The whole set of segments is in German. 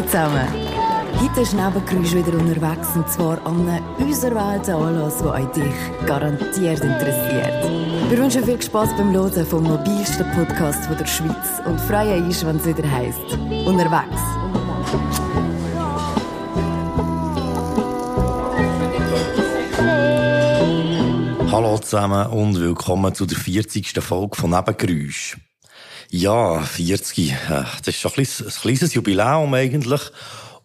Hi zusammen. Heute ist Nebengeräusch wieder unterwegs und zwar an einem auserwählten Anlass, der euch dich garantiert interessiert. Wir wünschen viel Spaß beim Hören vom mobilsten Podcast der Schweiz und freuen uns, wenn es wieder heisst. Unterwegs. Hallo zusammen und willkommen zu der 40. Folge von Nebengeräusch. Ja, 40. äh, Das ist schon ein kleines, ein kleines Jubiläum eigentlich.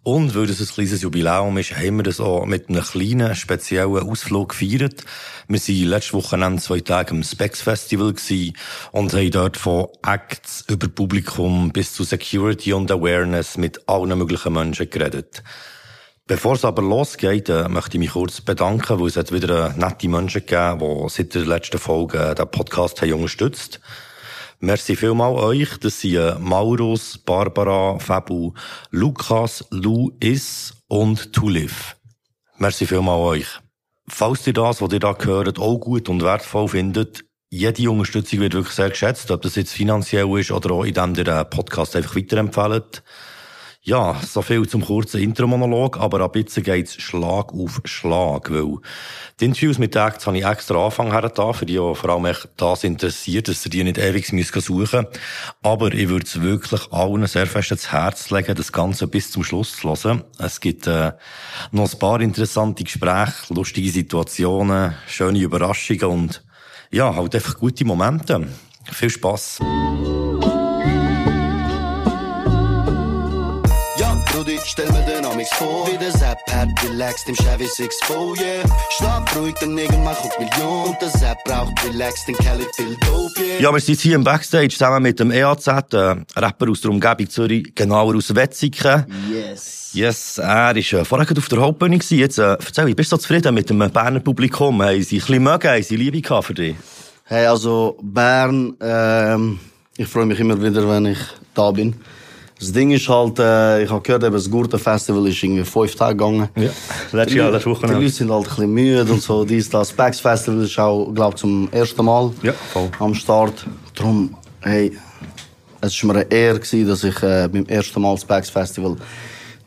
Und weil das ein kleines Jubiläum ist, haben wir das auch mit einem kleinen, speziellen Ausflug gefeiert. Wir waren letzte Woche zwei Tage am Specs Festival und haben dort von Acts über Publikum bis zu Security und Awareness mit allen möglichen Menschen geredet. Bevor es aber losgeht, äh, möchte ich mich kurz bedanken, weil es hat wieder äh, nette Menschen gegeben, die seit der letzten Folge den Podcast haben unterstützt. Merci vielmal euch. Das sind äh, Maurus, Barbara, Fabu, Lukas, Luis und Tulif. Merci vielmal euch. Falls ihr das, was ihr da gehört, auch gut und wertvoll findet, jede Unterstützung wird wirklich sehr geschätzt, ob das jetzt finanziell ist oder auch, indem ihr den Podcast einfach weiterempfehlt. Ja, so viel zum kurzen Intro-Monolog, aber ab jetzt geht's Schlag auf Schlag, weil die Interviews mit den Acts habe ich extra Anfang her da, für die auch vor allem echt das interessiert, dass ihr die nicht ewig suchen Aber ich würde es wirklich allen sehr fest ins Herz legen, das Ganze bis zum Schluss zu hören. Es gibt äh, noch ein paar interessante Gespräche, lustige Situationen, schöne Überraschungen und ja, halt einfach gute Momente. Viel Spass. Stell mir den Amix vor Wie der Sepp hat relaxed im Chevy 6-4, yeah Schlaf ruhig, denn irgendwann kommt Million Und der Sepp braucht relaxed, den Kelly viel Dope, yeah Ja, wir sind hier im Backstage zusammen mit dem EAZ, äh, Rapper aus der Umgebung Zürich, genauer aus Wetzikon. Yes. Yes, er ist äh, vorher auf der Hauptbühne gewesen. Jetzt, äh, erzähl, bist du so zufrieden mit dem Berner Publikum? Haben sie ein bisschen mögen, haben sie Liebe gehabt für dich? Hey, also Bern, ähm, ich freue mich immer wieder, wenn ich da bin. Das Ding ist halt, äh, ich habe gehört, eben, das Gurten Festival ist irgendwie fünf Tage gegangen. Ja. Letztes Jahr, letzte Woche. Die Leute sind halt ein bisschen müde und so. Dies, das Specs Festival ist auch, glaube zum ersten Mal Ja, voll. am Start. Darum, hey, es war mir eine Ehre, gewesen, dass ich äh, beim ersten Mal Specs Festival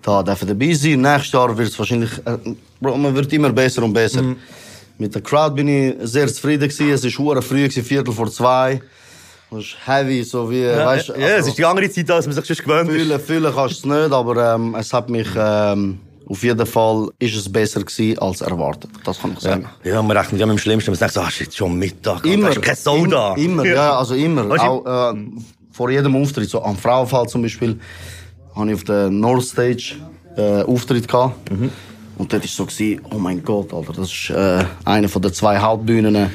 da dabei sein. Nächstes Jahr wird es wahrscheinlich, äh, Bro, man wird immer besser und besser. Mhm. Mit der Crowd bin ich sehr zufrieden gewesen. Es war früh, gewesen, Viertel vor zwei. Es ist heavy, so wie, Ja, weißt ja, es ist die andere Zeit, als man sich sonst gewöhnt ist. Fühlen, fühlen kannst du es nicht, aber ähm, es hat mich, ähm, auf jeden Fall ist es besser gewesen als erwartet. Das kann ich sagen. Ja, man rechnet ja mit dem Schlimmsten. Man sagt so, ah, es ist jetzt schon Mittag. Immer. Da ist kein Soul da. Im- Immer, ja, also immer. Weißt du- Auch, äh, vor jedem Auftritt, so am Frauenfall zum Beispiel, habe ich auf der North Stage äh, Auftritt gehabt. Mhm. Und dort war so, gewesen, oh mein Gott, Alter, das ist äh, eine von den zwei Hauptbühnen.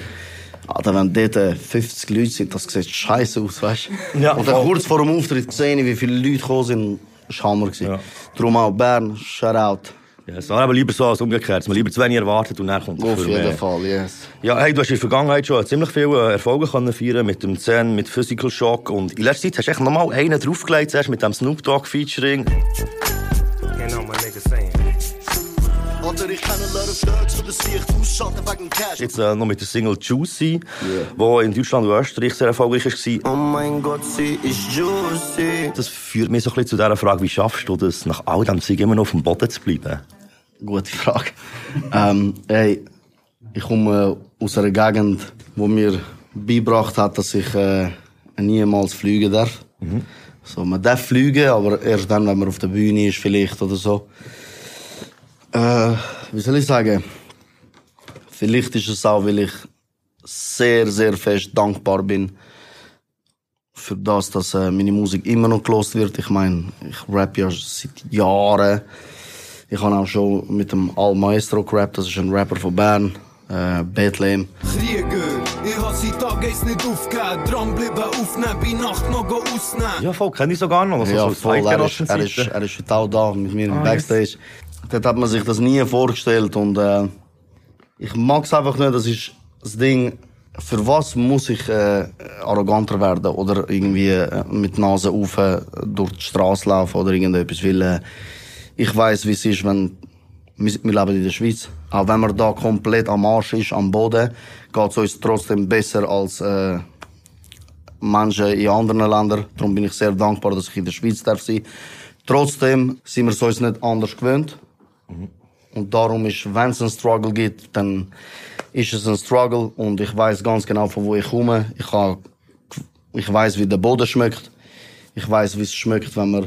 Alter, wenn dort äh, 50 Leute sind, das sieht scheiße aus, weißt du? Ja, Und dann voll. kurz vor dem Auftritt gesehen, wie viele Leute gekommen sind, das war Hammer. Ja. Darum auch Bern, Shoutout. Ja, es war aber lieber so als umgekehrt. Man lieber zu wenig erwartet und dann kommt Auf jeden mehr. Fall, yes. Ja, hey, du hast in der Vergangenheit schon ziemlich viele äh, Erfolge können feiern mit dem Zen, mit Physical Shock und in letzter Zeit hast du echt nochmal einen draufgelegt, zuerst mit dem Snoop Dogg Featuring. You know my niggas saying. Oder ich kenne Leute Flirts, die das Licht ausschalten wegen Cash Jetzt äh, noch mit der Single Juicy, wo in Deutschland und Österreich sehr erfolgreich war. Oh mein Gott, sie ist juicy Das führt mich so ein bisschen zu dieser Frage, wie schaffst du das, nach all dem Zeug immer noch auf dem Boden zu bleiben? Gute Frage. ähm, hey, ich komme aus einer Gegend, wo mir beigebracht hat, dass ich äh, niemals fliegen darf. So, man darf fliegen, aber erst dann, wenn man auf der Bühne ist, vielleicht oder so. Äh, wie soll ich sagen? Vielleicht ist es auch, weil ich sehr, sehr fest dankbar bin für das, dass äh, meine Musik immer noch gelost wird. Ich meine, ich rap ja seit Jahren. Ich habe auch schon mit dem Al Maestro gerappt, das ist ein Rapper von Bern, äh, Bethlehem. Krieger, ich hab seit Tagen nicht aufgegeben. Dranbleiben, aufnehmen, bei Nacht noch ausnehmen. Ja, voll, kenne ich so gar noch. Also, Ja, so voll, er ist, er, ist, er ist heute auch da mit mir im Backstage. Dort hat man sich das nie vorgestellt und äh, ich mag es einfach nicht, das ist das Ding, für was muss ich äh, arroganter werden oder irgendwie äh, mit Nase auf äh, durch die Straße laufen oder irgendetwas, weil äh, ich weiß, wie es ist, wenn wir, leben in der Schweiz. Auch wenn man da komplett am Arsch ist, am Boden, geht es uns trotzdem besser als äh, Menschen in anderen Ländern. Darum bin ich sehr dankbar, dass ich in der Schweiz darf sein. Trotzdem sind wir es uns nicht anders gewöhnt. Und darum ist, wenn es einen Struggle gibt, dann ist es ein Struggle und ich weiß ganz genau, von wo ich komme. Ich, ich weiß, wie der Boden schmeckt. Ich weiß, wie es schmeckt, wenn man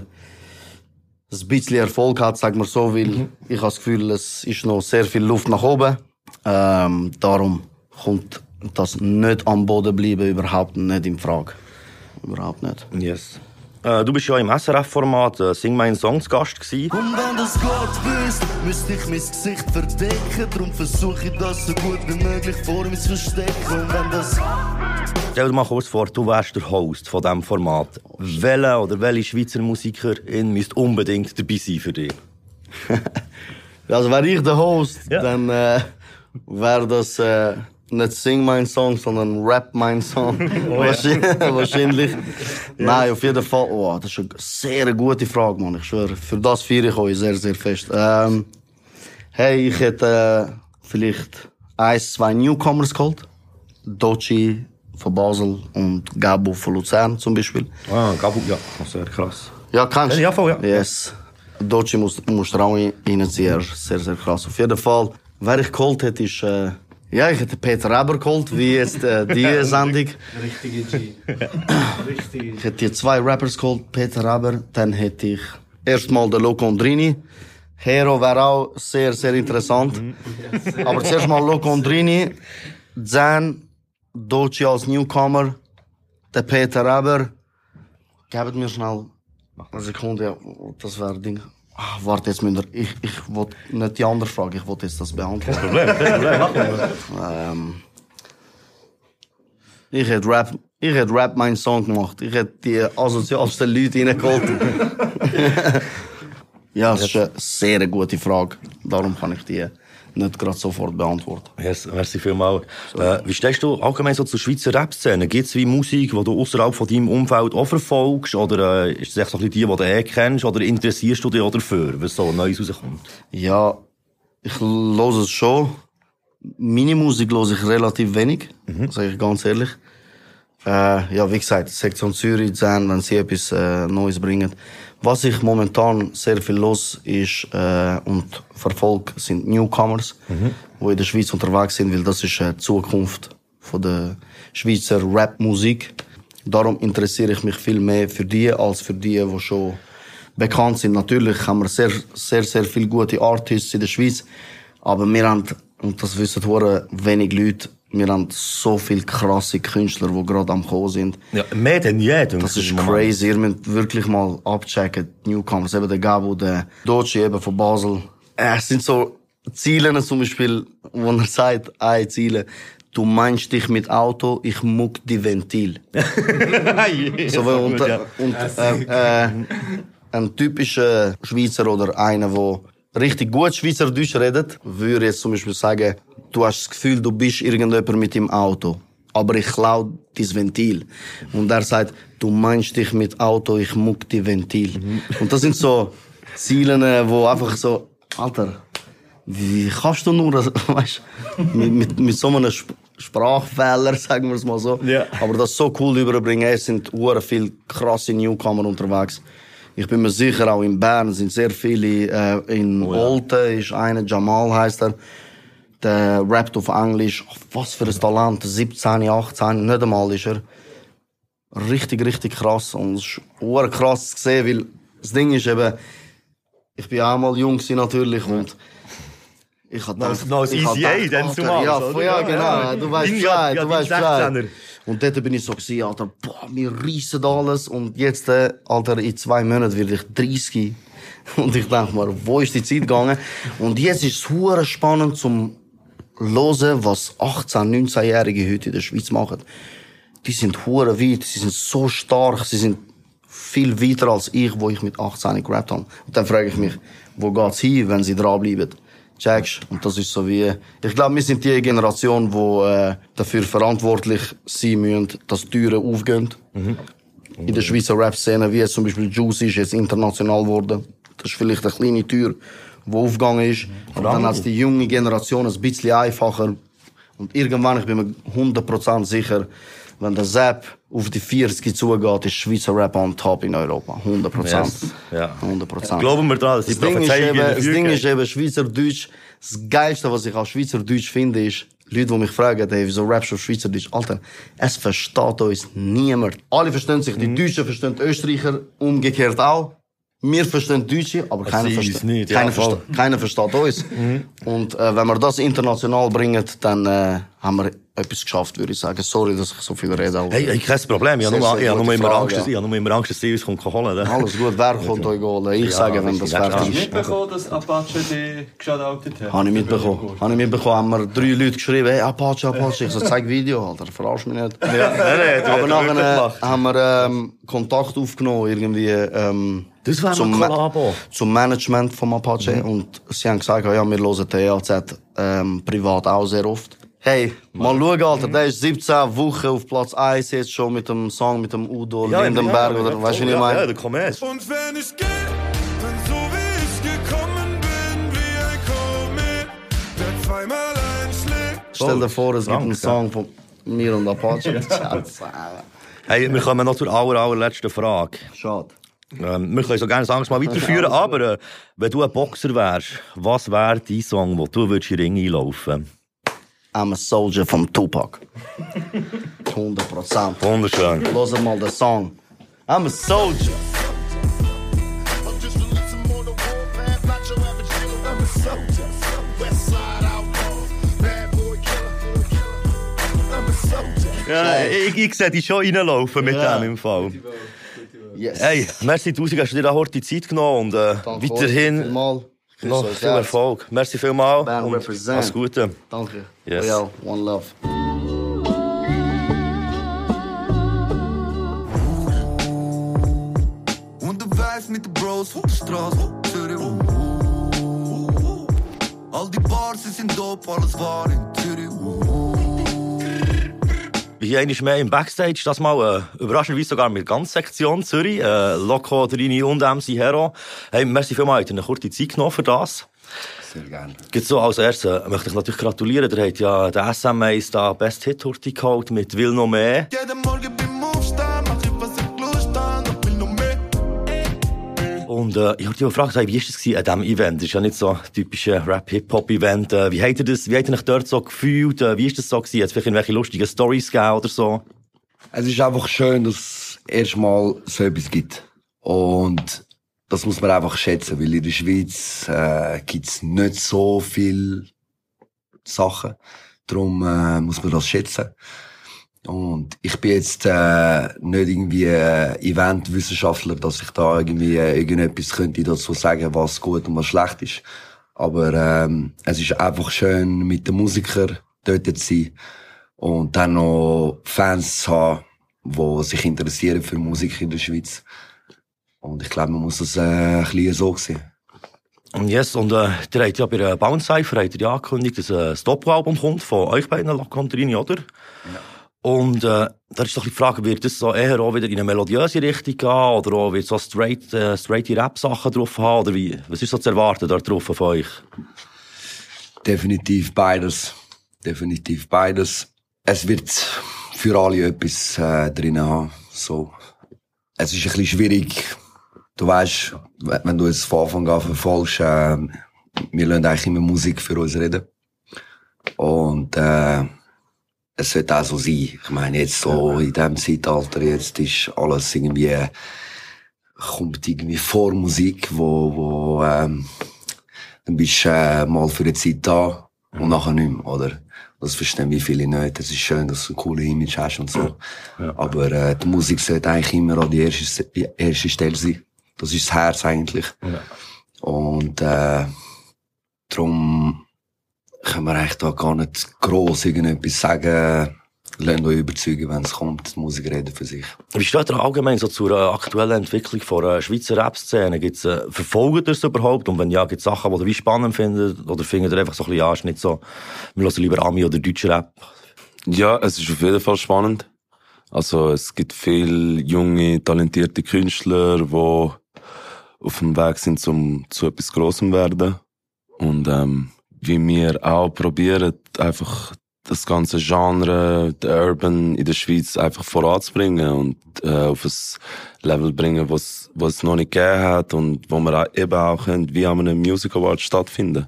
ein bisschen Erfolg hat, sagen wir so, weil ich habe das Gefühl, es ist noch sehr viel Luft nach oben. Ähm, darum kommt das nicht am Boden bleiben überhaupt nicht in Frage. Überhaupt nicht. Yes. Äh, du bist ja im SRF-Format äh, Sing meinen Songs Gast gewesen. Und wenn das Gott wüsste, müsste ich mein Gesicht verdecken. Darum versuche ich das so gut wie möglich vor mir zu verstecken. Und wenn das Stell dir mal kurz vor, du wärst der Host von diesem Format. Welcher oder welche Schweizer Musikerin müsste unbedingt dabei sein für dich? Also wäre ich der Host, Ja. dann äh, wäre das äh, nicht Sing mein Song, sondern Rap mein Song. Wahrscheinlich. Wahrscheinlich. Nein, auf jeden Fall. Oh, das ist eine sehr gute Frage, Mann. Ich schwöre, für das feiere ich euch sehr, sehr fest. Ähm, hey, ich hätte äh, vielleicht ein, zwei Newcomers geholt. Dochi von Basel und Gabo von Luzern zum Beispiel. Ah, Gabu, ja, sehr krass. Ja, kannst du? Ja, voll, ja. Yes. Doci muss, muss er auch reinziehen. Sehr, sehr krass. Auf jeden Fall, wer ich geholt hätte, ist, äh, ja, ich hätte Peter Reber geholt, wie jetzt äh, die Sendung. Richtige G. Richtige Ich hätte hier zwei Rappers geholt, Peter Reber. Dann hätte ich erstmal den Loco Ondrini. Hero wäre auch sehr, sehr interessant. Aber zuerst mal Loco Ondrini. Dann Doci als Newcomer. Der Peter Reber. Gebt mir schnell eine Sekunde. Ja, das wäre Ding. Ah, warte, jetzt müsst ihr, ich, ich wollte nicht die andere Frage, ich wollte jetzt das beantworten. ähm, ich hätte Rap, ich hätte Rap meinen Song gemacht. Ich hätte die asozialsten Leute reingeholt. ja, das ist eine sehr gute Frage. Darum kann ich die nicht gerade sofort beantworten. Yes, merci vielmals. Äh, wie stehst du allgemein so zur Schweizer Rap-Szene? Gibt es wie Musik, die du außerhalb von deinem Umfeld auch verfolgst? Oder äh, ist es echt so ein bisschen die, die du eh kennst? Oder interessierst du dich auch dafür, was so Neues rauskommt? Ja, ich höre es schon. Meine Musik höre ich relativ wenig, sage ich ganz ehrlich. Äh, ja, wie gesagt, Sektion Zürich, Zahn, wenn sie etwas äh, Neues bringen. Was ich momentan sehr viel los ist äh, und verfolge, sind Newcomers, die in der Schweiz unterwegs sind, weil das ist äh, die Zukunft von der Schweizer Rap-Musik. Darum interessiere ich mich viel mehr für die als für die, die schon bekannt sind. Natürlich haben wir sehr, sehr, sehr viele gute Artists in der Schweiz, aber wir haben, und das wissen hure wenig Leute, wir haben so viele krasse Künstler, die gerade am Kommen sind. Ja, mehr denn je. Das ist crazy. Ihr müsst wirklich mal abchecken. Die Newcomers, eben der Gabo, der Doci eben von Basel. Äh, Es sind so Ziele zum Beispiel, wo er sagt, ein Ziele. Du meinst dich mit Auto, ich muck die Ventil. so, und, und äh, äh, ein typischer Schweizer oder einer, der richtig gut Schweizerdeutsch redet, würde jetzt zum Beispiel sagen, du hast das Gefühl, du bist irgendjemand mit dem Auto. Aber ich klau das Ventil. Und er sagt, du meinst dich mit Auto, ich muck die Ventil. Und das sind so Ziele, wo einfach so, Alter, wie kannst du nur, das- weißt, mit, mit, mit so einem Sp Sprachfehler, sagen wir es mal so. Ja. Aber das so cool überbringen, es sind hure viel krasse Newcomer unterwegs. Ich bin mir sicher, auch in Bern sind sehr viele, äh, in Olten ist einer, Jamal heißt er, der rappt auf Englisch. Was für ein Talent, 17, 18, nicht einmal ist er. Richtig, richtig krass. Und es ist krass zu sehen, weil das Ding ist eben, ich bin auch mal jung natürlich und ich Noch- gedacht- noch als ich hab ECA dann zumal, Ja, oder? ja, genau. Du weißt Bescheid, ja, du weißt Bescheid. 16er. Und dort bin ich so gewesen, Alter, boah, wir reissen alles und jetzt, äh, Alter, in zwei Monaten werde ich 30. Und ich denke mir, wo ist die Zeit gegangen? Und jetzt ist es spannend zum hören, was 18-, 19-Jährige heute in der Schweiz machen. Die sind hure weit, sie sind so stark, sie sind viel weiter als ich, wo ich mit 18 gerappt habe. Und dann frage ich mich, wo geht's hin, wenn sie dranbleiben? Checkst? Und das ist so wie, ich glaube, wir sind die Generation, wo äh, dafür verantwortlich sein müssen, dass Türen aufgehen. In der Schweizer Rap-Szene, wie jetzt zum Beispiel Juicy ist jetzt international geworden. Das ist vielleicht eine kleine Tür, die aufgegangen ist. Aber dann hat es die junge Generation ein bisschen einfacher. Und irgendwann, ich bin mir 100% sicher, wenn der Sepp auf die 40 zugeht, ist Schweizer Rap on top in Europa. 100 Prozent. Yes. Ja. 100 Prozent. Glauben wir dran, die Das Ding, ist eben, das Ding ist eben, Schweizerdeutsch, das Geilste, was ich auf Schweizerdeutsch finde, ist, Leute, die mich fragen, hey, wieso rappst du auf Schweizerdeutsch? Alter, es versteht uns niemand. Alle verstehen sich, Mhm. die Deutschen verstehen Österreicher, umgekehrt auch. Wir verstehen Deutsche, aber keiner uns nicht, ja, keiner. Mhm. versteht, keiner versteht uns. Und äh, wenn wir das international bringen, dann äh, haben wir etwas geschafft, würde ich sagen. Sorry, dass ich so viel rede. aber- Hey, hey, kein Problem. Ich habe nur, sehr ich habe nur gute immer Angst, dass, ich habe nur immer Angst, dass sie uns kommt holen. Alles gut, wer kommt euch holen? Ich Ja, sage, wenn das fertig Hast ist. du mitbekommen, dass Apache dich geschaut hat? Habe ich mitbekommen. Habe ich mitbekommen, haben mir drei Leute geschrieben, hey, Apache, Apache. Ich so, zeig Video, Alter, verarsch mich nicht. Ja, nein, nein, Aber hast nachher haben wir ähm, Kontakt aufgenommen, irgendwie, ähm, Das wäre zum, Ma- zum Management vom Apache. Und sie haben gesagt, ja, wir hören THZ ähm, privat auch sehr oft. Hey, mal schauen, Alter, der ist 17 Wochen auf Platz 1 jetzt schon mit dem Song mit dem Udo Lindenberg, ja, oder ja, weißt du, wie ich ja, Ja, meine? der Komet. Und wenn ich geh, dann so wie ich gekommen bin, wie ein Komet, der zweimal einschlägt. Stell dir vor, es gibt einen. Song von mir und Apache. Hey, wir kommen noch zur aller, allerletzten Frage. Schade. Ähm, wir können so gerne Angst mal weiterführen, aber äh, wenn du ein Boxer wärst, was wäre dein Song, wo du würdest in den Ring einlaufen I'm a Soldier vom Tupac. 100 Prozent. Wunderschön. Hört mal den Song. I'm a Soldier. Ja, ich, ich sehe dich schon reinlaufen mit Ja. dem im Fall. Yes. Hey, merci tausend, hast du dir auch die Zeit genommen und äh, weiterhin noch euch viel Herz. Erfolg. Merci vielmals Bern und alles Gute. Danke. Yes. Royal, one love. Mit den Bros von der Straße, Zürich. All die Bars sind dope, alles war in Zürich. Hier einmal mehr im Backstage, das mal äh, überraschenderweise sogar mit ganz Sektion Zürich. Äh, Loco, Drini und MC Hero. Hey, merci vielmals, habt ihr eine kurze Zeit genommen für das. Sehr gerne. Gibt so als erstes äh, möchte ich natürlich gratulieren. Der hat ja den SMAs da Best Hit Hurti geholt mit Will noch mehr. Und äh, ich habe dich gefragt, wie war das an diesem Event? Das ist ja nicht so ein typisches Rap-Hip-Hop-Event. Äh, wie habt ihr das, wie habt ihr euch dort so gefühlt? Äh, wie ist das so gewesen? Hat es vielleicht irgendwelche lustigen Stories gegeben oder so? Es ist einfach schön, dass es erstmal so etwas gibt. Und das muss man einfach schätzen, weil in der Schweiz äh, gibt's nicht so viel Sachen. Darum äh, muss man das schätzen. Und ich bin jetzt äh, nicht irgendwie äh, Eventwissenschaftler, dass ich da irgendwie äh, irgendetwas könnte dazu sagen, was gut und was schlecht ist. Aber ähm, es ist einfach schön, mit den Musikern dort zu sein und dann noch Fans zu haben, die sich interessieren für Musik in der Schweiz. Und ich glaube, man muss das äh, ein bisschen so sehen. Und yes, und äh, der hat ja bei der Bounce Cypher er ja angekündigt, dass ein Doppel-Album kommt von euch beiden, Loco und Drini, oder? Und äh, da ist doch die Frage, wird das so eher auch wieder in eine melodiöse Richtung gehen oder auch wird so straight, äh, straight Rap-Sachen drauf haben oder wie? Was ist so zu erwarten dort drauf von euch? Definitiv beides. Definitiv beides. Es wird für alle etwas äh, drin haben. So. Es ist ein bisschen schwierig. Du weißt, wenn du es von Anfang an verfolgst, äh, wir lassen eigentlich immer Musik für uns reden. Und äh, es sollte auch so sein. Ich meine, jetzt so in diesem Zeitalter, jetzt ist alles irgendwie, kommt irgendwie vor Musik, wo, wo ähm, dann bist du äh, mal für eine Zeit da und nachher nicht mehr, oder? Das verstehen wie viele nicht. Es ist schön, dass du ein cooles Image hast und so. Aber äh, die Musik sollte eigentlich immer an die erste, die erste Stelle sein. Das ist das Herz eigentlich. Und äh, darum können wir eigentlich da gar nicht gross irgendetwas sagen. Lasst euch überzeugen, wenn es kommt. Die Musik reden für sich. Wie steht ihr allgemein so zur äh, aktuellen Entwicklung von der Schweizer Rap-Szene? Gibt's, äh, verfolgt ihr es überhaupt? Und wenn ja, gibt es Sachen, die ihr wie spannend findet? Oder findet ihr einfach so ein bisschen, ja, ist nicht so, wir hören lieber Ami oder deutsche Rap? Ja, es ist auf jeden Fall spannend. Also es gibt viele junge, talentierte Künstler, die auf dem Weg sind, zum zu etwas Grossem werden. Und ähm, wie wir auch probieren, einfach das ganze Genre, der Urban in der Schweiz einfach voranzubringen und äh, auf ein Level bringen, was es noch nicht gegeben hat und wo wir auch, eben auch können, wie an einem Music Award stattfinden.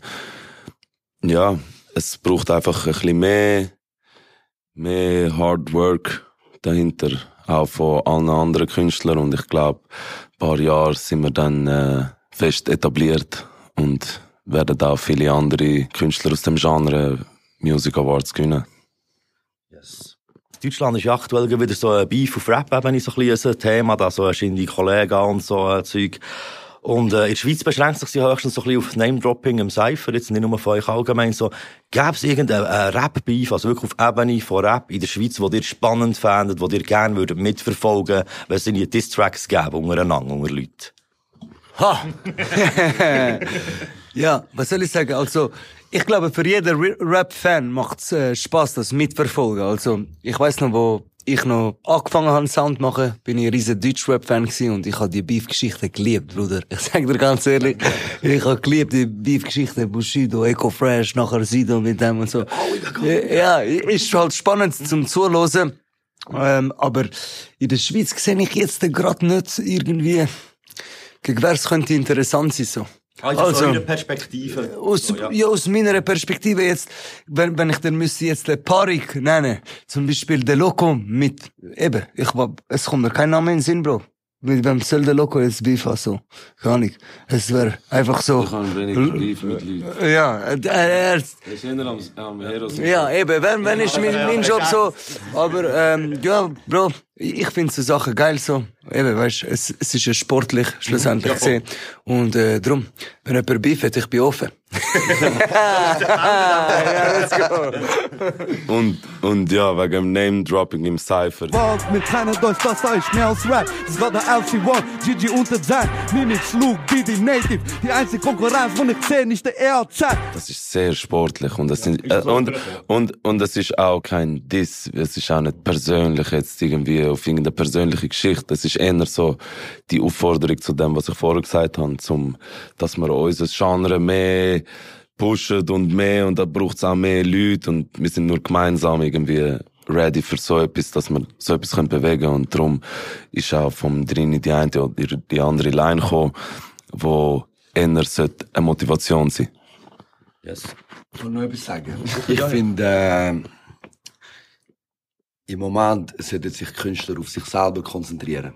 Ja, es braucht einfach ein bisschen mehr, mehr Hard Work dahinter, auch von allen anderen Künstlern und ich glaube, ein paar Jahre sind wir dann äh, fest etabliert und werden auch viele andere Künstler aus dem Genre Music Awards gewinnen. Deutschland ist ja aktuell wieder so ein Beef auf Rap-Ebene so ein bisschen ein Thema, da so die Kollegen und so äh, Zeug. Und äh, in der Schweiz beschränkt sich sie höchstens so ein bisschen auf Name-Dropping im Cypher, jetzt nicht nur von euch allgemein so. Gäbe es irgendeinen äh, Rap-Beef, also wirklich auf Ebene von Rap in der Schweiz, wo ihr spannend fändet, wo ihr gerne würdet mitverfolgen, wenn es irgendwie Diss-Tracks gäbe untereinander, unter Leuten? Ha! ja, was soll ich sagen? Also, ich glaube, für jeden Ra- Rap-Fan macht es äh, Spaß, das mitverfolgen. Also, ich weiß noch, wo ich noch angefangen habe, Sound zu machen, bin ich ein riesen Deutsch-Rap-Fan gewesen und ich habe die Beef-Geschichte geliebt, Bruder. Ich sag dir ganz ehrlich, ich habe geliebt die Beef-Geschichte, Bushido, Eco Fresh, nachher Sido mit dem und so. Ja, ist halt spannend zum Zuhören. Ähm, aber in der Schweiz sehe ich jetzt gerade nicht irgendwie, gegen wer es könnte interessant sein, so. Also, aus eurer Perspektive. Aus, ja. aus meiner Perspektive jetzt, wenn, wenn ich dann müsste jetzt den Parik nennen, zum Beispiel der Loco mit, eben, ich war, es kommt mir kein Name in den Sinn, Bro. Mit wem soll der Loco jetzt Beef haben, so? Gar nicht. Es wäre einfach so. Ich habe wenig Beef mit Leuten. Ja, er, er, Das ist am, am Heros. ja, eben, wenn, wenn ist mein, mein Job so. Aber, ähm, ja, Bro, ich finde so Sachen geil so. Eben, weißt, es, es ist ja sportlich, schlussendlich gesehen. Und, äh, drum, wenn jemand Beef hat, ich bin offen. ja, let's go. Und, und ja, wegen dem Name-Dropping im Cypher. Wald mit keiner Deutsch, das ist mehr als Rap. Das war der LC1, Gigi unter Zahn. Mimix, Luke, Didi, Native. Die einzige Konkurrenz, wo ich sehe, nicht der RZ. Das ist sehr sportlich und das sind, äh, und, und, und das ist auch kein Diss. Es ist auch nicht persönlich jetzt irgendwie auf irgendeine persönliche Geschichte. Es ist eher so die Aufforderung zu dem, was ich vorher gesagt habe, zum, dass wir unser Genre mehr pushen und mehr und da braucht es auch mehr Leute und wir sind nur gemeinsam irgendwie ready für so etwas, dass wir so etwas können bewegen und darum ist auch vom Drini die eine oder die andere Line gekommen, wo eher sollte eine Motivation sein. Yes. Ich will noch etwas sagen. Ich finde, äh, im Moment sollten sich Künstler auf sich selber konzentrieren.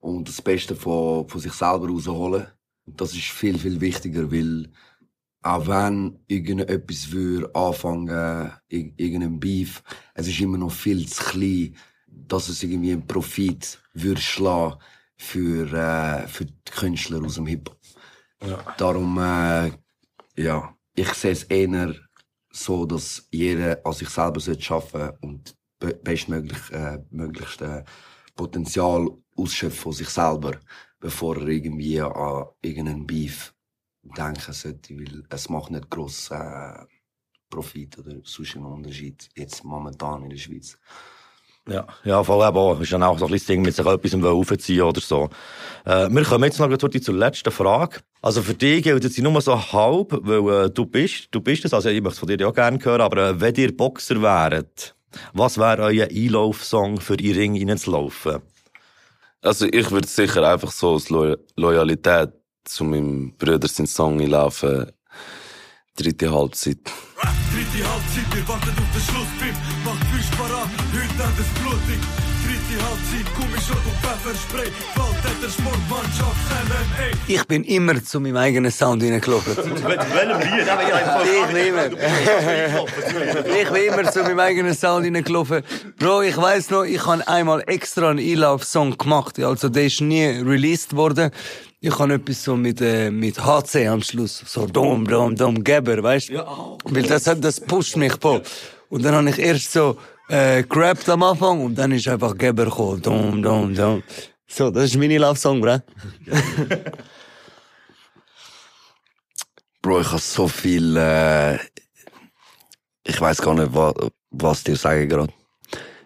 Und das Beste von, von sich selber rausholen. Und das ist viel, viel wichtiger, weil auch wenn irgendetwas würde anfangen, ir- irgendein Beef, es ist immer noch viel zu klein, dass es irgendwie einen Profit würde schlagen für, äh, für die Künstler aus dem Hip-Hop. Darum, äh, ja, ich sehe es eher so, dass jeder an sich selber sollte arbeiten und be bestmöglich äh, möglichste Potenzial ausschöpfen von sich selber, bevor er irgendwie an irgendeinen Beef denken sollte, weil es macht nicht gross äh, Profit oder sonst einen Unterschied jetzt momentan in der Schweiz. Ja, ja, voll eben auch. Ist dann auch so ein bisschen mit sich etwas aufziehen oder so. Äh, wir kommen jetzt noch zur letzten Frage. Also für dich gilt sie nur so halb, weil äh, du bist, du bist es, also ich möchte es von dir ja auch gerne hören, aber äh, wenn ihr Boxer wäret, was wäre euer Einlaufsong für in den Ring reinzulaufen? Also ich würde sicher einfach so aus Lo Loyalität zu meinem Bruder seinen Song einlaufen. Dritte Halbzeit. Dritte Halbzeit, wir warten auf den Schlusspfiff. Macht Fisch parat, heute hat es blutig. Ich bin immer zu meinem eigenen Sound reingelaufen. Mit welchem Lied? Ich bin immer. ich bin immer zu meinem eigenen Sound reingelaufen. Bro, ich weiss noch, ich habe einmal extra einen Einlauf-Song gemacht. Also, der ist nie released worden. Ich habe etwas so mit, äh, mit HC am Schluss. So, dom, dom, dom, Geber, weißt du? Weil das, hat- das pusht mich voll. Und dann habe ich erst so, äh, gerappt am Anfang und dann ist einfach Geber gekommen. Dom, dom, dom. So, das ist mein Einlauf-Song, bro. Bro, ich habe so viel. Äh, ich weiß gar nicht, was, was dir sagen gerade.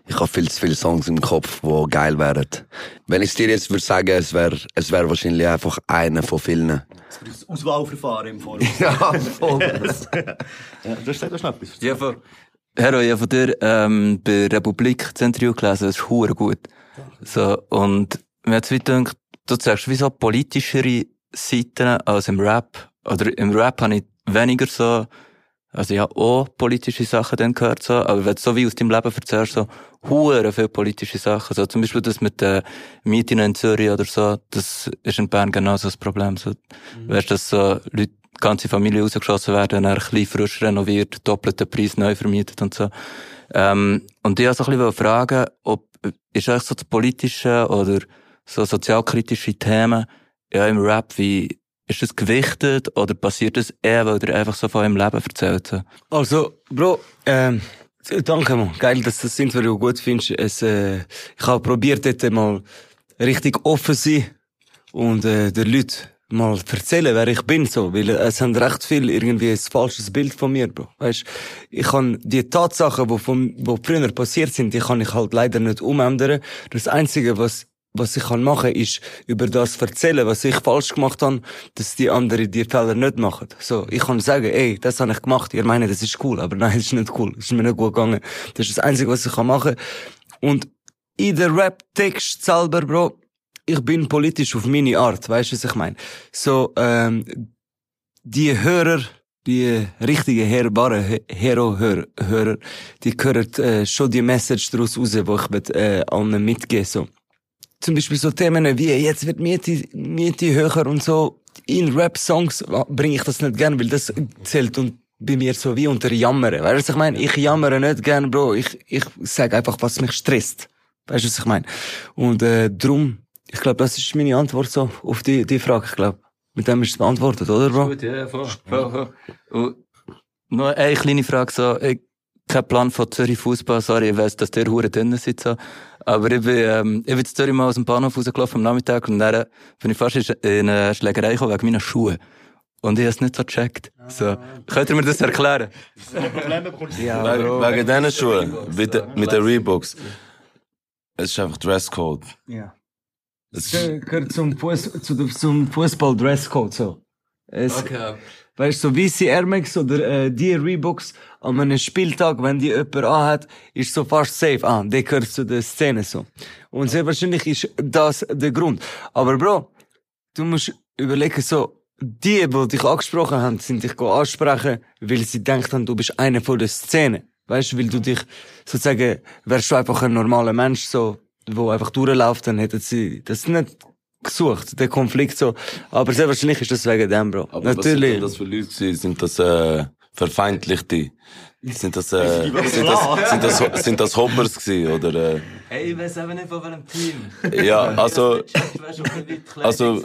Ich habe viel zu viele Songs im Kopf, die geil wären. Wenn ich dir jetzt würde sagen, es wäre es wär wahrscheinlich einfach einer von vielen. Das Auswahlverfahren im Forum. Ja, voll. ja, du hast gesagt, du hast noch etwas. Ja, voll. Hero, ich habe von dir ähm, bei Republik Interview gelesen, das ist hure gut. So, und mir hat es gedacht, du sagst wie so politischere Seiten als im Rap. Oder im Rap habe ich weniger so, also ich habe auch politische Sachen dann gehört, so, aber wenn du so wie aus deinem Leben erzählst, so hure viele politische Sachen, so zum Beispiel das mit den Mieten in Zürich oder so, das ist in Bern genauso das Problem. So, weißt du, dass so Leute, ganze Familie rausgeschossen werden, dann ein bisschen frisch renoviert, doppelten Preis neu vermietet und so. Ähm, und ich wollte so ein bisschen fragen, ob, ist eigentlich so das politische oder so sozialkritische Themen ja im Rap, wie, ist das gewichtet oder passiert das eher, weil ihr einfach so von eurem Leben erzählt? So? Also, Bro, ähm, danke mal. Geil, dass du das Interview gut findest. Es, äh, ich habe probiert, dort mal richtig offen zu sein und äh, den Leuten mal erzählen, wer ich bin, so. Weil äh, es haben recht viel irgendwie ein falsches Bild von mir, Bro. Weißt, ich kann die Tatsachen, die, von, die früher passiert sind, die kann ich halt leider nicht umändern. Das Einzige, was was ich kann machen, ist über das erzählen, was ich falsch gemacht habe, dass die anderen die Fehler nicht machen. So, ich kann sagen, ey, das habe ich gemacht. Ihr meint, das ist cool, aber nein, das ist nicht cool. Das ist mir nicht gut gegangen. Das ist das Einzige, was ich kann machen. Und in der Rap-Text selber, Bro, ich bin politisch auf meine Art, weißt du, was ich meine? So, ähm, die Hörer, die richtigen, hörbaren Hero-Hörer, die hören äh, schon die Message daraus raus, die ich mit, äh, allen mitgebe, so zum Beispiel so Themen wie jetzt wird Miete, Miete höher und so. In Rap-Songs bringe ich das nicht gern, weil das zählt und bei mir so wie unter Jammern. Weißt du, was ich meine? Ich jammere nicht gern, Bro. Ich, ich sage einfach, was mich stresst. Weißt du, was ich meine? Und äh, drum, ich glaube, das ist meine Antwort so auf die, die Frage. Ich glaube, mit dem ist es beantwortet, oder, Bro? Gut, ja, voll. voll, voll. Und noch eine kleine Frage, so, ich, kein Plan von Zürich Fußball, sorry, ich weiss, dass der Hure drin sitzt, so. Aber ich bin, ähm, ich bin in Zürich mal aus dem Bahnhof rausgelaufen am Nachmittag und dann bin ich fast in eine Schlägerei gekommen wegen meiner Schuhe. Und ich habe es nicht so gecheckt. So. Könnt ihr mir das erklären? ja, wegen, wegen diesen Schuhen, mit, mit den Reeboks. Es ist einfach Dresscode. Ja. Es gehört zum, Fuß, zu, zum Fußball-Dresscode, so. Es, Okay. Weißt du, so weiße Air Max oder äh, die Reeboks an einem Spieltag, wenn die jemand anhat, ist so fast safe. Ah, der gehört zu der Szene so. Und sehr wahrscheinlich ist das der Grund. Aber Bro, du musst überlegen so, die, die dich angesprochen haben, sind dich ansprechen, weil sie denken, du bist einer von der Szene. Weißt du, weil du dich sozusagen, wärst du einfach ein normaler Mensch, so, wo einfach durchläuft, dann hätten sie das nicht gesucht, der Konflikt so. Aber sehr wahrscheinlich ist das wegen dem, Bro. Aber Natürlich. Was sind das für Leute? Sind das äh, verfeindlichte? Sind das, äh, sind das, sind das, sind das Hoppers gewesen, oder? Äh? Hey, ich weiß eben nicht von welchem Team. Ja, also, also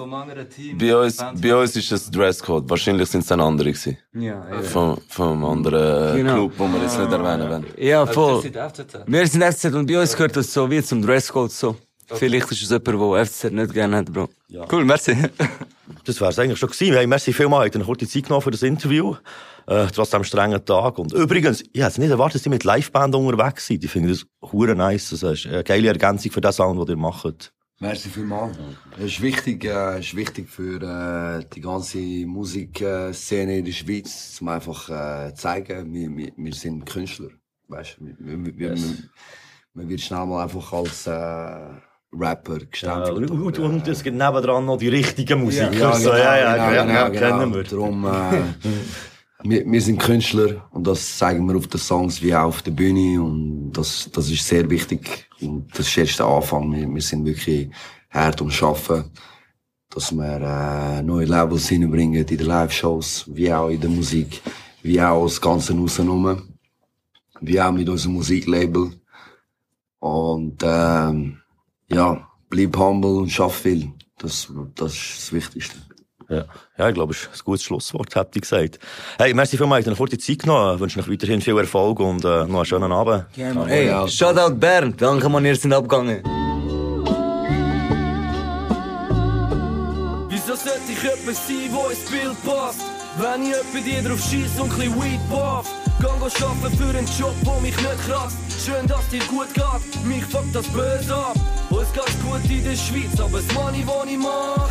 bei uns, bei uns ist es Dresscode. Wahrscheinlich sind es dann andere gewesen. Ja, ja. Vom, vom anderen Genau. Club, wo wir jetzt nicht erwähnen wollen. Ja, voll. Seid FCZ? Wir sind FCZ und bei uns gehört das so wie zum Dresscode so. Vielleicht ist es jemand, der FCZ nicht gerne hat, Bro. Cool, merci. Das wär's eigentlich schon gewesen. Hey, merci vielmals, ihr eine kurze Zeit genommen für das Interview. Äh, trotz strengen Tag. Und übrigens, ich hätte nicht erwartet, dass die mit Liveband unterwegs sind. Ich finde das hure nice. Das ist eine geile Ergänzung für den Sound, den ihr macht. Merci vielmals. Es ist wichtig, äh, ist wichtig für äh, die ganze Musikszene in der Schweiz, um einfach äh, zeigen, wir, wir, wir sind Künstler. Weißt, wir, wir, wir, Yes. wir, man wird schnell mal einfach als äh, Rapper Ja, gestempelt. und, und, und es gibt nebendran noch die richtige Musik. Ja, so, genau, ja, ja, genau, ja, genau, ja, genau. kennen wir. Darum, äh, wir, wir sind Künstler und das zeigen wir auf den Songs wie auch auf der Bühne und das, das ist sehr wichtig und das ist erst der Anfang. Wir, wir sind wirklich hart am Schaffen, dass wir äh, neue Levels hineinbringen in den Live-Shows, wie auch in der Musik, wie auch das Ganze rausgenommen, wie auch mit unserem Musiklabel und ähm, ja, bleib humble und schaff viel. Das, das ist das Wichtigste. Ja, ja ich glaube, es ist ein gutes Schlusswort, habt ihr gesagt. Hey, merci vielmals, habt ihr eine kurze Zeit genommen. Ich wünsche euch weiterhin viel Erfolg und äh, noch einen schönen Abend. Hey, Shoutout Bern. Danke, man, ihr sind abgegangen. Wieso sollte ich jemand sein, wo ins Bild passt? Wenn ich jemand dir drauf schieß und chli Weed puff Gang arbeiten für einen Job, wo mich nicht kratzt Schön, dass dir gut geht, mich fuckt das böse ab Und es geht gut in der Schweiz, aber das Money, was ich mach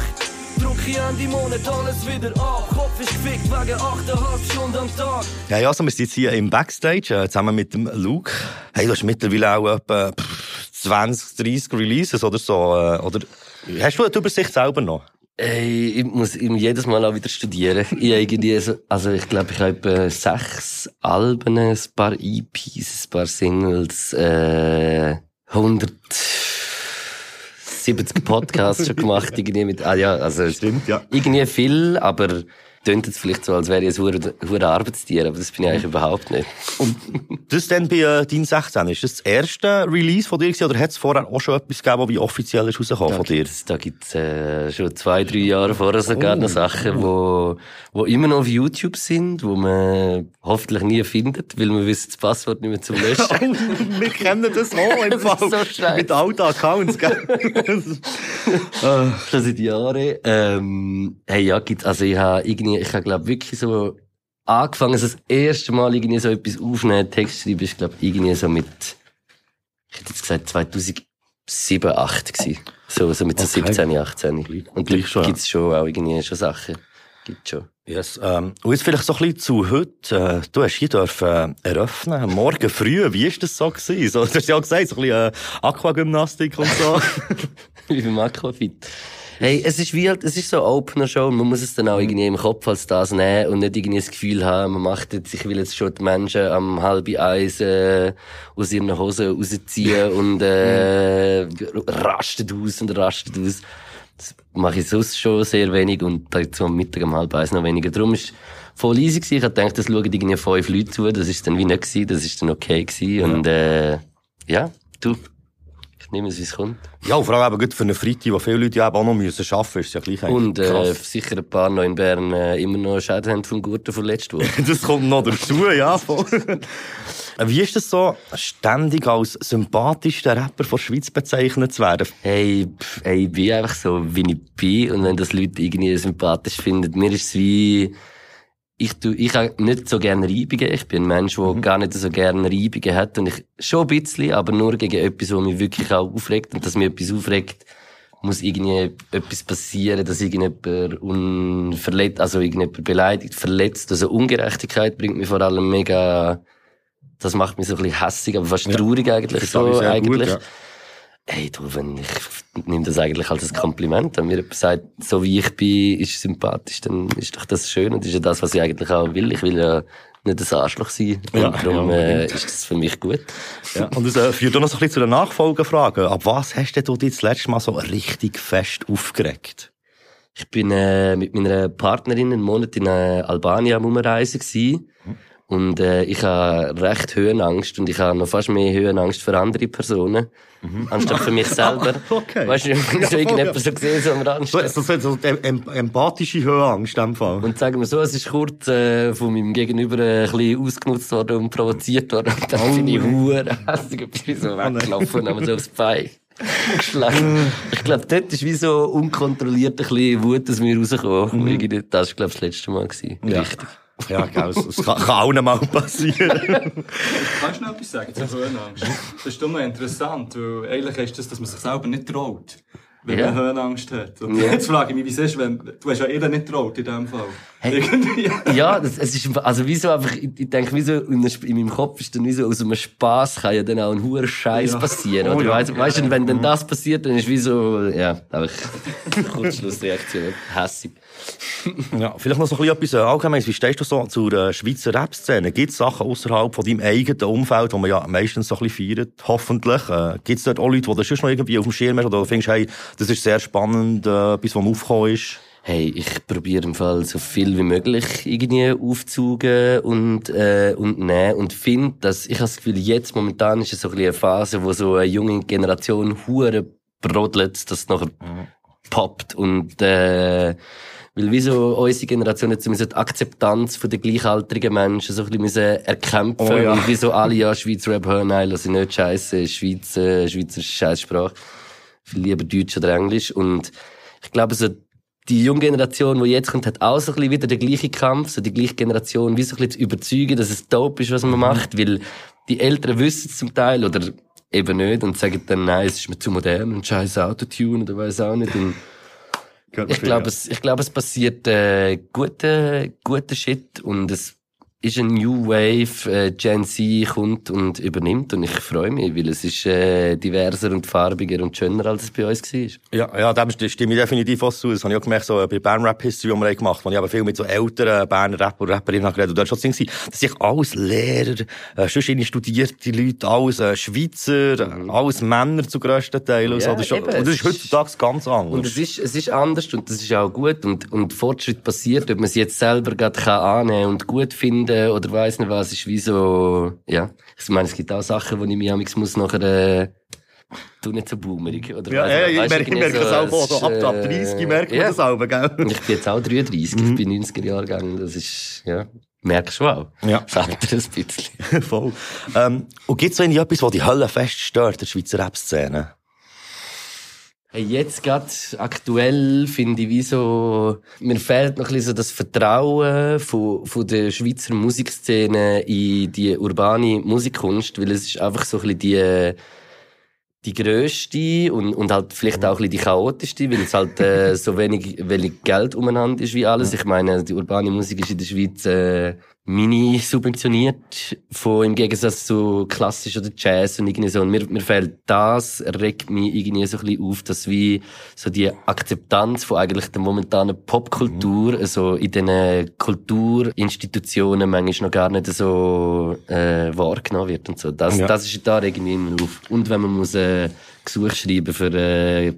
druck ich Ende Monat alles wieder ab. Kopf ist gefickt wegen 8,5 Stunden am Tag. Ja, ja, also wir sind jetzt hier im Backstage äh, zusammen mit dem Luke. Hey, du hast mittlerweile auch etwa pff, 20, 30 Releases oder so. Äh, oder hast du die Übersicht selber noch? Ey, ich muss ihm jedes Mal auch wieder studieren. Ich irgendwie so, also ich glaube, ich habe etwa sechs Alben, ein paar EPs, ein paar Singles, äh, 170 Podcasts schon gemacht, irgendwie mit, ah ja, also. Stimmt, ja. Irgendwie viel, aber klingt jetzt vielleicht so, als wäre ich ein hure Arbeitstier, aber das bin ich eigentlich überhaupt nicht. Das dann bei äh, dein 16, ist das das erste Release von dir gewesen, oder hat es vorher auch schon etwas gegeben, das wie offiziell ist rausgekommen von dir? Da gibt's äh, schon zwei, drei Jahre vorher sogar Oh. noch Sachen, wo, wo immer noch auf YouTube sind, wo man hoffentlich nie findet, weil man wissen das Passwort nicht mehr zum Löschen. wir kennen das auch im Das Fall. so scheiße. Mit alten Accounts, gell? Schon seit Jahren. Ähm, hey, ja, gibt's, also ich habe irgendwie, ich habe glaube wirklich so angefangen, also das erste Mal irgendwie so etwas aufnehmen, Text schreiben, ist glaube irgendwie so mit, ich hätte jetzt gesagt 2007, 2008 gewesen. So, so mit so Okay. 17, 18. Und schon, ja. gibt's schon auch irgendwie schon Sachen. Gibt's schon. Yes, ähm, und jetzt vielleicht so ein bisschen zu heute. Äh, du hast hier dürfen äh, eröffnen, morgen früh. Wie ist das so gewesen? So, du hast ja auch gesagt, so ein bisschen äh, Aquagymnastik und so. Wie beim Aquafit. Hey, es ist wie halt, es ist so Opener-Show man muss es dann auch irgendwie im Kopf als das nehmen und nicht irgendwie das Gefühl haben, man macht jetzt, ich will jetzt schon die Menschen am halben Eis, äh, aus ihren Hosen rausziehen und, äh, rastet aus und rastet aus. Das mache ich sonst schon sehr wenig und dazu am Mittag um halb eins noch weniger. Darum ist voll easy gewesen. Ich hab gedacht, das schauen irgendwie fünf Leute zu. Das ist dann wie nicht gewesen. Das ist dann okay gewesen. Und, äh, ja, du. Ich nehme es, wie es kommt. ja, und vor allem eben gut für eine Freitag, wo viele Leute ja auch noch müssen arbeiten müssen, ist ja gleich Und äh, sicher ein paar noch in Bern äh, immer noch Schäden haben vom Gurten von letzter Woche. das kommt noch dazu, ja. voll. Wie ist das so, ständig als sympathischster Rapper von der Schweiz bezeichnet zu werden? Hey, pff, hey, ich bin einfach so, wie ich bin. Und wenn das Leute irgendwie sympathisch finden, mir ist es wie, ich tu, ich habe nicht so gerne Reibungen. Ich bin ein Mensch, der gar nicht so gerne Reibungen hat. Und ich, schon ein bisschen, aber nur gegen etwas, was mich wirklich auch aufregt. Und dass mir etwas aufregt, muss irgendwie etwas passieren, dass irgendjemand unverletzt, also irgendjemand beleidigt, verletzt. Also Ungerechtigkeit bringt mich vor allem mega, das macht mich so ein bisschen hässig, aber fast traurig eigentlich so, sehr gut, eigentlich. ja. Hey, du, wenn ich nehme das eigentlich als ein Kompliment. Wenn mir jemand sagt, so wie ich bin, ist sympathisch, dann ist doch das schön und ist ja das, was ich eigentlich auch will. Ich will ja nicht ein Arschloch sein. Und Ja, darum ja, äh, ist das für mich gut. Ja, und das äh, führt auch noch so ein bisschen zu den Nachfolgefragen. Ab was hast denn du dich das letzte Mal so richtig fest aufgeregt? Ich bin äh, mit meiner Partnerin einen Monat in äh, Albanien am Umreisen gsi und äh, ich habe recht Höhenangst und ich habe noch fast mehr Höhenangst für andere Personen anstatt für mich selber. Okay. Weißt du, wenn Ja, irgendjemand voll, so gesehen so am Rand So, so, so, so em em empathische Höhenangst in dem Fall. Und sagen wir so, es ist kurz äh, von meinem Gegenüber ein bisschen ausgenutzt worden und provoziert worden. Und dann Oh. bin ich hure hässlich und bin so weggelaufen und habe so aufs Bein geschlagen. ich glaube, dort ist wie so unkontrolliert ein bisschen Wut aus mir rausgekommen. Irgendwie, Das war, glaube ich, das letzte Mal. Gewesen. Ja. Richtig. Ja, es, es kann, kann allen mal passieren. Kannst du noch etwas sagen zur Höhenangst? Das ist doch noch interessant, weil eigentlich ist das, dass man sich selber nicht traut. Wenn Ja. man Höhenangst hat. Und Ja. jetzt frage ich mich, wie es ist, wenn, du hast ja eh nicht traut in dem Fall. Hey. Irgendwie. Ja, das, es ist, also wie so einfach, ich, ich denke, wie so, in, in meinem Kopf ist dann wie so, aus einem Spaß kann ja dann auch ein hoher Scheiß Ja. passieren, Oh oder? ja. Weißt, weißt du, wenn dann das passiert, dann ist wie so, ja, einfach, Kurzschlussreaktion, hässig. Ja, vielleicht noch so ein bisschen etwas äh, Allgemeines. Wie stehst du so zur Schweizer Rap-Szene? Gibt es Sachen außerhalb von deinem eigenen Umfeld, wo man ja meistens so ein bisschen feiert, hoffentlich? Äh, Gibt es dort auch Leute, die du sonst noch irgendwie auf dem Schirm hast oder du findest, hey, das ist sehr spannend, äh, etwas, was aufgekommen ist? Hey, ich probiere im Fall so viel wie möglich irgendwie aufzugen und, äh, und nehmen und finde, dass, ich habe das Gefühl, jetzt momentan ist es so ein bisschen eine Phase, wo so eine junge Generation hure brodelt, dass es nachher poppt und, äh, weil wie so unsere Generation jetzt die Akzeptanz von den gleichaltrigen Menschen so ein bisschen erkämpfen Oh ja. und wie so alle ja Schweizer Rap hören, nein, lass ich nicht scheiße, Schweiz, äh, Schweizer Scheißsprache, viel lieber Deutsch oder Englisch. Und ich glaube so die junge Generation, die jetzt kommt, hat auch so ein bisschen wieder den gleichen Kampf, so die gleiche Generation, wie so ein bisschen zu überzeugen, dass es dope ist, was man macht, weil die Älteren wissen es zum Teil oder eben nicht und sagen dann, nein, es ist mir zu modern und scheiß Autotune oder weiß auch nicht. Und Ich glaube, es, ich glaube, es passiert äh, guter guter Shit und es ist ein New Wave, äh, Gen Z kommt und übernimmt und ich freue mich, weil es ist äh, diverser und farbiger und schöner, als es bei uns war. Ja, ja, dem st- stimme ich definitiv was zu. Das habe ich auch gemerkt, so bei Bern Rap History, die wir gemacht haben, ich aber viel mit so älteren Berner Rapper und Rapperinnen geredet. Und da war schon das Ding, dass ich alles Lehrer, äh, irgendwie studierte Leute, alles äh, Schweizer, äh, alles Männer zu grössten Teilen. und so. Ja, das ist, schon, eben, und das ist heutzutage ganz anders. Und es ist, es ist anders und das ist auch gut und, und Fortschritt passiert, ob man es jetzt selber gerade kann annehmen und gut finden oder weiss nicht was, ist wie so, ja. Ich meine, es gibt auch Sachen, wo ich mich amigs muss nachher, äh, du nicht so boomerig, oder Ja, weiss ja, ich weiss merke- ich irgendwie merke das auch, so ist, ab- ab äh, 30 merkt man das auch, gell? Ich bin jetzt auch 33, ich bin 90er Jahrgang, das ist, ja, merkst du auch. Ja. Das andere ein bisschen. Voll. Ähm, und gibt es eigentlich etwas, was die Hölle fest stört, in der Schweizer Rap-Szene? Hey, jetzt grad aktuell finde ich wie so, mir fehlt noch ein bisschen so das Vertrauen von, von der Schweizer Musikszene in die urbane Musikkunst, weil es ist einfach so ein bisschen die, die grösste und, und halt vielleicht auch ein bisschen die chaotischste, weil es halt äh, so wenig, wenig Geld umeinander ist wie alles. Ich meine, die urbane Musik ist in der Schweiz äh, mini subventioniert, von, im Gegensatz zu klassisch oder Jazz und irgendwie so. Und mir, mir fällt das, regt mich irgendwie so ein bisschen auf, dass wie so die Akzeptanz von eigentlich der momentanen Popkultur, also in diesen Kulturinstitutionen manchmal noch gar nicht so äh, wahrgenommen wird und so. Das, Ja. das ist da irgendwie immer auf. Und wenn man muss äh, Gesuch schreiben für äh,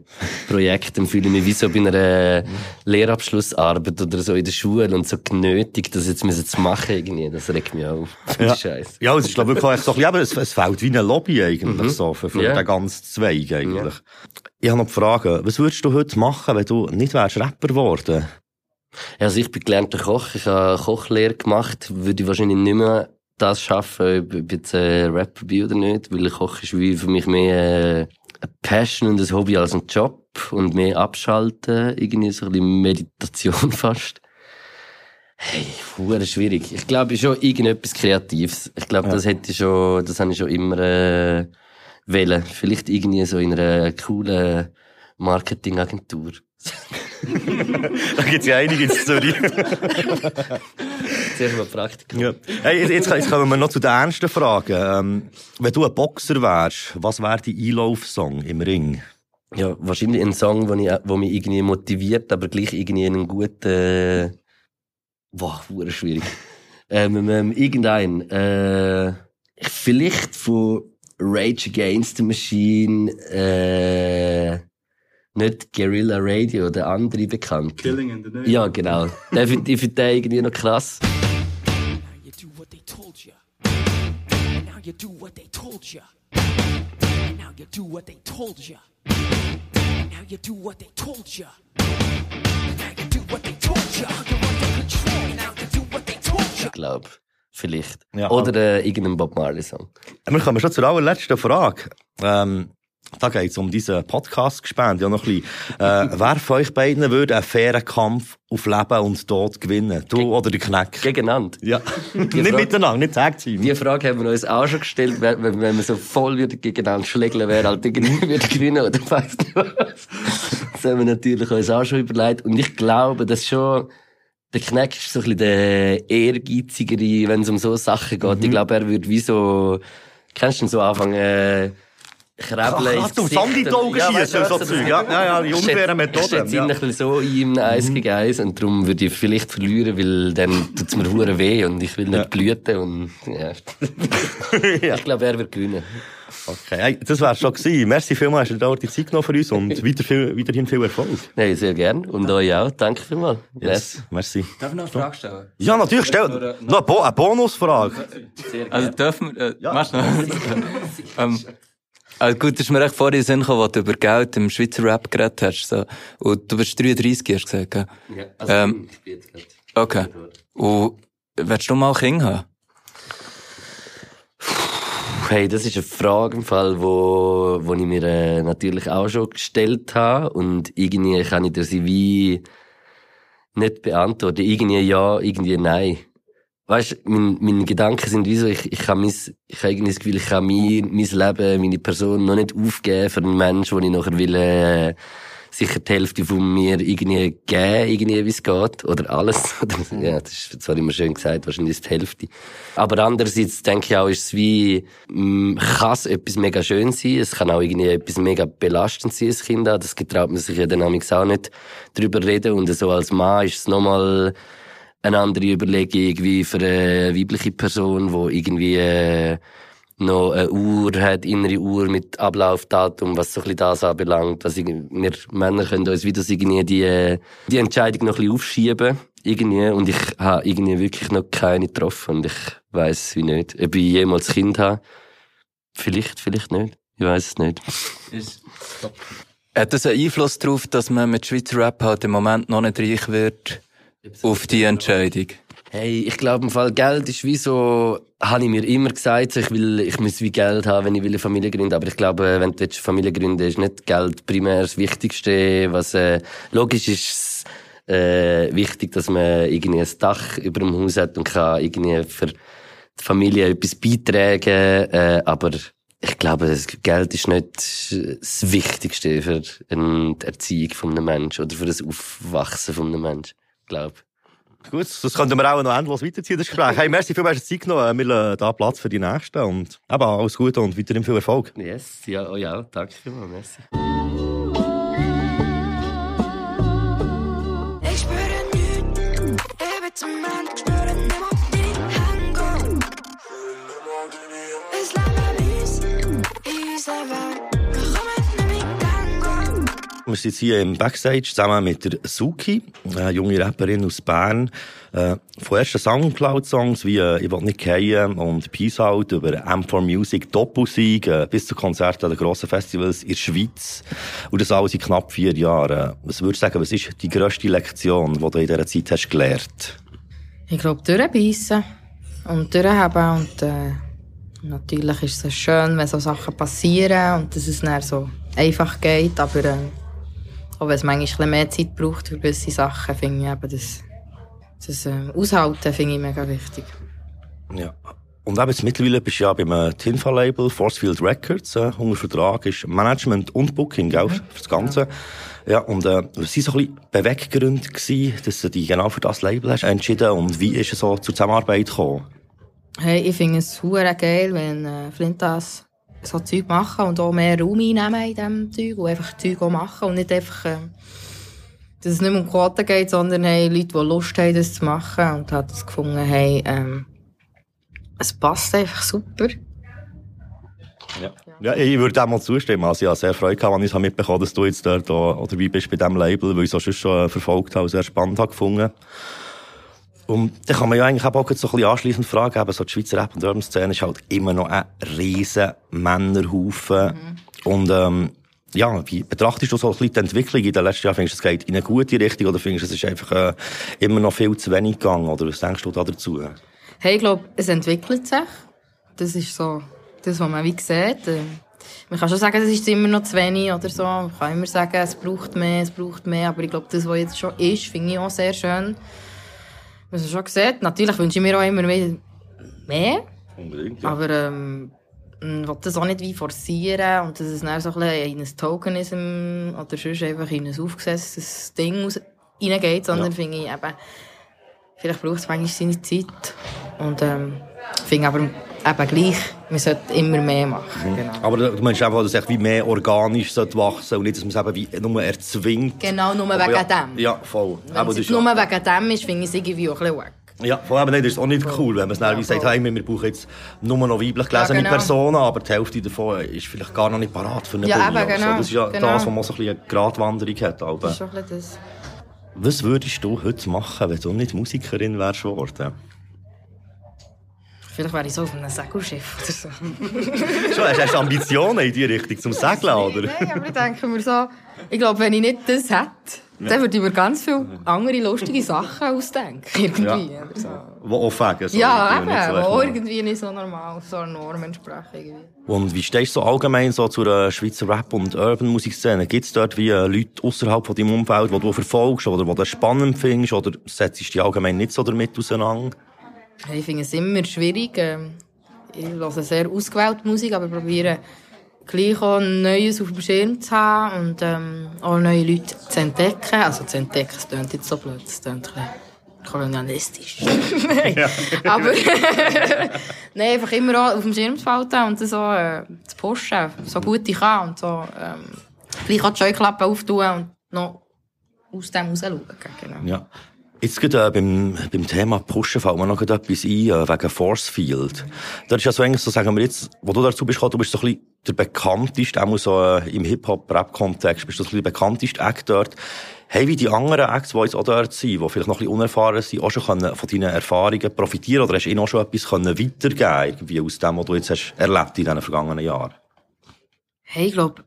Projekte, dann fühle ich mich wie so bei einer Lehrabschlussarbeit oder so in der Schule und so genötigt, das jetzt müssen zu machen irgendwie. Das regt mich auf. Ja. Scheiße. Ja, es ist, glaube ich, wirklich so ein bisschen, es, es fehlt wie eine Lobby eigentlich, Mhm. so, für, für Ja. den ganzen Zweig eigentlich. Ich habe noch die Frage, was würdest du heute machen, wenn du nicht wärst Rapper geworden? Ja, also ich bin gelernter Koch, ich habe Kochlehre gemacht, würde ich wahrscheinlich nicht mehr das schaffen, ob ich jetzt äh, Rapper bin oder nicht, weil Koch ist wie für mich mehr äh, eine Passion und ein Hobby als ein Job und mehr abschalten, irgendwie so ein bisschen Meditation fast. Hey, hure schwierig. Ich glaube schon irgendetwas Kreatives. Ich glaube, Ja. das hätte ich schon, das habe ich schon immer äh, wählen. Vielleicht irgendwie so in einer coolen Marketingagentur. da gibt es ja einige in Zürich. Zuerst mal Praktikum. ja. Hey, jetzt, jetzt, kommen wir noch zu den ernsten Fragen. Ähm, wenn du ein Boxer wärst, was wäre dein Einlaufsong im Ring? Ja, wahrscheinlich ein Song, wo, ich, wo mich irgendwie motiviert, aber gleich irgendwie einen guten, äh, boah, schwierig. ähm, ähm, irgendein, äh, vielleicht von Rage Against the Machine, äh, nicht Guerrilla Radio, der andere bekannt. Killing in the Name. Ja, genau. Der finde ich den irgendwie noch krass. you do what they told you. And now you do what they told you. And now you do what they told you. And now you do what they told you. And now you do what they told you. You're under control. And now you do what they told you. Ich glaube, vielleicht. Ja. Oder äh, irgendein Bob Marley Song. Wir kommen schon zur allerletzten Frage. Ähm, da geht es um diesen Podcast-Gespend. Ja, noch ein bisschen. Äh, wer von euch beiden würde einen fairen Kampf auf Leben und Tod gewinnen? Du oder der Kneck? Gegeneinander. Ja. Nicht Frage- miteinander, nicht Tag Team. Die Frage haben wir uns auch schon gestellt, wenn, wenn wir so voll wieder gegeneinander schlägeln, wer halt irgendwie wird gewinnen oder weiss nicht was. Das haben wir natürlich uns auch schon überlegt. Und ich glaube, dass schon, der Kneck ist so ein bisschen der ehrgeizigere, wenn es um so Sachen geht. Ich glaube, er würde wie so, kennst du ihn so anfangen, äh, Krabbeln Ach, ins du, Gesicht. Sand in die Augen Ja, schiessen, so das- Zeug. Ja, ja, ja, die unfairen Methoden, Ich schätze ihn ja. ein bisschen so im Eis gegen Eis und darum würde ich vielleicht verlieren, weil dann tut's mir hure weh und ich will nicht blüten und, ja. Ich glaube, er wird gewinnen. Okay, hey, das wär's schon gewesen. Merci vielmals, hast du dir die Zeit genommen für uns und weiter viel, weiterhin viel Erfolg. Nein, sehr gern. Und euch auch. Danke vielmals. Yes, merci. Darf ich noch eine Frage stellen? Ja, natürlich, stell, noch eine, Bo eine Bonusfrage. Also dürfen wir, äh, machst du noch? ähm, also gut, das ist mir echt vorhin Sinn gekommen, wo du über Geld im Schweizer Rap geredet hast. So. Und du bist 33, hast du gesagt, gell? Ja, also ähm, ich bin jetzt grad- okay. Und willst du mal Kinder haben? Hey, das ist eine Frage im Fall, wo, wo ich mir äh, natürlich auch schon gestellt habe und irgendwie kann ich das wie nicht beantworten. Irgendwie ja, irgendwie nein. Weißt, mein, meine Gedanken sind wie so, ich, ich kann mein, ich habe irgendwie das Gefühl, ich kann mein, mein Leben, meine Person noch nicht aufgeben für einen Menschen, den ich nachher will, äh, sicher die Hälfte von mir irgendwie geben, irgendwie wie es geht. Oder alles. Oder, ja, das ist zwar immer schön gesagt, wahrscheinlich ist die Hälfte. Aber andererseits denke ich auch, ist es wie, mm, kann es etwas mega schön sein. Es kann auch irgendwie etwas mega belastend sein, als Kind. Das getraut man sich ja dann auch nicht drüber reden. Und so als Mann ist es nochmal eine andere Überlegung wie für eine weibliche Person, wo irgendwie, äh, noch eine Uhr hat, innere Uhr mit Ablaufdatum, was so ein bisschen das anbelangt. Ich, wir Männer können uns wieder so irgendwie die, die Entscheidung noch ein bisschen aufschieben. Irgendwie. Und ich habe irgendwie wirklich noch keine getroffen. Und ich weiss wie nicht. Ob ich jemals Kind habe. Vielleicht, vielleicht nicht. Ich weiß es nicht. Hat das einen Einfluss darauf, dass man mit Schweizer Rap halt im Moment noch nicht reich wird? Auf die Entscheidung? Hey, ich glaube im Fall Geld ist wie so, habe ich mir immer gesagt, ich will, ich muss wie Geld haben, wenn ich will eine Familie gründen. Aber ich glaube, wenn du jetzt Familie gründen, ist nicht Geld primär das Wichtigste. Was äh, logisch ist, äh, wichtig, dass man irgendwie ein Dach über dem Haus hat und kann irgendwie für die Familie etwas beitragen. Äh, aber ich glaube, das Geld ist nicht das Wichtigste für eine Erziehung von einem Menschen oder für das Aufwachsen von einem Menschen. Ich glaube. Gut, das könnten wir auch noch endlos weiterziehen, das Gespräch. Hey, merci vielmals, dass du Zeit genommen Wir lassen da Platz für die Nächsten. Und eben, alles Gute und weiterhin viel Erfolg. Yes, ja, oh ja, danke vielmals, merci. Ich spüre nichts, ich bin zum Mann, ich spüre nimmer die Hänge. Es lange bis, ich selber, Wir sind jetzt hier im Backstage zusammen mit der Suki, eine junge Rapperin aus Bern. Äh, von ersten Soundcloud-Songs wie äh, «Ich will nicht gehen» und «Peace Out» über M4 Music, Doppelsieg, äh, bis zu Konzerten an den grossen Festivals in der Schweiz. Und das alles in knapp vier Jahren. Was würdest du sagen, was ist die grösste Lektion, die du in dieser Zeit hast gelernt? Ich glaube, durchbeissen und durchhaben. Und äh, natürlich ist es schön, wenn so Sachen passieren und dass es dann so einfach geht. Aber äh, auch wenn es manchmal ein mehr Zeit braucht für gewisse Sachen, finde ich eben das, das äh, Aushalten finde ich mega wichtig. Ja. Und eben jetzt mittlerweile bist du ja beim Tinfa-Label Forcefield Records äh, unter Vertrag, ist Management und Booking, gell, für das Ganze. Ja, und äh, was waren so ein bisschen Beweggründe gewesen, dass du dich genau für das Label hast entschieden und wie ist es so zur Zusammenarbeit gekommen? Hey, ich finde es hure geil, wenn äh, Flintas so Zeug machen und auch mehr Raum einnehmen in diesem Zeug und einfach Zeug auch machen und nicht einfach, äh, dass es nicht mehr um Quoten geht, sondern hey, Leute, die Lust haben, das zu machen und hat es gefunden, hey, ähm, es passt einfach super. Ja. ja, ich würde dem mal zustimmen. Also ich habe sehr Freude gehabt, als ich mitbekommen habe, dass du jetzt dort auch, oder wie bist bei diesem Label, weil ich es auch schon äh, verfolgt habe und sehr spannend habe gefunden. Und dann kann man ja eigentlich auch so ein bisschen anschliessend fragen, eben so die Schweizer Rap- und Urban-Szene ist halt immer noch ein riesen Männerhaufen. Und, ähm, ja, wie betrachtest du so ein bisschen die Entwicklung in den letzten Jahren? Findest du, es geht in eine gute Richtung oder findest du, es ist einfach äh, immer noch viel zu wenig gegangen? Oder was denkst du da dazu? Hey, ich glaube, es entwickelt sich. Das ist so das, was man wie sieht. Ähm, Man kann schon sagen, es ist immer noch zu wenig oder so. Man kann immer sagen, es braucht mehr, es braucht mehr. Aber ich glaube, das, was jetzt schon ist, finde ich auch sehr schön. Was man schon sieht. Natürlich wünsche ich mir auch immer wieder mehr. Unbedingt, Aber ähm, ich will das auch nicht wie forcieren und dass es dann so ein bisschen in ein Tokenism oder sonst einfach in ein aufgesetztes Ding reingeht, sondern Ja. finde ich eben, vielleicht braucht es manchmal seine Zeit. Und ähm, finde aber eben gleich, man sollte immer mehr machen. Genau. Aber du meinst einfach, dass es wie mehr organisch wachsen und nicht, dass man es eben wie nur erzwingt. Genau, nur wegen ja, dem. Ja, voll. Wenn Aber es das nur ja, wegen dem ist, finde ich es irgendwie auch ein bisschen wack. ja, vor allem nicht, das ist auch nicht cool, wenn man es dann wie sagt, hey, wir brauchen jetzt nur noch weiblich gelesene genau. Personen, aber die Hälfte davon ist vielleicht gar noch nicht parat für eine Ja, eben, oder so. genau, Das ist ja genau. das, wo man so ein bisschen eine Gratwanderung hat. Aber. Das ist schon ein bisschen das. Was würdest du heute machen, wenn du nicht Musikerin wärst geworden? Vielleicht wäre ich so auf einem Segelschiff oder so. Schon, hast du Ambitionen in die Richtung zum Segeln, oder? Nein, aber ich denke mir so, ich glaube, wenn ich nicht das hätte, dann würde ich mir ganz viele andere lustige Sachen ausdenken. Irgendwie. Ja. Oder so. Die aufwägen. so ja, irgendwie, eben, so machen. irgendwie nicht so normal, so einer Norm entsprechen. Und wie stehst du so allgemein so zur äh, Schweizer Rap- und Urban-Musikszene? Gibt es dort wie äh, Leute außerhalb von deinem Umfeld, die du verfolgst oder die du spannend findest oder setzt du dich allgemein nicht so damit auseinander? Ich finde es immer schwierig. ähm, Ich höre sehr ausgewählte Musik, aber probiere gleich auch Neues auf dem Schirm zu haben und ähm, auch neue Leute zu entdecken. Also zu entdecken, das klingt jetzt so blöd, das klingt ein bisschen kolonialistisch. Nein. Aber Nein, einfach immer auch auf dem Schirm zu halten und so äh, zu pushen, so gut ich kann und so ähm, gleich auch die Scheuklappen auftun und noch aus dem raus schauen. Genau. Ja. Jetzt gerade, äh, beim, beim Thema Pushen fällt mir noch etwas ein, äh, wegen Force Field. Das ist ja so eigentlich so, sagen wir jetzt, wo du dazu bist du bist so ein bisschen der bekannteste, auch so äh, im Hip-Hop-Rap-Kontext, bist du so ein bisschen der bekannteste Act dort. Hey, wie die anderen Acts, die jetzt auch dort sind, die vielleicht noch ein bisschen unerfahren sind, auch schon können von deinen Erfahrungen profitieren oder hast du ihnen auch schon etwas können weitergeben irgendwie aus dem, was du jetzt hast erlebt in diesen vergangenen Jahren? Hey, ich glaube,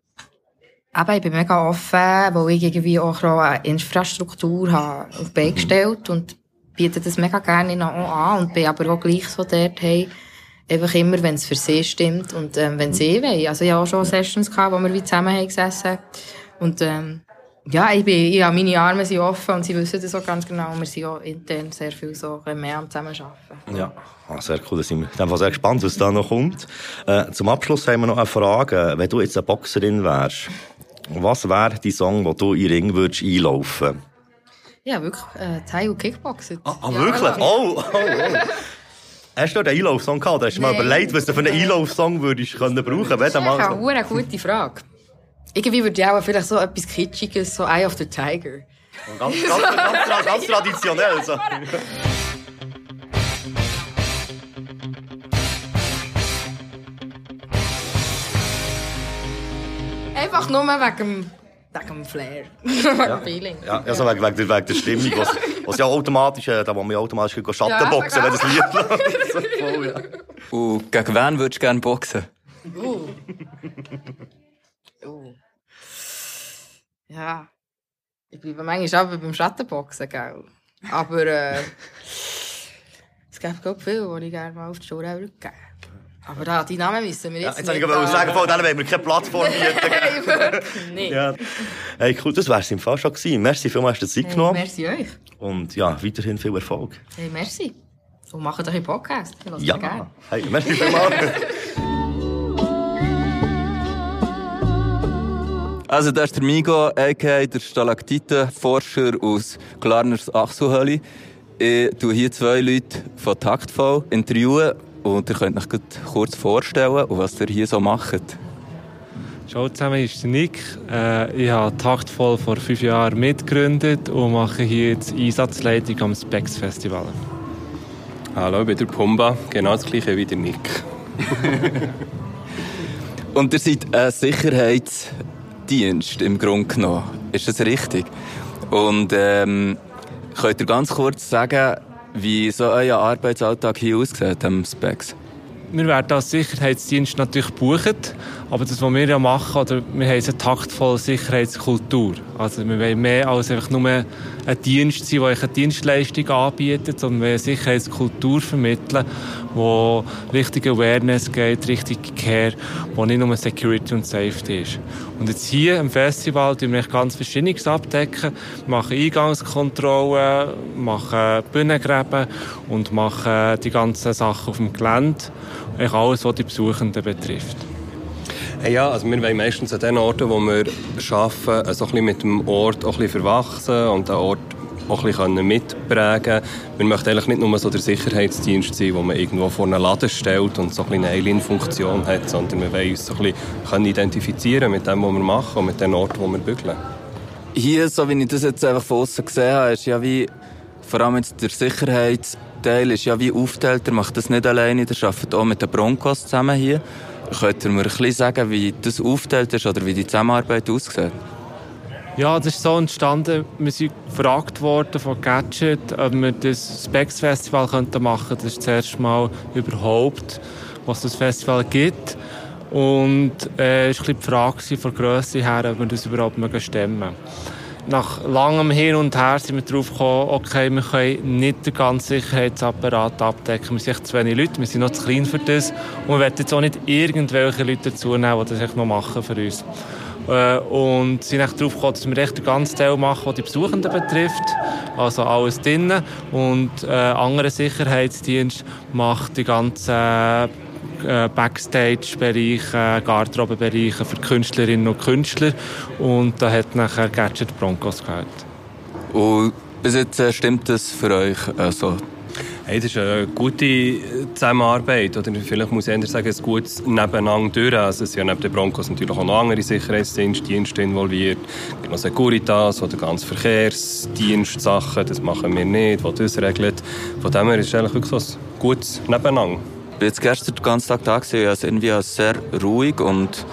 eben, ich bin mega offen, weil ich irgendwie auch eine Infrastruktur habe auf die Beine gestellt und biete das mega gerne an und bin aber auch gleich so dort, hey, einfach immer, wenn es für sie stimmt und ähm, wenn sie wollen. Also ich hatte auch schon Sessions, gehabt, wo wir wie zusammen haben gesessen und ähm, ja, ich bin, habe meine Arme sind offen und sie wissen das auch ganz genau. Wir sind auch intern sehr viel so mehr am Zusammenarbeiten. Ja, ah, sehr cool. Da sind wir in dem Fall sehr gespannt, was da noch kommt. Äh, zum Abschluss haben wir noch eine Frage. Wenn du jetzt eine Boxerin wärst, was wäre die Song, wo du in den Ring würdest einlaufen? Ja, wirklich, äh, Thai und Kickboxen. Ah, wirklich? Oh, oh, oh. Hast du einen Einlaufsong gehabt? Hast du mal überlegt, was du für einen Einlaufsong würdest können brauchen? Das ist eine gute Frage. Irgendwie würde ich auch vielleicht so etwas Kitschiges, so Eye of the Tiger. Ganz, ganz, ganz, ganz, ganz traditionell. So. Einfach nur wegen dem, wegen dem Flair. wegen dem Feeling. Ja, also wegen, wegen, der- wegen der Stimmung, was, was ja automatisch, äh, da wo man ja automatisch Schattenboxen, Ja, wenn das Lied läuft. Voll, ja. Und gegen wen würdest du gerne boxen? Uh. Uh. Ja. Ich bleibe manchmal aber beim Schattenboxen, gell? Aber äh, es gibt glaub, viele, die ich gerne mal auf die Schuhe würde geben. Aber da, die Namen wissen wir Ja, jetzt jetzt wollte nicht. ich aber sagen, von denen wollen wir keine Plattform bieten. Nein, wirklich nicht. ja. Hey, cool, das wär's im Fall schon gewesen. Merci vielmals, dass du Zeit Hey, genommen merci euch. Und ja, weiterhin viel Erfolg. Hey, merci. So machen doch einen Podcast. Ich Ja. gerne. Hey, merci vielmals. Also, das ist der Migo, a.k.a. der Stalaktitenforscher aus Glarners Achselhöhle. Ich tue hier zwei Leute von Taktvoll interviewen und ihr könnt euch kurz vorstellen, was ihr hier so macht. Ciao zusammen, ist der Nick. Äh, ich habe Taktvoll vor fünf Jahren mitgegründet und mache hier jetzt Einsatzleitung am Specs Festival. Hallo, ich bin der Pumba, genau das gleiche wie der Nick. Und ihr seid ein Sicherheitsdienst im Grunde genommen. Ist das richtig? Und ähm, könnt ihr ganz kurz sagen, wie so euer Arbeitsalltag hier aussieht am Specs? Wir werden als Sicherheitsdienst natürlich gebucht, aber das, was wir ja machen, oder wir haben eine taktvolle Sicherheitskultur. Also wir wollen mehr als einfach nur ein Dienst sein, der eine Dienstleistung anbietet, sondern wir wollen eine Sicherheitskultur vermitteln, wo richtig Awareness geht, richtig Care, wo nicht nur Security und Safety ist. Und jetzt hier im Festival tun wir ganz Verschiedenes abdecken. Machen Eingangskontrollen, machen Bühnengräben und machen die ganzen Sachen auf dem Gelände. Eigentlich alles, was die Besuchenden betrifft. Hey, Ja, also wir wollen meistens an den Orten, wo wir arbeiten, so ein mit dem Ort auch ein verwachsen und den Ort auch ein bisschen mitprägen Wir möchten eigentlich nicht nur so der Sicherheitsdienst sein, wo man irgendwo vor einen Laden stellt und so ein eine Alien-Funktion hat, sondern wir wollen uns so ein bisschen identifizieren mit dem, was wir machen und mit den Orten, wo wir bügeln. Hier, so wie ich das jetzt einfach von außen gesehen habe, ist ja wie, vor allem jetzt der Sicherheitsteil ist ja wie aufgeteilt. Er macht das nicht alleine, der arbeitet auch mit den Broncos zusammen hier. Könnt ihr mir ein bisschen sagen, wie das aufgeteilt ist oder wie die Zusammenarbeit aussieht? Ja, das ist so entstanden. Wir sind gefragt worden von Gadget, ob wir das Specs Festival machen könnten. Das ist das erste Mal überhaupt, was das Festival gibt. Und äh, es war die Frage von der Grösse her, ob wir das überhaupt stemmen Nach langem Hin und Her sind wir darauf gekommen, okay, wir können nicht den ganzen Sicherheitsapparat abdecken. Wir sind zu wenig Leute, wir sind noch zu klein für das. Und wir wollen jetzt auch nicht irgendwelche Leute dazu nehmen, die das noch machen für uns. Äh, und sind echt darauf gekommen, dass wir echt den ganzen Teil machen, der die Besuchenden betrifft. Also alles drinnen. Und äh, andere Sicherheitsdienst macht die ganzen Backstage-Bereiche, Garderobe-Bereiche für Künstlerinnen und Künstler. Und da hat nachher Gadget Broncos gehört. Und bis jetzt äh, stimmt das für euch also, Hey, das ist eine gute Zusammenarbeit. Oder vielleicht muss ich eher sagen, ein gutes Nebeneinander durch. Also es sind ja neben den Broncos natürlich auch noch andere Sicherheitsdienste involviert. Es gibt noch Securitas oder ganz Verkehrsdienstsachen. Das machen wir nicht, die das regelt. Von dem her ist es eigentlich wirklich so ein gutes Nebeneinander. Bin jetzt gestern den ganzen Tag da gewesen, habe es irgendwie als sehr ruhig und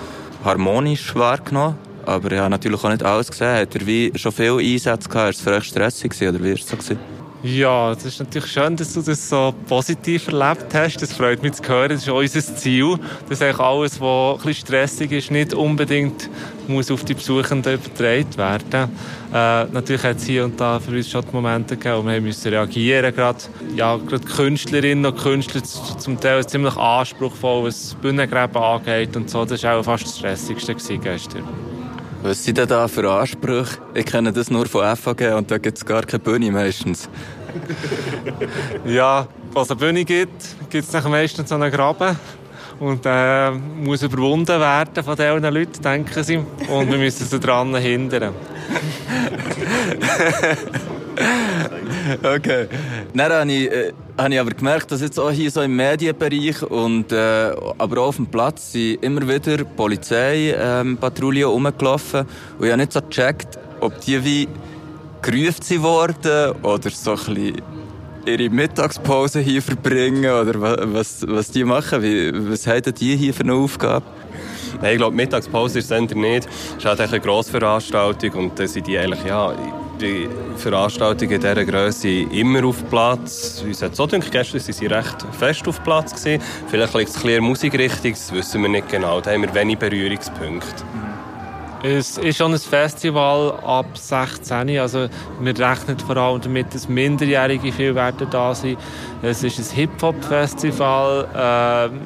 harmonisch wahrgenommen. Aber ich habe natürlich auch nicht alles gesehen. Hat er wie schon viele Einsätze gehabt? Ist es für euch stressig oder wie war es so? Gewesen? Ja, es ist natürlich schön, dass du das so positiv erlebt hast. Das freut mich zu hören. Das ist unser Ziel, dass eigentlich alles, was ein bisschen stressig ist, nicht unbedingt muss auf die Besuchenden übertragen werden. Äh, natürlich hat es hier und da für uns schon Momente gegeben, wo wir müssen reagieren gerade ja, gerade Künstlerinnen und Künstler zum Teil ziemlich anspruchsvoll, was Bühnengräben angeht und so. Das war auch fast das Stressigste gewesen gestern. Was sind denn da für Ansprüche? Ich kenne das nur von FAG und da gibt es gar keine Bühne meistens. Ja, was es eine Bühne gibt, gibt es meistens so einen Graben. Und der muss überwunden werden von diesen Leuten, denken sie. Und wir müssen sie daran hindern. Okay. Dann habe ich, äh, habe ich aber gemerkt, dass jetzt auch hier so im Medienbereich und äh, aber auch auf dem Platz sind immer wieder Polizeipatrouillen ähm, rumgelaufen und ich habe nicht so gecheckt, ob die wie gerufen sind worden oder so ein bisschen ihre Mittagspause hier verbringen oder wa- was, was die machen. Wie, was haben die hier für eine Aufgabe? Nein, ich glaube, Mittagspause ist es nicht. Es ist halt eine Grossveranstaltung und da sind die eigentlich, ja, die Veranstaltungen in dieser Größe immer auf Platz. Uns hat so gedacht, gestern waren sie recht fest auf Platz. Gewesen. Vielleicht liegt es ein bisschen Musikrichtung, das wissen wir nicht genau. Da haben wir wenig Berührungspunkte. Es ist schon ein Festival ab 16. Also wir rechnen vor allem damit, dass Minderjährige viel werden da sein. Es ist ein Hip-Hop-Festival. Ähm,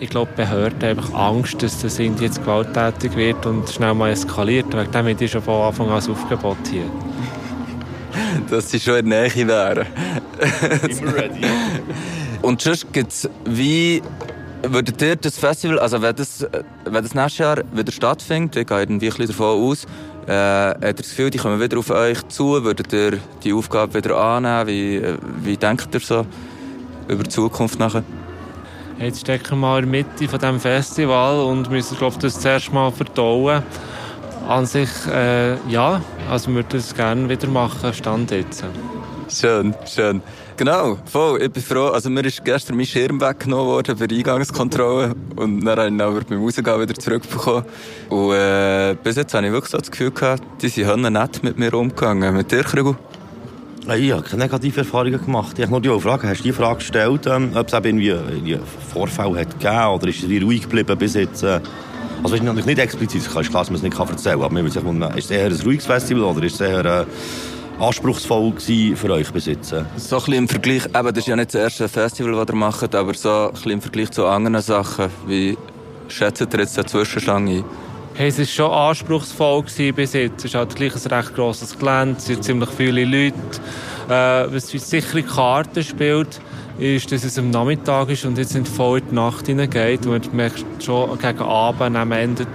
ich glaube, die Behörden haben einfach Angst, dass das Indien jetzt gewalttätig wird und schnell mal eskaliert. Wegen dem ist schon von Anfang an das Aufgebot hier. dass sie schon in der Nähe wären. Immer ready. Und sonst gibt es wie, würdet ihr das Festival, also wenn das, wenn das nächstes Jahr wieder stattfindet, ich gehe irgendwie ein bisschen davon aus, äh, habt ihr das Gefühl, die kommen wieder auf euch zu, würdet ihr die Aufgabe wieder annehmen, wie, äh, wie denkt ihr so über die Zukunft nachher? Jetzt stecken wir in der Mitte von diesem Festival und müssen, glaube das zuerst mal verdauen. An sich, äh, ja, also wir würden das gerne wieder machen, Stand jetzt. Schön, schön. Genau, voll. Ich bin froh. Also mir ist gestern mein Schirm weggenommen worden für die Eingangskontrolle und dann habe ich ihn aber beim Rausgehen wieder zurückbekommen. Und äh, bis jetzt habe ich wirklich so das Gefühl gehabt, die sind nett mit mir umgegangen. Mit dir, Krigu? Ich habe keine negative Erfahrungen gemacht. Ich habe nur die Frage, hast du die Frage gestellt, ähm, ob es eben irgendwie, Vorfälle hat gegeben oder ist es wie ruhig geblieben bis jetzt? Äh, also ist natürlich nicht explizit, es ist klar, dass man es nicht erzählen kann, aber mir wundern, ist es eher ein ruhiges Festival oder ist es eher äh, anspruchsvoll für euch bis äh? So ein bisschen im Vergleich, eben, das ist ja nicht das erste Festival, das ihr macht, aber so ein bisschen im Vergleich zu anderen Sachen. Wie schätzt ihr jetzt den Zwischenstand ein? Hey, es war schon anspruchsvoll bis jetzt. Es ist halt gleich ein recht grosses Gelände, es sind ziemlich viele Leute. Äh, was für sichere Karten spielt, ist, dass es am Nachmittag ist und jetzt die voll in die Nacht hineingeht. Und man merkt schon, gegen Abend nehmen Ende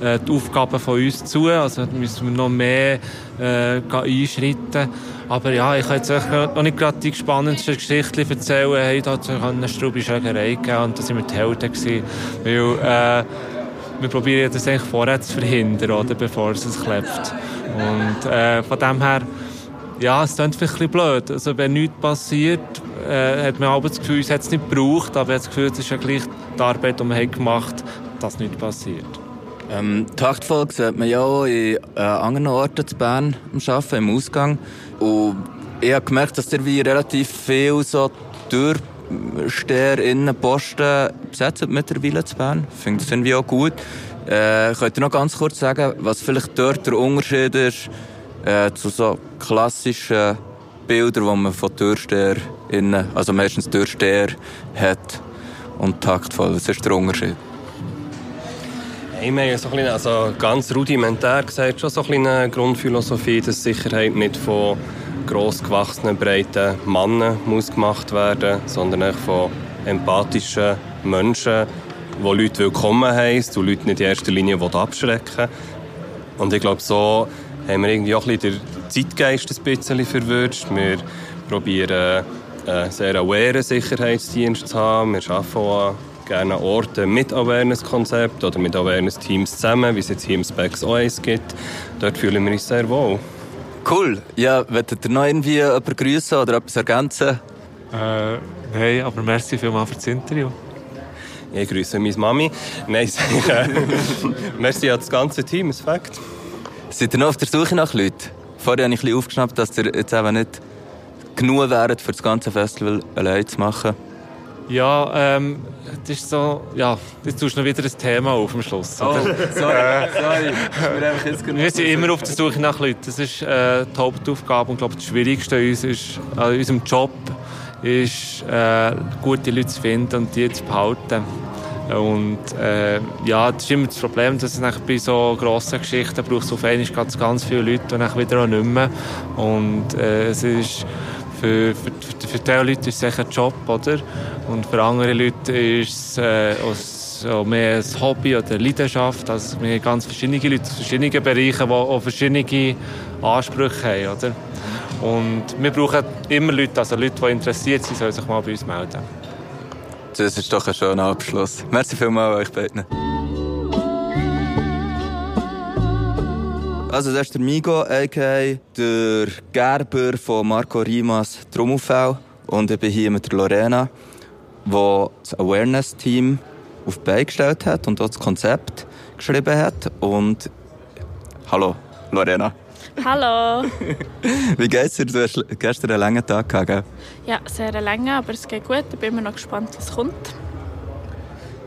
äh, die Aufgaben von uns zu. Also müssen wir noch mehr äh, einschreiten. Aber ja, ich kann jetzt noch nicht gerade die spannendsten Geschichten erzählen. Hey, da hat es eine Strubi-Schlägerei gegeben und da waren wir die Helden. Weil, äh, wir probieren das eigentlich vorher zu verhindern, oder, bevor es klebt. Und äh, von dem her, ja, es klingt vielleicht ein bisschen blöd. Also, wenn nichts passiert, äh, hat man aber das Gefühl, es hat es nicht gebraucht, aber das Gefühl, es ist ja gleich die Arbeit, die man hat gemacht hat, dass nichts passiert. Ähm, Taktfolge sieht man ja auch in äh, anderen Orten zu Bern am Arbeiten, im Ausgang. Und ich habe gemerkt, dass ihr wie relativ viel so Türsteher, Innenposten besetzt mittlerweile zu Bern. Ich finde das irgendwie auch gut. Äh, könnt ihr noch ganz kurz sagen, was vielleicht dort der Unterschied ist äh, zu so klassischen Bildern, die man von Türsteher, innen, also meistens Türsteher hat und taktvoll. Was ist der Unterschied? Wir haben so ein also ganz rudimentär gesagt, schon so eine Grundphilosophie, dass Sicherheit nicht von gross gewachsenen, breiten Männern muss gemacht werden sondern echt von empathischen Menschen, die Leute willkommen heissen und Leute nicht in erster Linie abschrecken Und ich glaube, so haben wir irgendwie auch ein bisschen den Zeitgeist ein bisschen verwünscht. Wir probieren einen sehr aware Sicherheitsdienst zu haben. Wir arbeiten auch gerne Orte mit Awareness-Konzept oder mit Awareness-Teams zusammen, wie es jetzt hier im Specs auch gibt. Dort fühlen wir uns sehr wohl. Cool. Ja, wollt ihr noch irgendwie jemanden grüßen oder etwas ergänzen? Äh, nein, aber merci vielmals für das Interview. Ich grüße meine Mami. Nein, äh, merci an das ganze Team, ist Fakt. Seid ihr noch auf der Suche nach Leuten? Vorher habe ich ein bisschen aufgeschnappt, dass ihr jetzt eben nicht genug wäret, für das ganze Festival allein zu machen. Ja, ähm, das ist so, ja, jetzt tust du noch wieder ein Thema auf am Schluss. Oh, oder? sorry, sorry. Jetzt Wir sind immer auf der Suche nach Leuten. Das ist äh, die Hauptaufgabe und ich glaube, das Schwierigste an uns ist, an unserem Job ist, äh, gute Leute zu finden und die zu behalten. Und äh, ja, das ist immer das Problem, dass es bei so grossen Geschichten braucht auf einmal ganz, ganz viele Leute und dann wieder auch nicht mehr. Und äh, es ist für, für, für, diese Leute ist es ein Job, oder? Und für andere Leute ist es äh, mehr ein Hobby oder Leidenschaft. Also wir haben ganz verschiedene Leute aus verschiedenen Bereichen, die auch verschiedene Ansprüche haben, oder? Und wir brauchen immer Leute, also Leute, die interessiert sind, sollen sich mal bei uns melden. Das ist doch ein schöner Abschluss. Merci vielmals euch beiden. Also das ist der Migo, a.k.a. der Gerber von Marco Rimas Trommelfell. Und ich bin hier mit der Lorena, die das Awareness-Team auf die Beine gestellt hat und auch das Konzept geschrieben hat. Und hallo, Lorena. Hallo. Wie geht's dir? Du hast gestern einen langen Tag gehabt, gell? Ja, sehr lange, aber es geht gut. Ich bin immer noch gespannt, was kommt.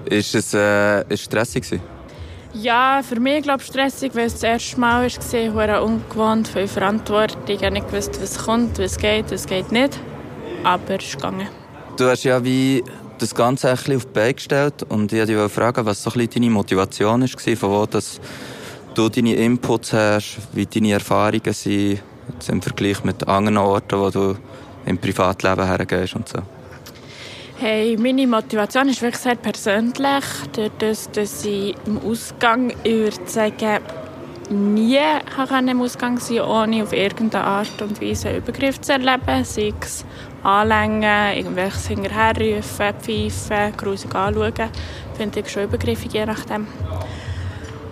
Ist es äh, ist stressig gewesen? Ja, für mich glaube ich stressig, weil es das erste Mal war, hure ungewohnt, viel Verantwortung. Ich habe nicht was kommt, was geht, was geht nicht. Aber es ist gegangen. Du hast ja wie das Ganze ein bisschen auf die Beine gestellt und ich wollte dich fragen, was so ein bisschen deine Motivation war, von wo das du deine Inputs hast, wie deine Erfahrungen sind, im Vergleich mit anderen Orten, wo du im Privatleben hergehst und so. Hey, meine Motivation ist wirklich sehr persönlich. Durch das, dass ich im Ausgang, ich würde sagen, nie kann im Ausgang sein ohne auf irgendeine Art und Weise einen Übergriff zu erleben. Sei es anlängen, irgendwelches hinterherrufen, pfeifen, grusig anschauen. Finde ich schon übergriffig, je nachdem.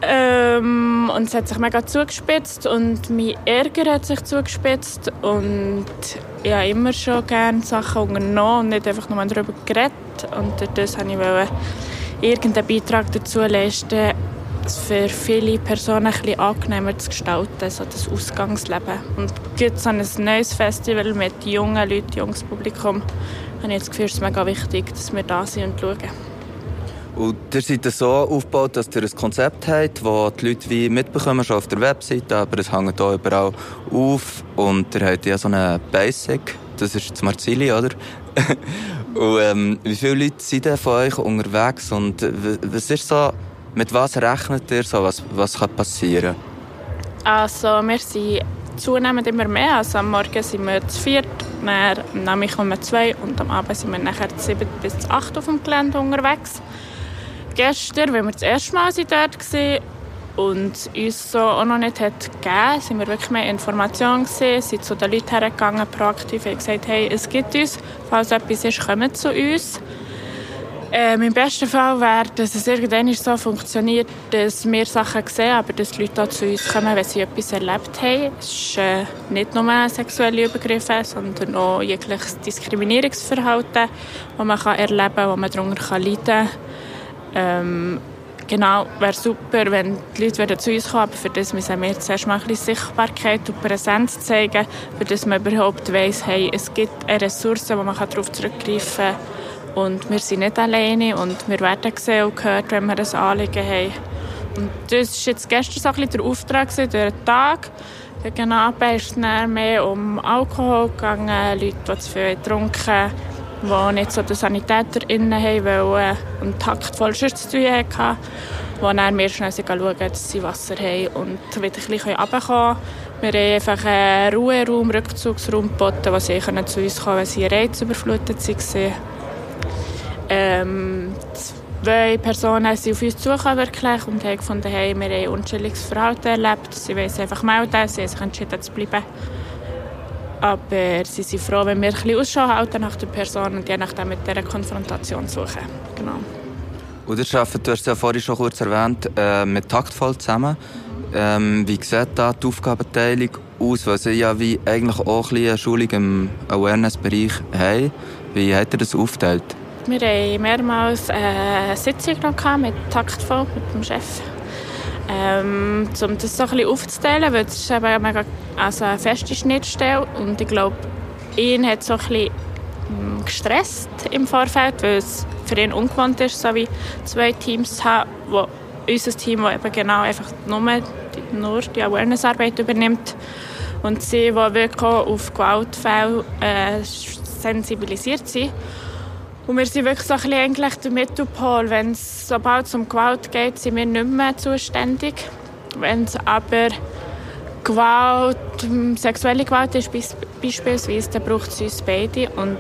Ähm, und es hat sich mega zugespitzt und mein Ärger hat sich zugespitzt und ich habe immer schon gerne Sachen unternommen und nicht einfach nur darüber geredet und das wollte ich irgendeinen Beitrag dazu leisten, es für viele Personen ein bisschen angenehmer zu gestalten, so das Ausgangsleben. Und gibt so ein neues Festival mit jungen Leuten, junges Publikum, habe ich das Gefühl, es ist mega wichtig, dass wir da sind und schauen. Und ihr seid so aufgebaut, dass ihr ein Konzept habt, das die Leute wie mitbekommen, schon auf der Webseite, aber es hängt hier überall auf. Und ihr habt ja so eine Basic, das ist das Marzili, oder? und ähm, wie viele Leute sind denn von euch unterwegs und was ist so, mit was rechnet ihr so, was, was kann passieren? Also wir sind zunehmend immer mehr. Also am Morgen sind wir zu viert, dann am Nachmittag kommen wir zwei und am Abend sind wir nachher zu sieben bis zu acht auf dem Gelände unterwegs. Gestern, wenn wir das erste Mal dort waren und uns so auch noch nicht hat gegeben, sind wir wirklich mehr Informationen gesehen, sind zu den Leuten hergegangen, proaktiv, haben gesagt, hey, es gibt uns, falls etwas ist, kommt zu uns. Ähm, Im besten Fall wäre, dass es irgendwann so funktioniert, dass wir Sachen sehen, aber dass die Leute auch zu uns kommen, wenn sie etwas erlebt haben. Es ist äh, nicht nur sexuelle Übergriffe, sondern auch jegliches Diskriminierungsverhalten, das man kann erleben kann, das man darunter leiden kann. Ähm, genau, wäre super, wenn die Leute wieder zu uns kommen, aber für das müssen wir zuerst mal ein bisschen Sichtbarkeit und Präsenz zeigen, für das man überhaupt weiss, hey, es gibt eine Ressource, wo man darauf zurückgreifen kann und wir sind nicht alleine und wir werden gesehen und gehört, wenn wir ein Anliegen haben. Und das war jetzt gestern so ein bisschen der Auftrag durch den Tag. Gegen Abend ist es mehr um Alkohol gegangen, Leute, die zu viel getrunken die nicht so den Sanitäter innen haben wollen und taktvoll sonst zu tun hatten, wo dann wir schnell schauen, dass sie Wasser haben und wieder ein bisschen runterkommen. Wir haben einfach einen Ruheraum, Rückzugsraum geboten, wo sie zu uns kommen können, wenn sie reizüberflutet waren. Ähm, zwei Personen sind auf uns zugekommen und haben gefunden, hey, wir haben ein unschuldiges Verhalten erlebt. Sie wollen einfach melden, sie haben sich entschieden zu bleiben. Aber sie sind froh, wenn wir ein bisschen Ausschau halten nach der Person und je nachdem mit dieser Konfrontation suchen. Genau. Und ihr arbeitet, du hast es ja vorhin schon kurz erwähnt, äh, mit Taktvoll zusammen. Ähm, wie sieht da die Aufgabenteilung aus? Weil sie ja wie eigentlich auch ein bisschen eine Schulung im Awareness-Bereich haben. Wie hat ihr das aufgeteilt? Wir hatten mehrmals eine Sitzung mit Taktvoll, mit dem Chef. Ähm, um das so ein bisschen aufzuteilen, weil es ist eben eine, mega, also eine feste Schnittstelle und ich glaube, ihn hat so ein bisschen mm, gestresst im Vorfeld, weil es für ihn ungewohnt ist, so wie zwei Teams zu haben, wo unser Team, das eben genau einfach nur die, nur die Awareness-Arbeit übernimmt und sie, die wirklich auf Gewaltfälle äh, sensibilisiert sind. Und wir sind wirklich so ein bisschen eigentlich der Mittelpol. Wenn es sobald um Gewalt geht, sind wir nicht mehr zuständig. Wenn es aber Gewalt, ähm, sexuelle Gewalt ist beis- beispielsweise, dann braucht es uns beide. Und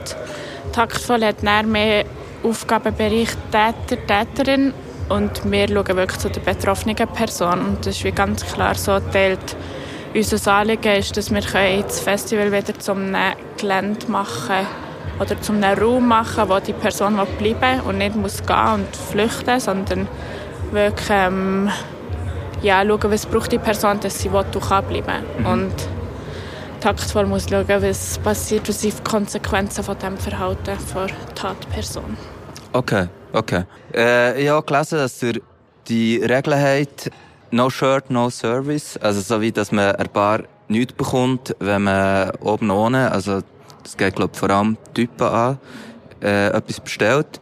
taktvoll hat dann mehr Aufgabenbereich Täter, Täterin. Und wir schauen wirklich zu der betroffenen Person. Und das ist wie ganz klar so geteilt. Unser Anliegen ist, dass wir das Festival wieder zum Gelände machen können oder zum einem Raum machen, wo die Person will bleiben und nicht muss gehen und flüchten, sondern wirklich ähm, ja, schauen, was braucht die Person, dass sie will kann bleiben. Mhm. Und taktvoll muss schauen, was passiert, was die Konsequenzen von dem Verhalten der Tatperson. Okay, okay. Äh, ich habe gelesen, dass ihr die Regeln habt, no shirt, no service. Also so wie, dass man ein paar nichts bekommt, wenn man oben ohne, also das geht glaube vor allem Typen an, äh, etwas bestellt.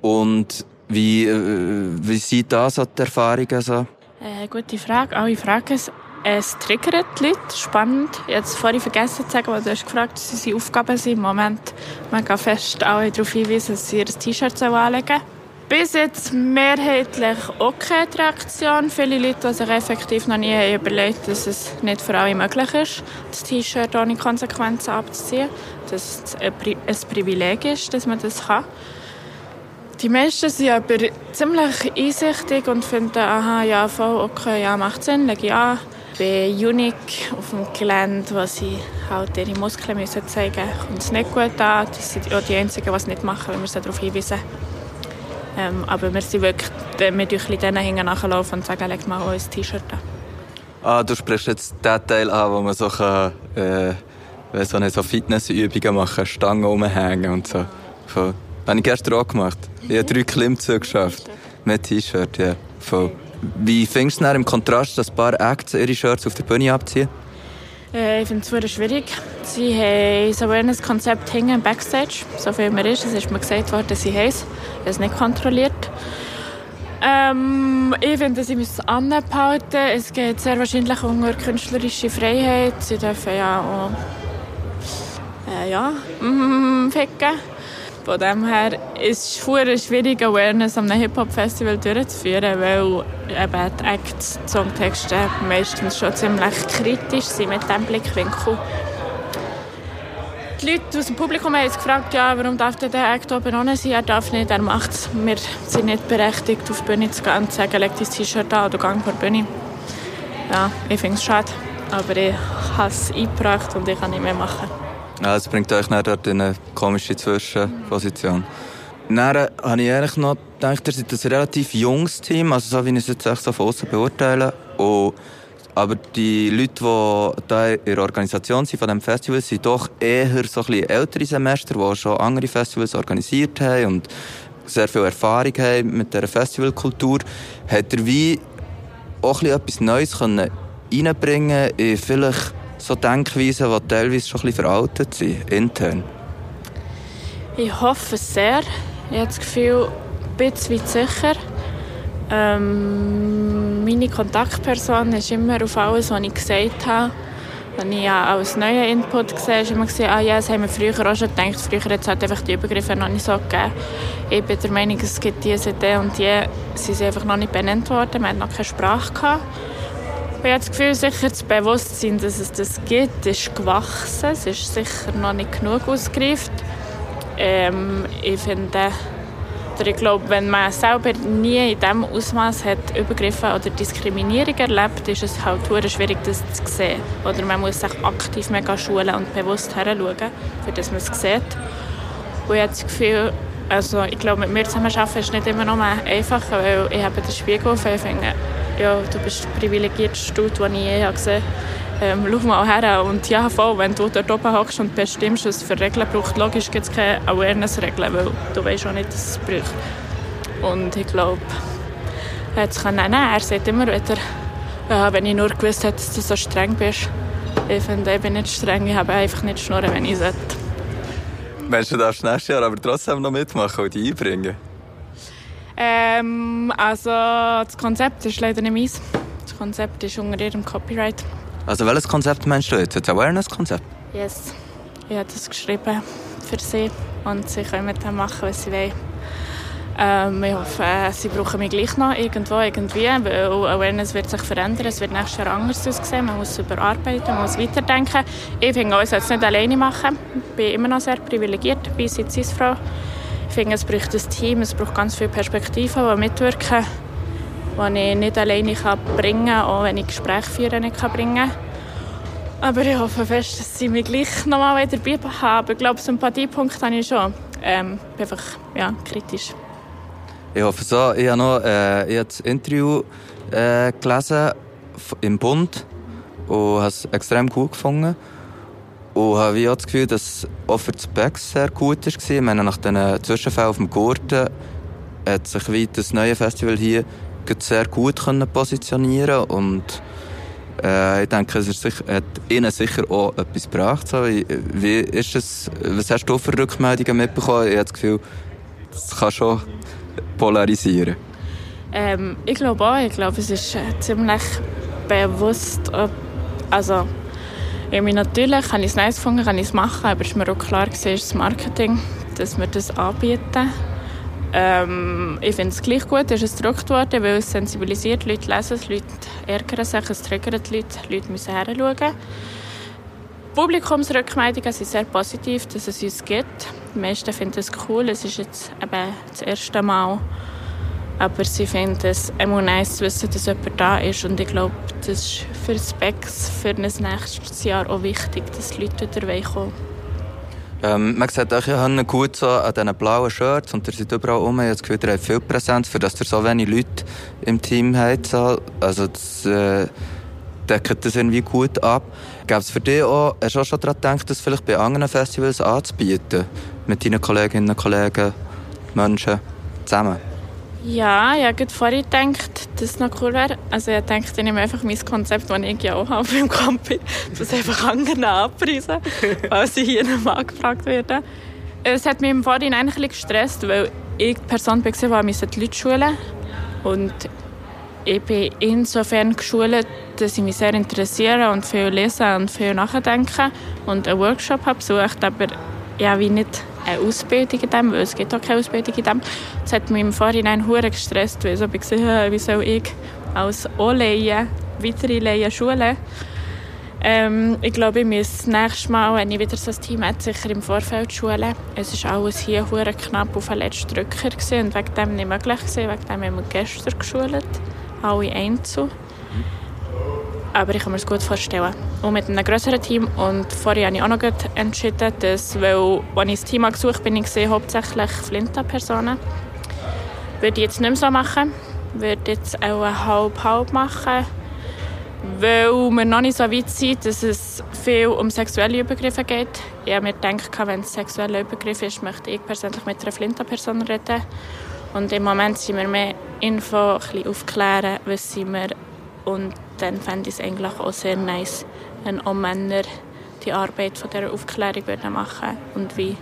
Und wie, äh, wie sieht da so die Erfahrungen so? Äh, gute Frage. Alle fragen es. Es triggert die Leute. Spannend. Es vorhin vergessen zu sagen, weil du hast gefragt, was unsere Aufgaben sind. Im Moment mega fest alle darauf hinweisen, dass sie ihr T-Shirt anlegen sollen. Bis jetzt mehrheitlich auch keine Reaktion. Viele Leute, die sich effektiv noch nie haben überlegt dass es nicht für alle möglich ist, das T-Shirt ohne Konsequenzen abzuziehen. Dass es ein Pri- ein Privileg ist, dass man das kann. Die meisten sind aber ziemlich einsichtig und finden, aha, ja, voll, okay, ja, macht Sinn, lege ich an. Bei Unique auf dem Gelände, wo sie halt ihre Muskeln müssen zeigen müssen, kommt es nicht gut an. Das sind auch die Einzigen, die es nicht machen, wenn wir sie darauf hinweisen. Ähm, aber wir sind wirklich, wir tun ein bisschen denen hinten nachlaufen und sagen, leg mal auch ein T-Shirt an. Ah, du sprichst jetzt den Teil an, wo man so kann, äh, so Fitnessübungen machen, Stangen rumhängen und so. Voll. Habe ich gestern auch gemacht. Ich habe drei Klimmzüge geschafft. Mit T-Shirt, ja. Voll. Wie findest du im Kontrast, dass ein paar Acts ihre Shirts auf der Bühne abziehen? Äh, ich finde es schwierig. Sie haben das Awareness-Konzept hinten im Backstage, so viel mehr ist. Es ist mir gesagt worden, sie haben es. Ich habe es nicht kontrolliert. Ähm, ich finde, sie müssen es anbehalten. Es geht sehr wahrscheinlich um eine künstlerische Freiheit. Sie dürfen ja auch äh, ja, mm, ficken. Von dem her ist es sehr schwierig, Awareness am Hip-Hop-Festival durchzuführen, weil eben die Acts, die Songtexte meistens schon ziemlich kritisch sind mit diesem Blickwinkel. Die Leute aus dem Publikum haben uns gefragt, ja, warum darf der Act oben ohne sein? Er darf nicht, er macht es. Wir sind nicht berechtigt, auf die Bühne zu gehen und zu sagen, leg dein T-Shirt an oder gang vor die Bühne. Ja, ich finde es schade, aber ich habe es eingebracht und ich kann nicht mehr machen. Ja, es bringt euch dann dort in eine komische Zwischenposition. Dann äh, habe ich eigentlich noch gedacht, ihr seid ein relativ junges Team, also so wie ich es jetzt echt so von außen beurteile. Und, aber die Leute, die da in der Organisation sind von diesem Festival, sind doch eher so ein bisschen ältere Semester, die schon andere Festivals organisiert haben und sehr viel Erfahrung haben mit dieser Festivalkultur. Hat er wie auch etwas Neues können reinbringen in vielleicht so Denkweisen, die teilweise schon ein veraltet sind, intern? Ich hoffe sehr. Ich habe das Gefühl, ein bisschen sicher. Ähm, meine Kontaktperson ist immer auf alles, was ich gesagt habe. Wenn ich ja als neuen Input gesehen habe, immer ah ja, das haben wir früher auch schon gedacht. Früher hat es halt einfach die Übergriffe noch nicht so gegeben. Ich bin der Meinung, es gibt diese, die und die. Sie sind einfach noch nicht benannt worden. Man hat noch keine Sprache gehabt. Ich habe das Gefühl, sicher das Bewusstsein, dass es das gibt, ist gewachsen. Es ist sicher noch nicht genug ausgereift. Ähm, ich finde, ich glaube, wenn man selber nie in diesem Ausmaß hat Übergriffe oder Diskriminierung erlebt, ist es halt schwierig, das zu sehen. Oder man muss sich aktiv mega schulen und bewusst heranschauen, für das man es sieht. Und ich habe das Gefühl, also ich glaube, mit mir zusammen arbeiten ist nicht immer noch einfach, weil ich habe den Spiegel auf und finde, ja, du bist der privilegierteste Stut, den ich je gesehen habe. Ähm, schau mal her. Und ja, voll, wenn du dort oben hockst und bestimmst, was es für Regeln braucht, logisch gibt es keine Awareness-Regeln, weil du weißt auch nicht, dass es braucht. Und ich glaube, er hat es nehmen Er sagt immer wieder, ja, wenn ich nur gewusst hätte, dass du so streng bist. Ich finde, ich bin nicht streng, ich habe einfach nicht schnurren, wenn ich sollte. Meinst du, darfst nächstes Jahr aber trotzdem noch mitmachen und die einbringen? Ähm, also das Konzept ist leider nicht meins. Das Konzept ist unter ihrem Copyright. Also welches Konzept meinst du jetzt? Das Awareness-Konzept? Yes. Ich habe das geschrieben für sie und sie können mit dem machen, was sie wollen. Ähm, ich hoffe, sie brauchen mich gleich noch irgendwo, irgendwie, weil Awareness wird sich verändern. Es wird nächstes Jahr anders aussehen. Man muss überarbeiten, man muss weiterdenken. Ich finde ich soll es nicht alleine machen. Ich bin immer noch sehr privilegiert, bin seit Frau. Finde, es braucht ein Team, es braucht ganz viele Perspektiven, die mitwirken, die ich nicht alleine bringen kann, auch wenn ich Gespräche führen nicht kann. Aber ich hoffe fest, dass sie mich gleich noch mal wieder dabei haben. Ich glaube, Sympathiepunkt habe ich schon. Ähm, bin einfach ja, kritisch. Ich hoffe so. Ich habe noch äh, ich habe das Interview äh, gelesen im Bund und habe es extrem gut gefunden. Und habe wie auch das Gefühl, dass auch für die Specs sehr gut war. Ich meine, nach diesen Zwischenfällen auf dem Gurten hat sich wie das neue Festival hier sehr gut positionieren und äh, ich denke, es ist sicher, hat ihnen sicher auch etwas gebracht. So. Wie, ist es, was hast du für Rückmeldungen mitbekommen? Ich habe das Gefühl, das kann schon polarisieren. Ähm, ich glaube auch. Ich glaube, es ist äh, ziemlich bewusst. Also, meine, natürlich habe ich es nice gefunden, kann ich es machen, aber es ist mir auch klar gewesen, das Marketing, dass wir das anbieten. Ähm, ich finde es gleich gut, dass es gedruckt worden, weil es sensibilisiert, Leute lesen es, Leute ärgern sich, es triggert Leute, Leute müssen heranschauen. Publikumsrückmeldungen sind sehr positiv, dass es uns gibt. Die meisten finden es cool, es ist jetzt eben das erste Mal. Aber sie finden es immer nice zu wissen, dass jemand da ist. Und ich glaube, das ist für Specs für ein nächstes Jahr auch wichtig, dass die Leute wieder kommen Ähm, man sieht euch ja gut so an diesen blauen Shirts und ihr seid überall rum. Ich habe das Gefühl, ihr habt viel Präsenz, für dass ihr so wenig Leute im Team habt. So. Also das äh, deckt das irgendwie gut ab. Gäbe es für dich auch, hast du auch schon daran gedacht, das vielleicht bei anderen Festivals anzubieten? Mit deinen Kolleginnen und Kollegen, Menschen zusammen? Ja, ich habe gerade vorhin gedacht, dass es noch cool wäre. Also ich denke, ich nehme einfach mein Konzept, das ich ja auch habe im Campi, das einfach anderen anpreisen, falls ich hier nochmal angefragt werde. Es hat mich im Vorhinein ein bisschen gestresst, weil ich die Person war, die die Leute schulen Und ich bin insofern geschult, dass ich mich sehr interessiere und viel lese und viel nachdenke und einen Workshop habe besucht, aber ja, wie nicht eine Ausbildung in dem, weil es gibt auch keine Ausbildung in dem. Das hat mich im Vorhinein hure gestresst, weil so ich gesehen wie soll ich als O-Laie, weitere Laien schulen. Ähm, ich glaube, ich muss nächstes Mal, wenn ich wieder so ein Team habe, sicher im Vorfeld schulen. Es war alles hier hure knapp auf den letzten Drücker gewesen und wegen dem nicht möglich gewesen. Wegen dem haben wir gestern geschult, alle einzeln. Aber ich kann mir das gut vorstellen. Und mit einem größeren Team. Und vorher habe ich auch noch entschieden, dass, weil, als ich das Team gesucht bin ich gesehen, hauptsächlich Flinta-Personen. Würde ich jetzt nicht mehr so machen. Würde jetzt auch halb-halb machen. Weil wir noch nicht so weit sind, dass es viel um sexuelle Übergriffe geht. Ich habe mir gedacht, wenn es sexuelle Übergriffe ist, möchte ich persönlich mit einer Flinta-Person reden. Und im Moment sind wir mehr Info, ein bisschen aufklären, was sind wir. Und dann fände ich es eigentlich auch sehr nice, wenn auch Männer die Arbeit von dieser Aufklärung würden machen und wie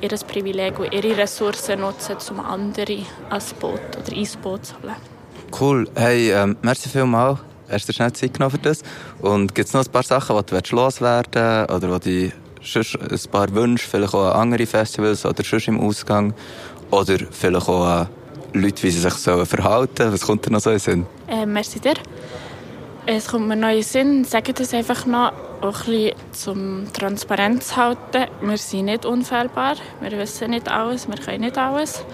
ihr Privileg und ihre Ressourcen nutzen, um andere ans Boot oder ins Boot zu holen. Cool. Hey, ähm, merci vielmals. Hast du schnell Zeit genommen für das? Und gibt es noch ein paar Sachen, die du willst loswerden oder wo du ein paar Wünsche, vielleicht auch an andere Festivals oder sonst im Ausgang oder vielleicht auch an Leute, wie sie sich sollen verhalten Was kommt dir noch so in den Sinn? Äh, merci dir. Es kommt mir den Sinn, sage das einfach noch, auch ein bisschen zum Transparenz halten. Wir sind nicht unfehlbar, wir wissen nicht alles, wir können nicht alles.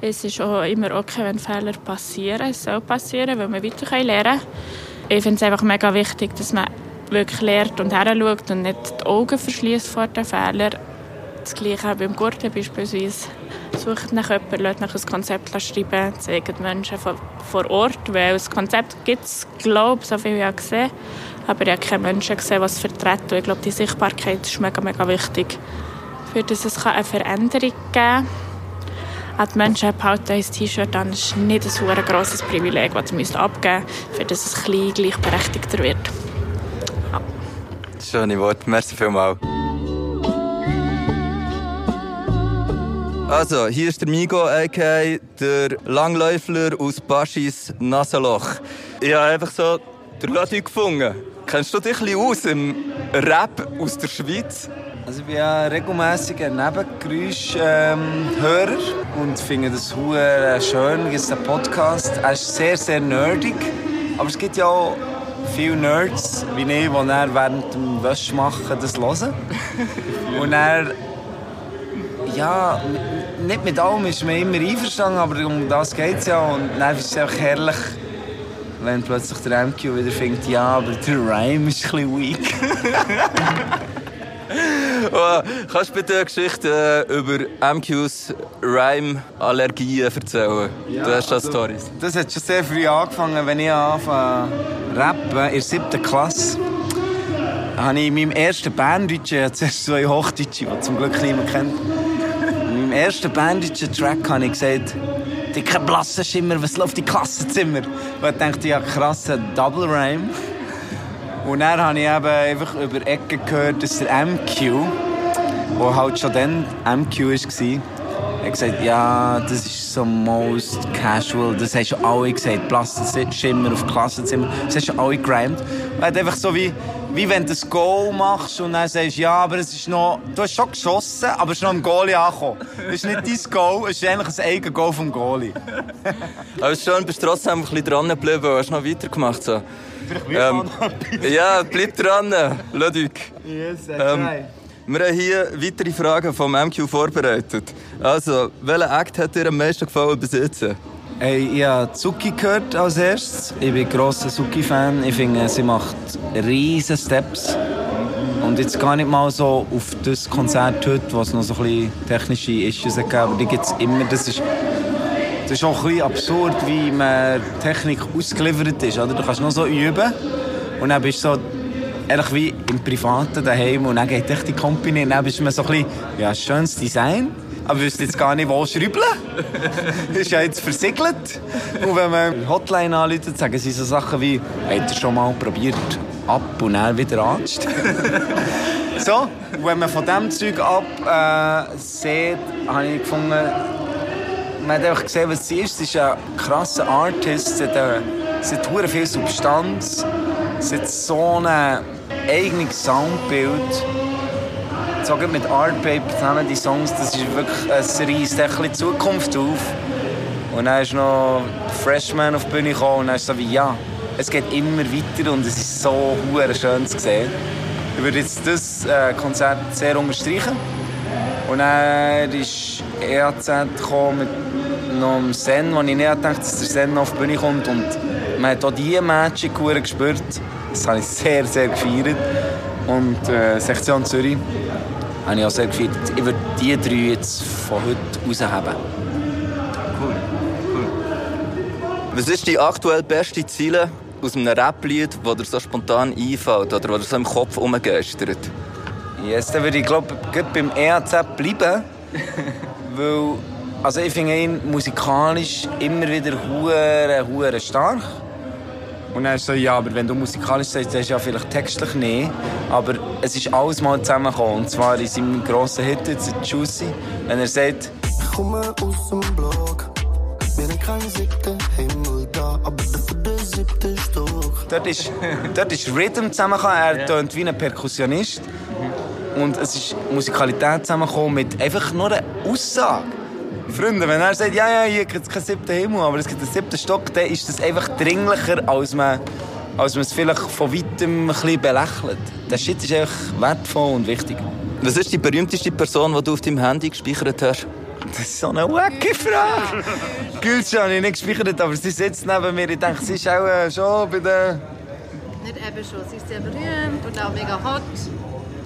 Es ist auch immer okay, wenn Fehler passieren. Es soll passieren, weil wir weiter lernen können. Ich finde es einfach mega wichtig, dass man wirklich lernt und heranschaut und nicht die Augen verschließt vor den Fehlern. Das Gleiche auch beim Gurten beispielsweise. Sucht nach jemandem, lasst nach ein Konzept schreiben, zeigt Menschen vor, Ort, weil das Konzept gibt es, glaube ich, so viel ich habe gesehen aber ich habe keine Menschen gesehen, die es vertreten. Ich glaube, die Sichtbarkeit ist mega, mega wichtig, für das es eine Veränderung geben kann. Auch die Menschen behalten ein T-Shirt an. Ist nicht ein sehr grosses Privileg, das sie abgeben müssen, für das es ein bisschen gleichberechtigter wird. Schöne Worte, merci vielmals. Also, hier ist der Migo, a.k.a. der Langläufler aus Baschis Nasenloch. Ich habe einfach so den Ludwig gefunden. Kennst du dich ein bisschen aus im Rap aus der Schweiz? Also ich bin ja regelmäßiger Nebengeräusch-Hörer und finde das hure schön. Es ist ein Podcast. Er ist sehr, sehr nerdig. Aber es gibt ja auch viele Nerds wie ich, die dann während dem Wäschmachen das hören. und er ja, nicht mit allem ist man immer einverstanden, aber um das geht es ja. Und dann ist es einfach herrlich, wenn plötzlich der MQ wieder findet, ja, aber der Rhyme ist ein bisschen weak. Oh, kannst du bitte eine Geschichte äh, über MQs Rhyme-Allergien erzählen? du hast da also- Stories. Das hat schon sehr früh angefangen, wenn ich angefangen rappen in der siebten Klasse. Habe ich in meinem ersten hatte zuerst zwei Hochdeutsche, die zum Glück niemand kennt. In meinem ersten Berndeutschen Track habe ich gesagt, dicker blassen Schimmer, was läuft im Klassenzimmer? Und ich dachte, ja krass, ein Double Rhyme. Und dann habe ich eben einfach über Ecken gehört, dass der MQ, der halt schon dann MQ war, er hat gesagt, ja, das ist so most casual. Das haben schon alle gesagt. Plastikschimmer auf Klassenzimmer. Das haben schon alle gerimt. Er hat einfach so wie, wie wenn du ein Goal machst und dann sagst, ja, aber es ist noch, du hast schon geschossen, aber es ist noch am Goalie angekommen. Das ist nicht dein Goal, es ist eigentlich ein eigenes Goal vom Goalie. Aber schön, bist du trotzdem ein bisschen dran geblieben hast noch weitergemacht. So. Ähm, ja, bleib dran, Ludwig. Yes, I Ähm. Wir haben hier weitere Fragen vom MQ vorbereitet. Also, welcher Act hat dir am meisten gefallen bis? Hey, ich habe Zuki gehört als erstes. Ich bin grosser Zuki-Fan. Ich finde, sie macht riesen Steps. Und jetzt gar nicht mal so auf das Konzert heute, wo es noch so ein bisschen technische Issues aber die gibt es immer. Das ist, das ist auch ein bisschen absurd, wie man Technik ausgeliefert ist. Oder? Du kannst noch so üben und dann bist du so ehrlich wie im Privaten daheim und dann geht echt die Company und dann bist du mir so ein bisschen, ja, schönes Design, aber wüsste jetzt gar nicht, wo schrauben. ist ja jetzt versiegelt. Und wenn man Hotline anruft, sagen sie so Sachen wie, habt ihr schon mal probiert, ab und dann wieder anzustellen? so, wenn man von diesem Zeug ab äh, sieht, habe ich gefunden, man hat einfach gesehen, was sie ist. Sie ist ein krasser Artist. Sie hat, äh, sie hat viel Substanz. Sie hat so ein eigenes Soundbild. So mit Artpaper zusammen, die Songs, das ist wirklich, es reißt ein bisschen Zukunft auf. Und dann ist noch Freshman auf die Bühne gekommen und dann ist so wie, ja, es geht immer weiter und es ist so schön zu sehen. Ich würde jetzt das äh, Konzert sehr unterstreichen. Und dann ist EAZ gekommen mit noch einem Sen, wo ich nicht gedacht dass der Sen noch auf die Bühne kommt. Und man hat auch diese Magic gespürt. Das habe ich sehr, sehr gefeiert. Und äh, Sektion Zürich habe ich auch sehr gefeiert. Ich würde die drei jetzt von heute rausheben. Was ist die aktuell beste Ziele aus einem Rap-Lied, das dir so spontan einfällt oder was dir so im Kopf umgeistert? Yes, dann würde ich glaube beim EAZ bleiben. weil also ich finde ihn musikalisch immer wieder hure, hure stark. Und dann ist so, ja, aber wenn du musikalisch sagst, dann ist ja vielleicht textlich nicht. Aber es ist alles mal zusammengekommen. Und zwar in seinem grossen Hit, jetzt Juicy, wenn er sagt, Ich komme aus dem Block. Wir haben keinen siebten Himmel da, aber dafür den siebten Stock. dort ist, dort ist Rhythm zusammengekommen. Er tönt wie ein Perkussionist. Und es ist Musikalität zusammengekommen mit einfach nur einer Aussage. Freunde, wenn er sagt, ja, ja, hier gibt es keinen siebten Himmel, aber es gibt einen siebten Stock, dann ist das einfach dringlicher, als man, als man es vielleicht von weitem ein bisschen belächelt. Der Shit ist einfach wertvoll und wichtig. Was ist die berühmteste Person, die du auf deinem Handy gespeichert hast? Das ist so eine wacky Frage. Gülscha habe ich nicht gespeichert, aber sie sitzt neben mir. Ich denke, sie ist auch äh, schon bei der... Nicht eben schon, sie ist sehr berühmt und auch mega hot.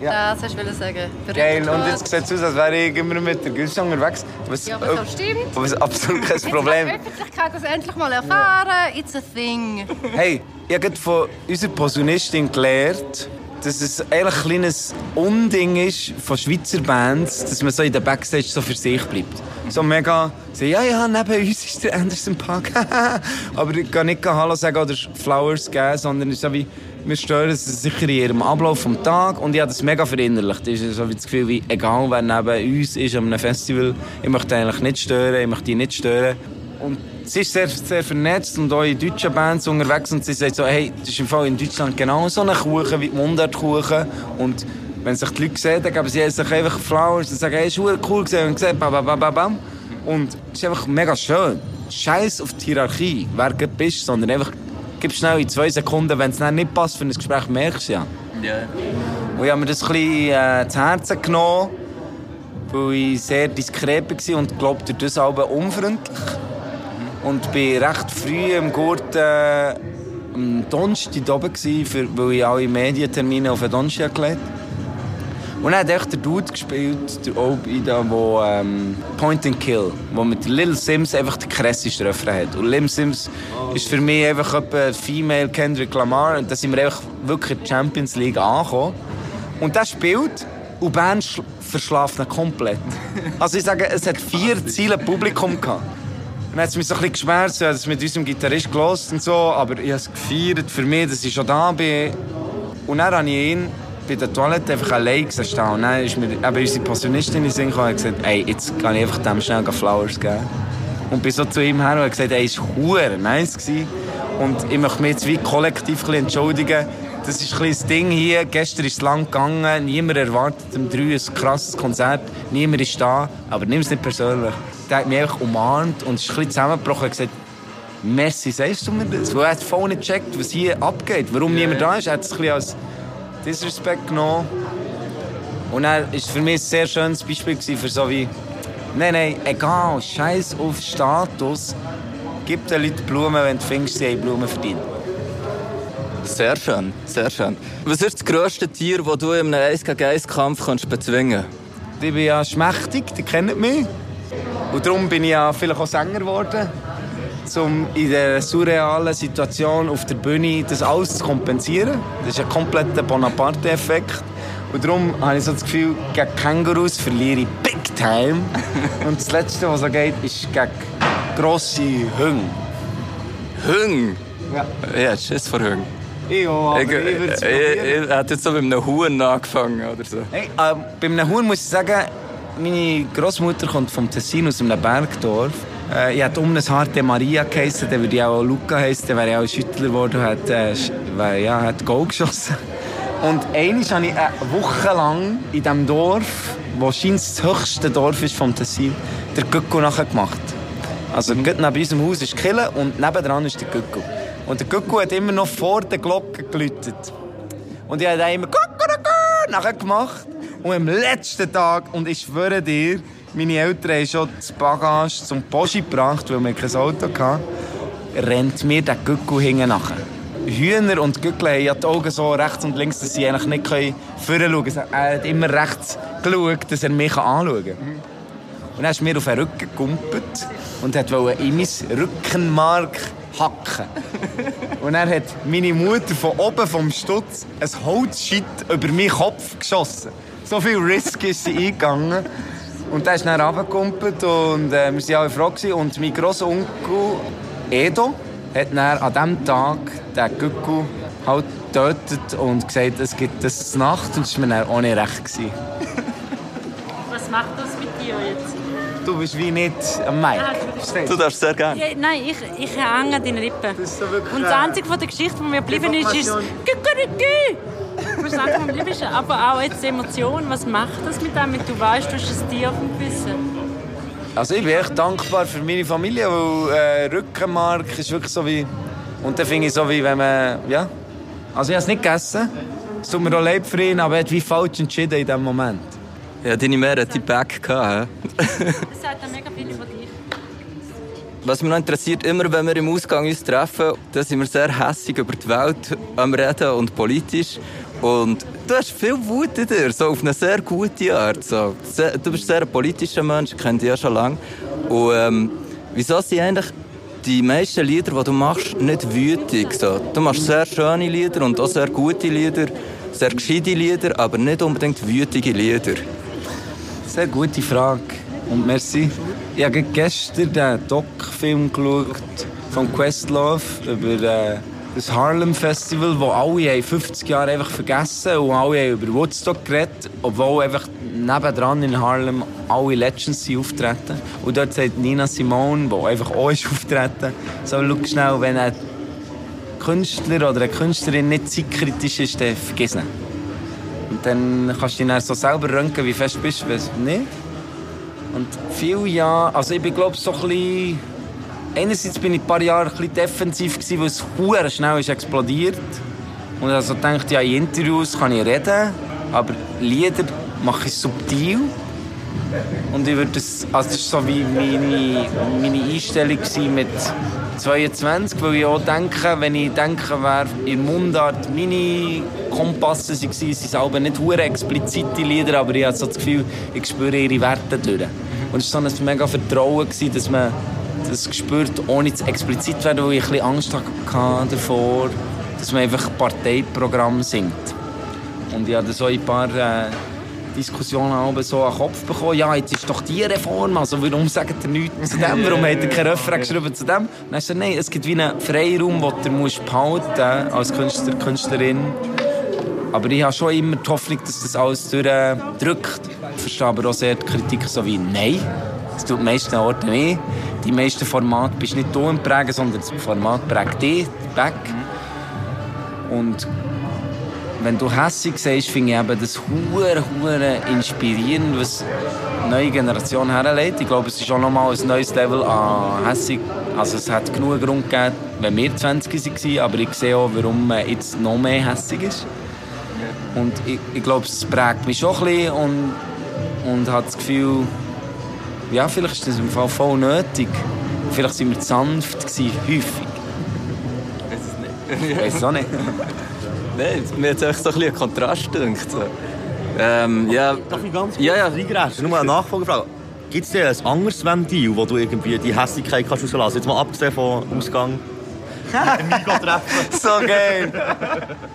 Ja. Das hast du sagen. Geil, und jetzt sieht es aus, als wäre ich immer mit der Gülscha unterwegs. Was, Ja, aber so stimmt. was absolut kein Jetzt Problem. kann die Öffentlichkeit das endlich mal erfahren. It's a thing. Hey, ich habe von unserer Posaunistin gelernt, dass es eigentlich ein kleines Unding ist von Schweizer Bands, dass man so in der Backstage so für sich bleibt. So mega, so, ja, ja, neben uns ist der Anderson Park. Aber ich kann nicht Hallo sagen oder Flowers geben, sondern es ist so wie, wir stören es sicher in ihrem Ablauf vom Tag und ich habe das mega verinnerlicht. Es ist so wie das Gefühl, wie, egal wer neben uns ist an einem Festival, ich möchte eigentlich nicht stören, ich möchte die nicht stören. Und sie ist sehr, sehr vernetzt und auch in deutschen Bands unterwegs und sie sagt so, hey, das ist im Fall in Deutschland genau so ein Kuchen wie die Mundartkuchen und wenn sich die Leute sehen, dann geben sie sich einfach Flowers und sagen, hey, ist cool gesehen und bam, bam, bam, bam, bam. Und es ist einfach mega schön. Scheiß auf die Hierarchie, wer du bist, sondern einfach gib schnell in zwei Sekunden, wenn es nicht passt für ein Gespräch, merkst du ja. Ja. Und ich habe mir das ein bisschen äh, zu Herzen genommen, weil ich sehr diskret war und glaube, durch das auch unfreundlich. Und bin recht früh im Gurt äh, am Donnerstag oben, gewesen, für, weil ich alle Medientermine auf den Donnerstag gelegt Und dann hat echt der Dude gespielt, der Obi, da, wo ähm, Point and Kill, wo mit Lil Sims einfach den krasseste Refrain hat. Und Lil Sims ist für mich einfach etwa Female Kendrick Lamar und da sind wir einfach wirklich in der Champions League angekommen. Und der spielt und die Band sch- verschlaft ihn komplett. Also ich sage, es hat vier Ziele Publikum gehabt. Und dann hat es mich so ein bisschen geschmerzt, ich habe es mit unserem Gitarrist gelost und so, aber ich habe es gefeiert für mich, dass ich schon da bin. Und dann habe ich ihn bei der Toilette einfach allein gesehen. Und dann ist mir eben unsere Passionistin in den Sinn gekommen und gesagt, ey, jetzt kann ich einfach dem schnell Flowers geben. Und bin so zu ihm her und habe gesagt, ey, es war nice. Gewesen. Und ich möchte mich jetzt wie kollektiv ein entschuldigen. Das ist ein das Ding hier. Gestern ist es lang gegangen. Niemand erwartet um drei ein krasses Konzert. Niemand ist da. Aber nimm es nicht persönlich. Der hat mich einfach umarmt und ist ein bisschen zusammengebrochen und gesagt, Messi, sagst du mir das? Weil er hat voll nicht gecheckt, was hier abgeht. Warum niemand da ist. Er hat es ein bisschen als Disrespect genommen. Und er war für mich ein sehr schönes Beispiel für so wie, nein, nein, egal, scheiß auf Status, gib den Leuten Blumen, wenn du findest, sie haben Blumen verdient. Sehr schön, sehr schön. Was ist das grösste Tier, das du in einem 1 gegen 1 Kampf kannst bezwingen Ich bin ja schmächtig, die kennen mich. Und darum bin ich ja vielleicht auch Sänger geworden, um in dieser surrealen Situation auf der Bühne das alles zu kompensieren. Das ist ein kompletter Bonaparte-Effekt. Und darum habe ich so das Gefühl, gegen Kängurus verliere ich big time. Und das Letzte, was so geht, ist gegen grosse Hunde. Hunde? Ja. Ja, ist vor. Ich auch, aber Ich, ich würde es jetzt so mit einem Huhn angefangen oder so. Hey, äh, bei einem Huhn muss ich sagen, meine Großmutter kommt vom Tessin aus einem Bergdorf. Äh, ich hätte um ein harte Maria geheissen, dann würde ich auch Luca heissen, dann wäre ich auch Schüttler geworden und hätte, äh, ja, hätte Goal geschossen. Und einmal habe ich eine Woche lang in diesem Dorf, wo scheinbar das höchste Dorf ist vom Tessin, der Göcko nachher gemacht. Also mhm. neben unserem Haus ist Kille und nebendran ist der Göcko. Und der Göcko hat immer noch vor der Glocke geläutet. Und ich habe immer «Kuckuckucku» nachher gemacht. Und am letzten Tag, und ich schwöre dir, meine Eltern haben schon das Bagage zum Poschi gebracht, weil wir kein Auto hatten, rennt mir der Gückel hinten nachher. Hühner und Gückel haben ja die Augen so rechts und links, dass sie eigentlich nicht vorne schauen können. Er hat immer rechts geschaut, dass er mich anschauen kann. Und dann ist mir auf den Rücken gekumpelt und wollte in mein Rückenmark hacken. Und dann hat meine Mutter von oben vom Stutz ein Holzscheit über meinen Kopf geschossen. So viel Risk ist sie eingegangen. Und dann ist dann runtergekumpelt und äh, wir waren alle froh. Gewesen. Und mein Großonkel Edo hat dann an diesem Tag den Gückel halt getötet und gesagt, es gibt das Nacht. Und das war mir dann auch nicht recht. Gewesen. Was macht das mit dir jetzt? Du bist wie nicht am Mai. Du darfst sehr gerne. Ja, nein, ich, ich hänge an deinen Lippen. Und das Einzige von der Geschichte, die mir geblieben ist, ist «Gü-gü-gü-gü». Was mir geblieben ist. Aber auch jetzt die Emotion, was macht das mit dem, wenn du weißt, du hast ein Tier auf dem Gewissen? Also ich bin echt dankbar für meine Familie, weil äh, Rückenmark ist wirklich so wie... Und dann finde ich so wie, wenn man... Ja. Also ich habe es nicht gegessen. Es tut mir auch leid für ihn, aber er hat wie falsch entschieden in diesem Moment. Ja, deine Mehr hat die Back gehabt. Es sagt mega viel über dich. Was mich noch interessiert, immer wenn wir im Ausgang uns treffen, dann sind wir sehr hässig über die Welt am Reden und politisch. Und du hast viel Wut in dir, so auf eine sehr gute Art. So. Sehr- Du bist sehr ein politischer Mensch, ich kenne dich ja schon lange. Und ähm, wieso sind eigentlich die meisten Lieder, die du machst, nicht wütig? So? Du machst sehr schöne Lieder und auch sehr gute Lieder, sehr gescheite Lieder, aber nicht unbedingt wütige Lieder. Sehr gute Frage. Und merci. Ich habe gestern den Doc-Film geschaut von Questlove über äh, das Harlem Festival, wo alle haben 50 Jahre einfach vergessen und alle haben über Woodstock geredet, obwohl einfach nebendran in Harlem alle Legends auftreten. Und dort sagt Nina Simone, die einfach auch ist auftreten, so schau schnell, wenn ein Künstler oder eine Künstlerin nicht zeitkritisch ist, dann vergiss ihn. Und dann kannst du dich so selber röntgen, wie fest bist du, wenn nicht. Und viele Jahre, also ich bin glaube so ein bisschen, einerseits bin ich ein paar Jahre ein bisschen defensiv weil es hure schnell ist explodiert. Und also dachte ja, in Interviews kann ich reden, aber Lieder mache ich subtil. Und ich würde das, also das war so wie meine, meine Einstellung mit 22, weil ich auch denke, wenn ich denke, wer in Mundart meine Kompasse waren, sind es aber nicht hure explizite Lieder, aber ich habe so das Gefühl, ich spüre ihre Werte durch. Und es war so ein mega Vertrauen, dass man das spürt, ohne zu explizit zu werden, weil ich ein bisschen Angst hatte davor, dass man einfach Parteiprogramm singt. Und ich habe so ein paar äh, Diskussionen aber so an den Kopf bekommen. Ja, jetzt ist doch die Reform, also warum sagt ihr nichts zu dem? Warum hat ihr keinen Refrain geschrieben zu dem? Dann hast du nein, es gibt wie einen Freiraum, den du musst behalten als Künstler, Künstlerin. Aber ich habe schon immer die Hoffnung, dass das alles durchdrückt. Ich verstehe aber auch sehr die Kritik so wie, nein, das tut meisten Orten nicht. Die meisten Formate bist nicht du im Prägen, sondern das Format prägt dich, back. Und wenn du hässig sagst, finde ich eben das hure hure inspirierend, was die neue Generation herlegt. Ich glaube, es ist auch nochmal ein neues Level an hässig. Also es hat genug Grund gegeben, wenn wir 20 waren, aber ich sehe auch, warum man jetzt noch mehr hässig ist. Und ich, ich glaube, es prägt mich schon ein bisschen und, und hat das Gefühl, ja, vielleicht ist das im Fall voll nötig. Vielleicht sind wir zu sanft gewesen, häufig. Ich weiß es auch nicht. Nein, mir hat es echt so ein bisschen Kontrast gedacht. So. Ähm, ja, Darf ich ganz kurz Ja, ja. reingrätschen? Nur eine Nachfolgefrage. Gibt es denn ein anderes Ventil, wo du irgendwie die Hässigkeit kannst rauslassen kannst? Jetzt mal abgesehen vom Ausgang. so geil.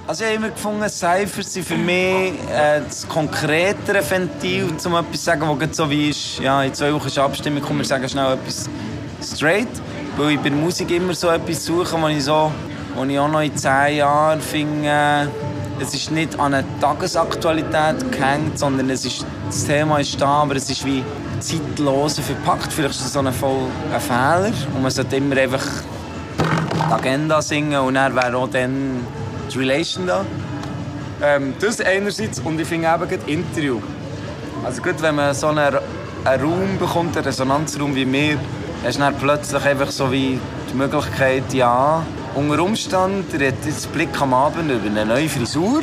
Also ich habe immer gefunden, Cyphers sind für mich äh, das konkretere Ventil, um etwas zu sagen, gerade so wie ist, ja, in zwei Wochen ist Abstimmung, komm, wir sagen schnell etwas straight. Weil ich bei der Musik immer so etwas suche, wo ich, so, wo ich auch noch in zehn Jahren finde, es ist nicht an eine Tagesaktualität gehängt, sondern es ist, das Thema ist da, aber es ist wie zeitlos verpackt. Vielleicht ist das so ein, voll ein Fehler und man sollte immer einfach die Agenda singen und dann wäre auch dann die Relation da. Ähm, das einerseits und ich finde eben gerade Interview. Also gut, wenn man so einen, einen Raum bekommt, einen Resonanzraum wie wir, hast du dann plötzlich einfach so wie die Möglichkeit, ja, unter Umständen redet jetzt Blick am Abend über eine neue Frisur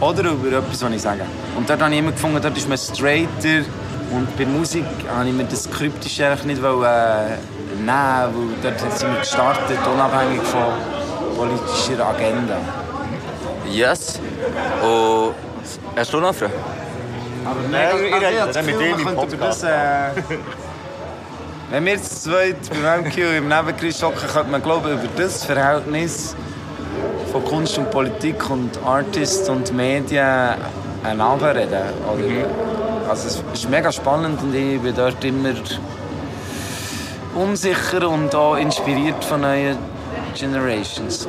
oder über etwas, was ich sage. Und dort habe ich immer gefunden, dort ist man straighter und bei Musik habe ich mir das Kryptische eigentlich nicht wollen, äh, nehmen, weil dort sind wir gestartet, unabhängig von politischer Agenda. Yes. Und hast du noch eine Frage? Aber Nein, ich das dann mit Gefühl, ihm im man könnte Podcast. Das, äh, wenn wir zu zweit beim MQ im Nebenkreis hocken, könnte man glaube ich, über das Verhältnis von Kunst und Politik und Artist und Medien einander reden. Oder, Also es ist mega spannend und ich bin dort immer unsicher und auch inspiriert von neuen Generations.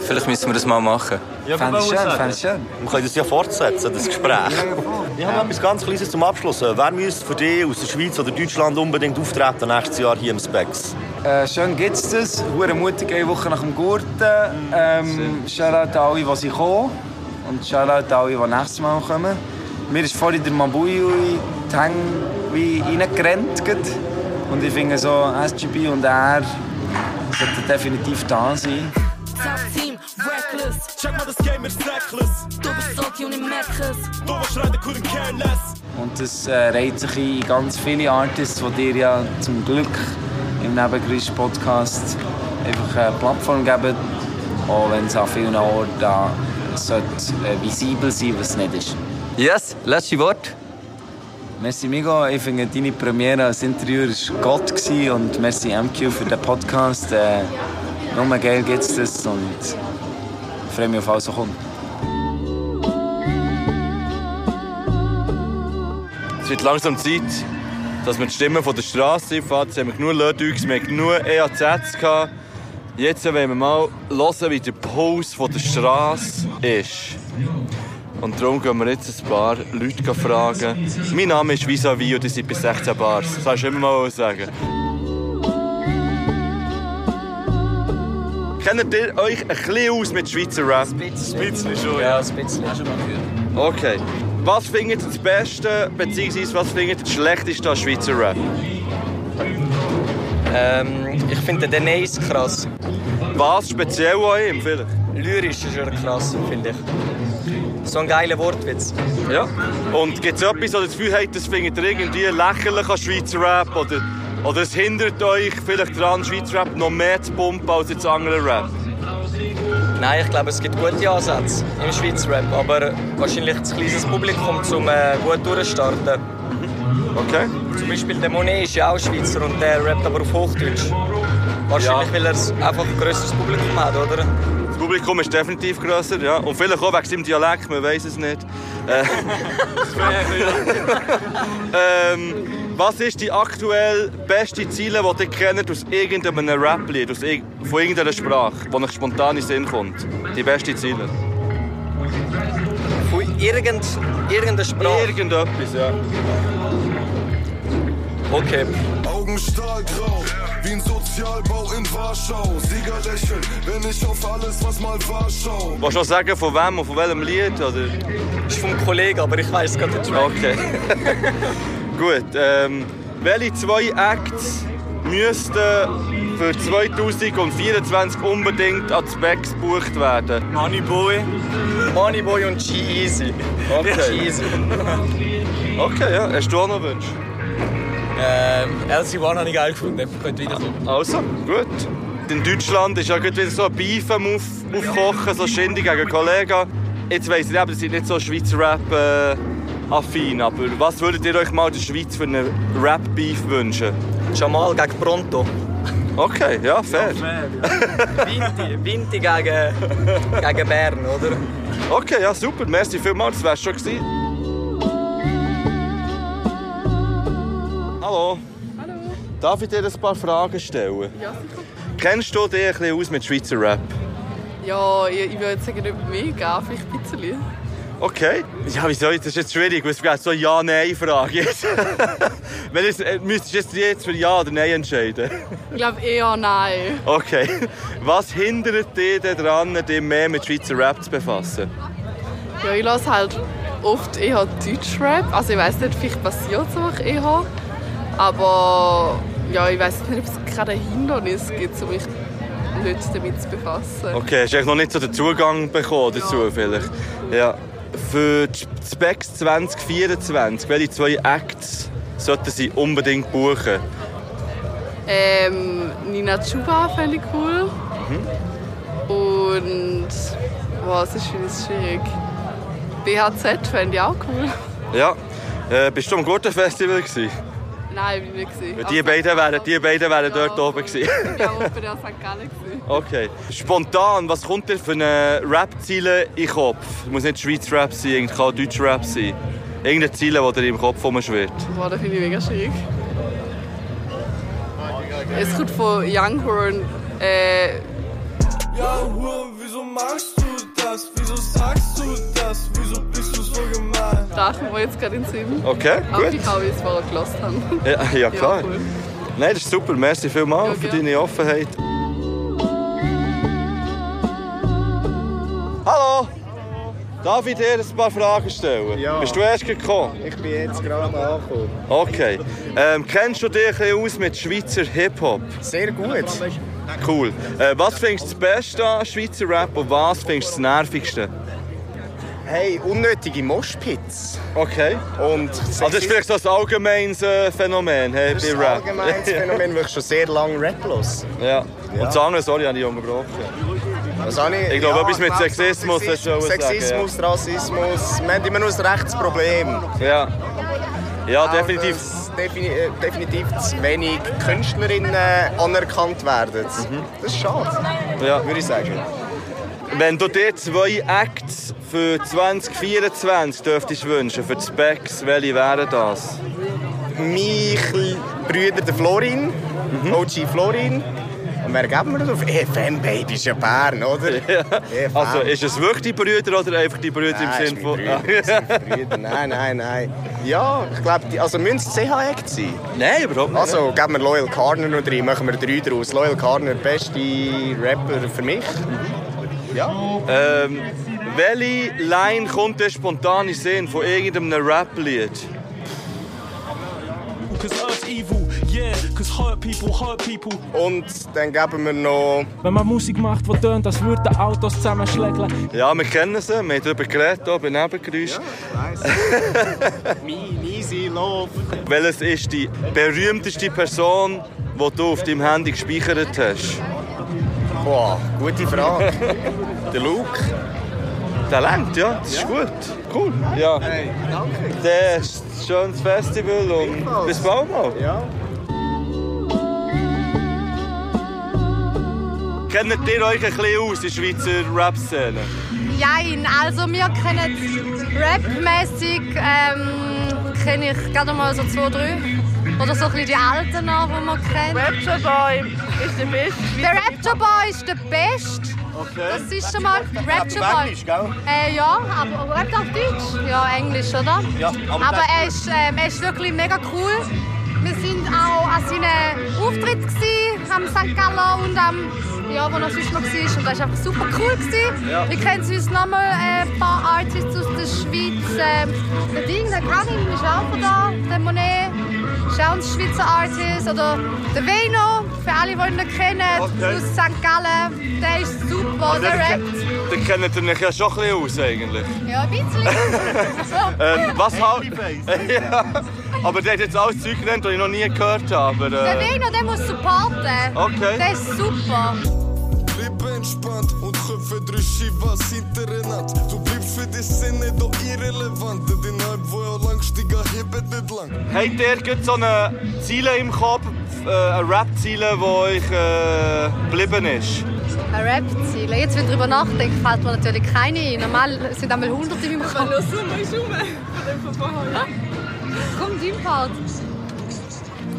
Vielleicht müssen wir das mal machen. Ja, Fände ich schön, fände ich schön. Wir können das ja fortsetzen, das Gespräch. Ich habe noch etwas ganz Kleines zum Abschluss. Wer müsste für dich aus der Schweiz oder Deutschland unbedingt auftreten nächstes Jahr hier im Specs? Äh, schön gibt's das. Hure mutig, eine Woche nach dem Gurten. Ähm, Shoutout an alle, die sie kommen. Und Shoutout an alle, die nächstes Mal kommen. Mir ist vorhin der Mabui die Hänge wie reingerannt. gerade. Und ich finde so, SGB und er sollten definitiv da sein. Top team, reckless, check mal das Game ist reckless. Du bist salty und. Du couldn't care less. Das äh, reiht sich in ganz viele Artists, die dir ja zum Glück im Nebengeräusch Podcast einfach eine Plattform geben, auch wenn es an vielen Orten da sollte, äh, visibel sein was es nicht ist. Yes, letzte Wort. Merci Migo, ich finde deine Premiere als Interviewer war Gott und merci MQ für den Podcast. Äh, nur geil gibt's das und ich freue mich auf alles, was kommt. Es wird langsam Zeit, dass wir die Stimmen von der Straße einfahren. Jetzt haben wir genug Lötügs, wir haben genug EAZs gehabt. Jetzt wollen wir mal hören, wie der Puls von der Straße ist. Und darum gehen wir jetzt ein paar Leute fragen. Mein Name ist Visavi und ihr seid bei 16 Bars. Das sollst du immer mal sagen. Kennt ihr euch ein bisschen aus mit Schweizer Rap? Ein bisschen schon, Ja, ein bisschen. Hast du mal gehört? Okay. Was findet ihr das Beste, beziehungsweise was findet ihr das Schlechteste an Schweizer Rap? Ähm, ich finde den Ace krass. Was speziell an ihm vielleicht? Lyrisch ist er krass, finde ich. So ein geiler Wortwitz. Ja. Und gibt es etwas, wo ihr das Gefühl habt, das findet ihr irgendwie lächerlich an Schweizer Rap? Oder, oder es hindert euch vielleicht daran, Schweizer Rap noch mehr zu pumpen als jetzt anderen Rap? Nein, ich glaube, es gibt gute Ansätze im Schweizer Rap, aber wahrscheinlich zu kleines Publikum, um äh, gut durchzustarten. Okay. Zum Beispiel der Monet ist ja auch Schweizer und der rappt aber auf Hochdeutsch. Wahrscheinlich, weil er einfach ein grösseres Publikum hat, oder? Das Publikum ist definitiv grösser, ja. Und vielleicht auch wegen seinem Dialekt, man weiß es nicht. Äh, ähm, was ist die aktuell beste Ziele, die ihr kennt aus irgendeinem Rap-Lied, aus von irgendeiner Sprache, die euch spontan in den Sinn kommt? Die beste Ziele? Von irgend, irgendeiner Sprache? Irgendetwas, ja. Okay. Augen stahlgrau, wie ein Sozialbau in Warschau. Sieger lächeln, wenn ich auf alles, was mal war, schau. Willst du noch sagen, von wem und von welchem Lied? Oder? ist vom Kollegen, aber ich weiß gerade Track. Okay. Gut. Ähm, welche zwei Acts müssten für 2024 unbedingt an Specs gebucht werden? Moneyboy. Moneyboy und G-Easy. Okay. G-Easy. Okay, ja. Hast du auch noch Wünsche? Ähm, LC1 habe ich geil gefunden, könnte wiederkommen. Also, gut. In Deutschland ist ja gerade wieder so ein Beef am auf, aufkochen, so Schindy gegen Kollegen. Jetzt weiss ich eben, ihr seid nicht so Schweizer Rap äh, affin, aber was würdet ihr euch mal in der Schweiz für einen Rap-Beef wünschen? Jamal gegen Pronto. Okay, ja, fair. Vinti, Vinti gegen, gegen Bern, oder? Okay, ja, super. Merci vielmals, das wär's schon gewesen. Hallo. Hallo. Darf ich dir ein paar Fragen stellen? Ja, sicher. Kennst du dich ein bisschen aus mit Schweizer Rap? Ja, ich, ich würde sagen, nicht mega, vielleicht ein bisschen. Okay. Ja, wieso? Das ist jetzt schwierig, weil es gibt so eine Ja-Nein-Frage. Wenn es, äh, müsstest du jetzt, jetzt für Ja oder Nein entscheiden? Ich glaube eher nein. Okay. Was hindert dich daran, dich mehr mit Schweizer Rap zu befassen? Ja, ich lasse halt oft eher Deutschrap. Also ich weiß nicht, vielleicht passiert es einfach eher. Aber ja, ich weiß nicht, ob es ein Hindernis gibt, um mich nicht damit zu befassen. Okay, hast du eigentlich noch nicht so den Zugang bekommen dazu vielleicht? Ja. Für die Specs 2024, welche zwei Acts sollten sie unbedingt buchen? Ähm, Nina Chuba fände ich cool. Und was ist es schwierig? BHZ fände ich auch cool. Ja. Äh, bist du am Gurtenfestival gewesen? Nein, bin ich nicht. Die beiden wären, die beiden wären dort oben gewesen. Ich war auch bei St. Gallen. Okay. Spontan, was kommt dir für eine Rap-Ziele in den Kopf? Es muss nicht Schweiz Rap sein, es kann auch Deutsch Rap sein. Irgendeine Ziele, die dir im Kopf rumschwirrt. Boah, das finde ich mega schwierig. Es kommt von Younghorn. Äh, Ja, Hure, wieso magst du das? Wieso sagst du das? Wieso bist du so gemein? Kommt mir jetzt gerade in den Sinn. Okay, Auch gut. ich habe es vorher gelassen haben. Ja, ja klar. cool. Nein, das ist super. Merci vielmals für deine Offenheit. Hallo! Darf ich dir ein paar Fragen stellen? Ja. Bist du erst gekommen? Ich bin jetzt gerade angekommen. Okay. Ähm, kennst du dich ein aus mit Schweizer Hip-Hop? Sehr gut. Cool. Äh, was findest du das Beste an Schweizer Rap und was findest du das Nervigste? Hey, unnötige Moshpits. Okay. Und Also das ist vielleicht so ein allgemeines äh, Phänomen hey, Das bei Rap. allgemeines Phänomen, weil ich schon sehr lange raplos. Ja. Und das andere, sorry, habe ich unterbrochen. Was habe ich? Ich glaube, etwas mit Sexismus hast du auch sagen, Sexismus, Rassismus. Wir haben immer nur ein Rechtsproblem. Ja. Ja, definitiv. Dass defini äh, definitiv zu wenig Künstlerinnen anerkannt werden. Das ist schade, Ja. würde ich sagen. Wenn du dir zwei Acts für 2024 dürftest wünschen, für die Specs, welche wären das? Mein Brüder, der Florin, OG Florin. Und wer geben wir das auf? EFM Baby ist ja Bern, oder? EFM. Also, ist es wirklich die Brüder oder einfach die Brüder Nein, im Sinn ist von... Brüder. Nein, nein, nein. Ja, ich glaube, also müssen es CH-Act sein? Nein, überhaupt nicht. Also, geben wir Loyal Carner noch rein, machen wir drei draus. Loyal Carner, beste Rapper für mich. Ja. Ähm, welche Line kommt dir spontan in Sinn von irgendeinem Rap-Lied? Cause earth's evil, yeah, cause hurt people hurt people. Und dann geben wir noch... Wenn man Musik macht, die tönt, als würden Autos zusammenschlägeln. Ja, wir kennen sie, wir haben darüber geredet, hier bei Nebengeräusch. Easy Love. Welches ist die berühmteste Person, die du auf deinem Handy gespeichert hast? Boah, gute Frage. Der Luke. Der lenkt, ja, das ist gut. Cool. Ja. Hey, danke. Das ist ein schönes Festival und bis bald mal. Ja. Kennt ihr euch ein bisschen aus in der Schweizer Rap-Szene? Jein, also wir kennen Rap-mäßig ähm, kenne ich gerade mal so zwei, drei. Oder so ein bisschen die Alten noch, die man kennt. Rapture Boy ist der Beste. Der Rapture Boy ist der Beste. Das ist schon mal Rapture Boy. Englisch, gell? Äh, ja, aber rappt auf Deutsch? Ja, Englisch, oder? Ja, aber aber er, ist, ähm, er ist wirklich mega cool. Wir sind auch an seinen Auftritt gsi, am St. Gallen und am ja, wo er sonst noch war. Und das war einfach super cool. Gewesen. Ja. Wir kennen sonst nochmal äh, ein paar Artists aus der Schweiz. Ähm, der Ding, der Granny ist auch von da, der Monet. Ist auch ein Schweizer Artist. Oder der Veno, für alle, die ihn nicht kennen, Okay. aus St. Gallen. Der ist super, der rappt. Dann kennt ihr euch ja schon ein bisschen aus eigentlich. Ja, ein bisschen. Ähm, was halt... ja, aber der hat jetzt alles Zeug genannt, das ich noch nie gehört habe. Aber, Der äh, Veno, der muss supporten. Okay. Der ist super. Lebe entspannt und Köpfe drei Schivas hintereinander. Du bleibst für die Szene doch irrelevant. Den Hype, wo er langstiger hebt nicht lang. Habt ihr so eine Ziele im Kopf, äh, eine Rap-Ziele, die euch äh, geblieben ist? Ein Rap-Ziel. Jetzt, wenn ich darüber nachdenke, fällt mir natürlich keine ein. Normal sind einmal hunderte in meinem Kopf. Los, Komm, dein Part.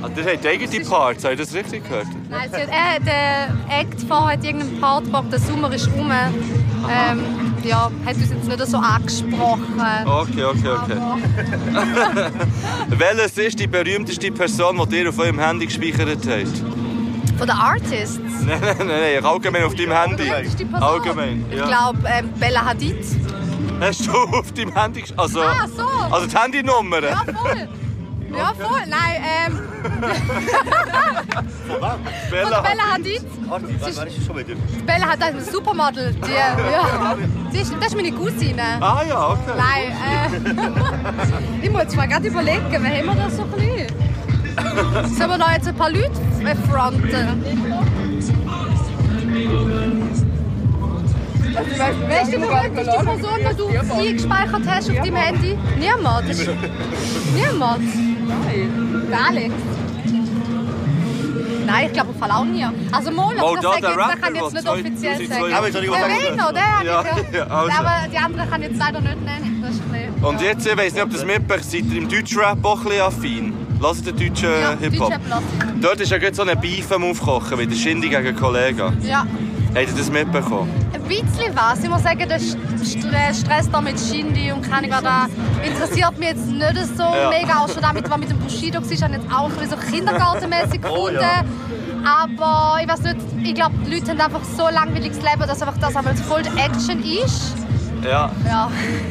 Ah, ihr habt eigene Parts, habt ihr das richtig gehört? Nein, sie hat, äh, der Act vorher hat irgendeinen Part gemacht, der Sommer ist rum. Ähm, ja, hat uns jetzt nicht so angesprochen. Okay, okay, okay. Welches ist die berühmteste Person, die ihr auf eurem Handy gespeichert habt? Von den Artists. Nein, nein, nein, allgemein auf deinem Handy. Allgemein, Ich ja. glaube, ähm, Bella Hadid. Hast du auf deinem Handy... gesch- Also, Ah, so. also die Handynummer? Ja, voll. Ja, voll. Nein, ähm. Bella Von Bella Hadid. Wer ist das schon wieder? Bella hat ein Supermodel. Die, ja. Die ist, das ist meine Cousine. Ah ja, okay. Nein, äh, ich muss jetzt mal gerade überlegen, wer haben wir da so ein bisschen? Sollen wir noch jetzt ein paar Leute äh, fronten? Weißt du, die berühmteste Person, die du eingespeichert hast auf deinem Handy? Niemand. Ist- Niemand? Nein. Alex? Nein, ich glaube Fall auch nie. Also Mona, Oh, das da, jetzt, kann ich jetzt nicht offiziell 2002 sagen. Aber ich der Ja, ja. ja, also. Aber die anderen kann ich jetzt leider nicht nennen. Das ist. Und jetzt, ich weiss nicht, ob das mitbekommt, seid ihr im Deutschrap auch ein bisschen affin? Lasst den deutschen Ja, Hip-Hop. Lasse Dort ist ja gerade so ein Beef am Aufkochen, wie der Shindy gegen Kollega. Ja. Habt ihr das mitbekommen? Ein bisschen was. Ich muss sagen, der St- der Stress da mit Shindy und keine da interessiert mich jetzt nicht so Ja. mega. Auch schon damit, was mit dem Bushido war, habe ich jetzt auch ein so kindergartenmäßig Oh, gefunden. ja. Aber ich weiß nicht, ich glaube, die Leute haben einfach so langweiliges Leben, dass einfach das einfach voll Action ist. Ja. Ja.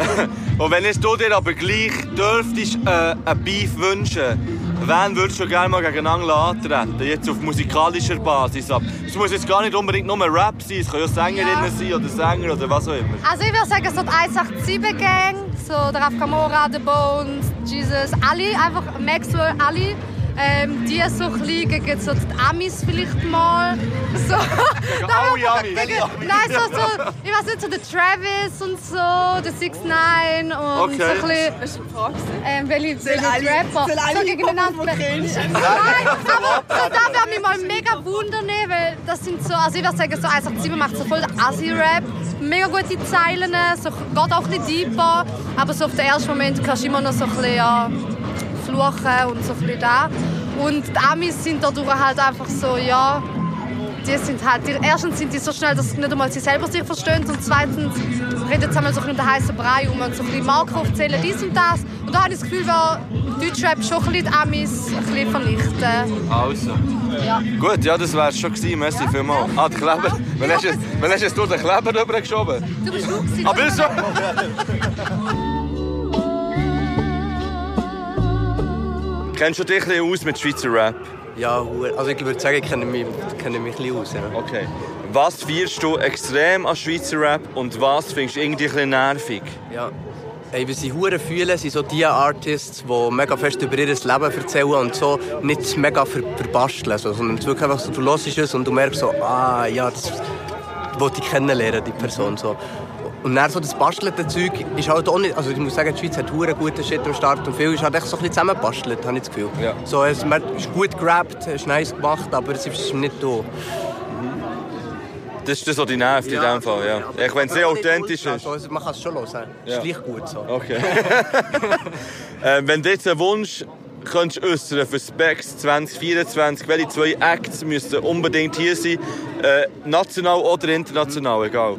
Und wenn jetzt du dir aber gleich dürftest äh, ein Beef wünschen, wen würdest du gerne mal gegeneinander antreten? Jetzt auf musikalischer Basis. ab. Es muss jetzt gar nicht unbedingt nur Rap sein, es können ja Sängerinnen sein oder Sänger oder was auch immer. Also ich würde sagen, so die 187 Gang, so der Raf Kamora, The Bones, Jesus, alle, einfach Maxwell, alle. Ähm, die so ein bisschen gegen so die Amis vielleicht mal. So. alle Amis? Gegen, nein, so, so, ich weiß nicht, so der Travis und so, der 6 9 und Okay. so ein bisschen... Ist Frage. Ähm, welche, welche alle- Rapper sollen alle so gegeneinander... Nein, aber so, da würde mich mal mega wundern, weil das sind so, also ich würde sagen, so 187 macht so voll den Assi-Rap, mega gute Zeilen, so, geht auch ein bisschen deeper, aber so auf den ersten Moment kannst du immer noch so ein bisschen ja, fluchen und so ein da. Und die Amis sind dadurch halt einfach so, ja, die sind halt, die, erstens sind die so schnell, dass nicht einmal sie selber sich verstehen und zweitens reden sie einmal so um den heißen Brei um und so ein bisschen Marken aufzählen, dies und das. Und da habe ich das Gefühl, wir Deutschrap schon ein bisschen die Amis ein bisschen vernichten. Also. Ja. Gut, ja, das wär's schon gewesen. Merci vielmals. Ah, der Kleber. Wann hast, du jetzt- wann hast du den Kleber rübergeschoben? Du bist du gewesen. Aber ist so. Kennst du dich ein bisschen aus mit Schweizer Rap? Ja, also ich würde sagen, ich kenne mich, kenne mich ein bisschen aus. Ja. Okay. Was feierst du extrem an Schweizer Rap und was findest du irgendwie ein bisschen nervig? Ja. Ey, wie sie hure fühlen, sind so die Artists, die mega fest über ihr Leben erzählen und so nicht mega ver verbasteln, so, sondern es wirklich einfach so, du hörst es und du merkst so, ah ja, das wollte ich kennenlernen, die Person. So. Und dann so das bastelte Zeug ist halt auch nicht, also ich muss sagen, die Schweiz hat hure guten Shit am Start und viel ist halt echt so ein bisschen zusammengebastelt, habe ich das Gefühl. Ja. So, es ist gut gerappt, ist nice gemacht, aber es ist nicht da. Das ist das, was dich nervt in dem Fall, ja. Ich, wenn es sehr authentisch ist. Also, man kann es schon hören. Ja. Ist gleich gut so. Okay. äh, wenn du jetzt einen Wunsch könntest äußern für Specs 2024, welche zwei Acts müssten unbedingt hier sein? Äh, national oder international, egal.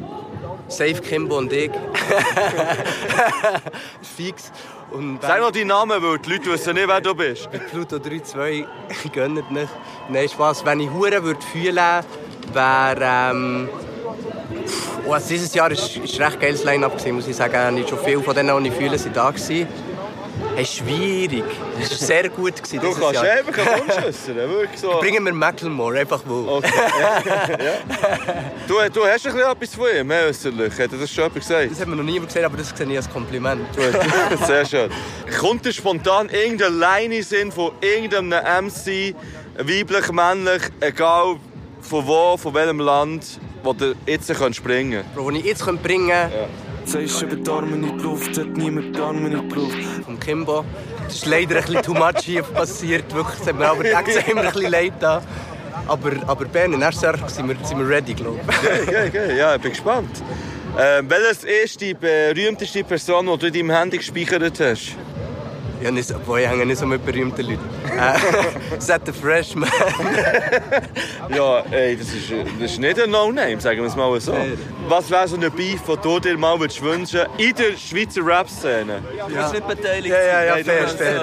Safe Kimbo und ich. Fix. Und Sag noch deinen Namen, weil die Leute wissen nicht, wer du bist. Pluto 3-2, gönnt nicht. Nein, Spaß. Wenn ich Huren würde fühlen, wäre. Ähm, oh, also dieses Jahr war ein recht geiles Line-Up, muss ich sagen. Nicht schon viele von denen, die ich fühle, sind da. Gewesen. Hey, schwierig. Es war sehr gut. Gewesen, Du kannst Jahr. einfach einen Wunsch wirklich so. Bringen wir Macklemore, einfach wo. Okay. Du, du hast ein bisschen etwas von ihm, äußerlich. Hat er das schon jemand gesagt? Das hat man noch niemand gesehen, aber das sehe ich als Kompliment. Gut, sehr schön. Kommt dir spontan irgendeine Line Sinn von irgendeinem MC, weiblich, männlich, egal von wo, von welchem Land, wo du jetzt springen Bro, den ich jetzt bringen könnte. Sagst über die Arme in die Luft, hat niemand die Arme in die Luft. Vom Kimbo. Das ist leider ein bisschen too much hier passiert. Wirklich, es hat mir aber immer ein bisschen leid da. Aber, aber Ben, in erster Sache sind wir, sind wir ready, glaube ich. Okay, okay, okay. Ja, ich bin gespannt. Ähm, welches ist die berühmteste Person, die du in deinem Handy gespeichert hast? Ja, nicht, so- boah, ich hänge nicht so mit berühmten Leuten. Äh, Set the Freshman. Ja, ey, das ist, das ist nicht ein No-Name, sagen wir es mal so. Was wäre so ein Beef, den du dir mal würdest wünschen in der Schweizer Rap-Szene? Ja. Ja, ja, ja, fair, fair.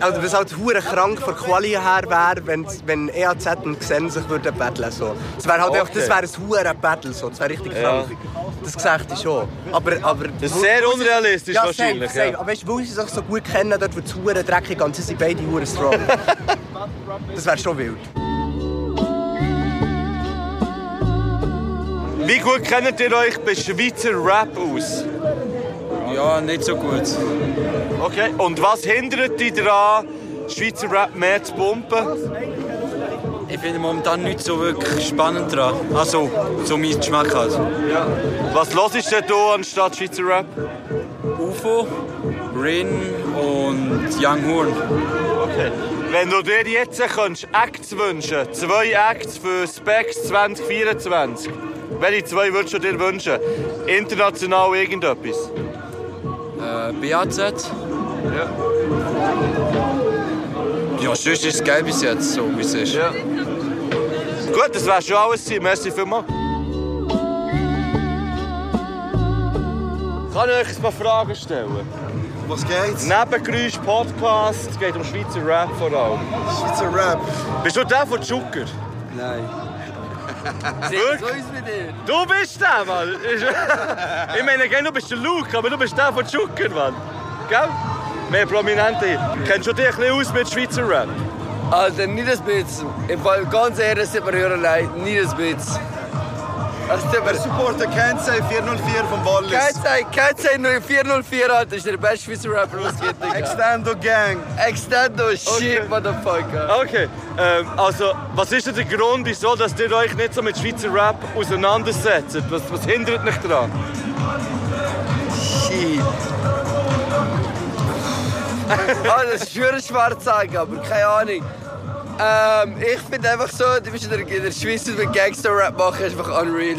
Also, was halt hure krank von Quali her wäre, wenn, wenn EAZ und Xen sich würden battlen so. Das wäre halt Okay. einfach, das wäre ein hure Battle so. Das wäre richtig Ja. krank. Das gesagt ich schon. Aber, aber Das ist sehr unrealistisch ja, wahrscheinlich, Safe, safe. ja. Aber weißt du, weil sie sich so gut kennen, dort wird es hure dreckig und sie sind beide hure strong. das wäre schon wild. Wie gut kennt ihr euch bei Schweizer Rap aus? Ja, nicht so gut. Okay, und was hindert dich daran, Schweizer Rap mehr zu pumpen? Ich finde momentan nicht so wirklich spannend dran. Also, so mein Geschmack halt. Ja. Was hörst denn du anstatt Schweizer Rap? UFO, Rin und Young Horn. Okay. Wenn du dir jetzt könntest Acts wünschen zwei Acts für Specs 2024, welche zwei würdest du dir wünschen? International irgendetwas? Äh, BAZ. Ja. Ja, sonst ist es geil bis jetzt, so wie es ist. Ja. Gut, das wäre schon alles. Merci vielmals. Kann ich euch ein paar Fragen stellen? Was geht's? Nebengeräusch Podcast, es geht um Schweizer Rap vor allem. Schweizer Rap? Bist du der von Zucker? Nein. Wirklich? Du bist der, Mann. Ich meine, gell, du bist der Luke, aber du bist der von Zucker, Mann. Gell? Mehr Prominente. Kennst du dich ein bisschen aus mit Schweizer Rap? Also nicht ein bisschen. Im Fall ganz ehrlich, tut mir hören leid, nicht ein bisschen. Tut mir... Supporter Kensei 404 vom Wallis. Kensei, Kensei 404, Alter, ist der beste Schweizer Rapper, was es gibt. Digga. Extendo Gang. Extendo, shit, Okay. motherfucker. Okay, ähm, also was ist denn der Grund, wieso dass ihr euch nicht so mit Schweizer Rap auseinandersetzt? Was, was hindert euch daran? Shit. ah, das ist schwer schwer zu sagen, aber keine Ahnung. Ähm, ich finde einfach so, du bist in der, in der Schweiz mit Gangster-Rap machen, ist einfach unreal.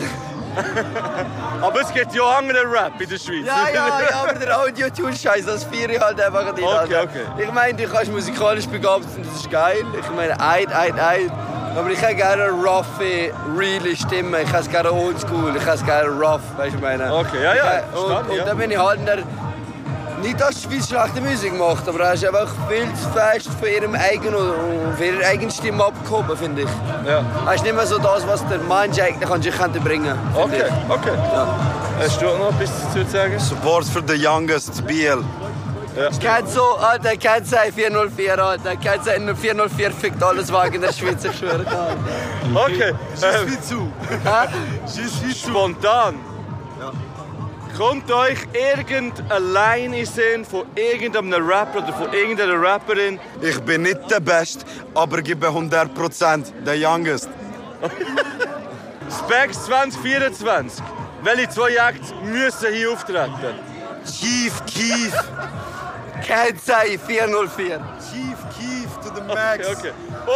Aber es gibt ja auch anderen Rap in der Schweiz. Ja, ja, ja, aber der Audio-Tune-Scheiß, das feiere ich halt einfach nicht. Okay, Alter. okay. Ich meine, du kannst musikalisch begabt sein, das ist geil. Ich meine, ein, ein, ein. Aber ich hätte gerne eine roughe, reale Stimme. Ich es gerne oldschool, ich es gerne rough, weißt du, ich meine. Okay, ja, ja, Und, verstanden, und ja. dann bin ich halt in der... Nicht, dass die Schweiz schlechte Musik macht, aber er ist einfach viel zu fest von ihrem eigenen, von ihrer eigenen Stimme abgehoben, finde ich. Ja. Er ist nicht mehr so das, was der Mensch eigentlich an sich könnte bringen könnte. Okay, okay. Hast du noch etwas dazu zu sagen? Support für the youngest BL. Ich kenn so, Alter, kennt sei 404, Alter. Kennt sei 404 fickt alles Wagen in der Schweiz, ich schwöre. Okay. Schieß wie zu. Spontan. Kommt euch irgendeine Line in Sinn von irgendeinem Rapper oder von irgendeiner Rapperin? Ich bin nicht der Beste, aber gebe 100% der youngest. Specs 2024. Welche zwei Acts müssen hier auftreten? Chief Keef. Kennt sei 404. Chief Keef to the max. Okay, okay.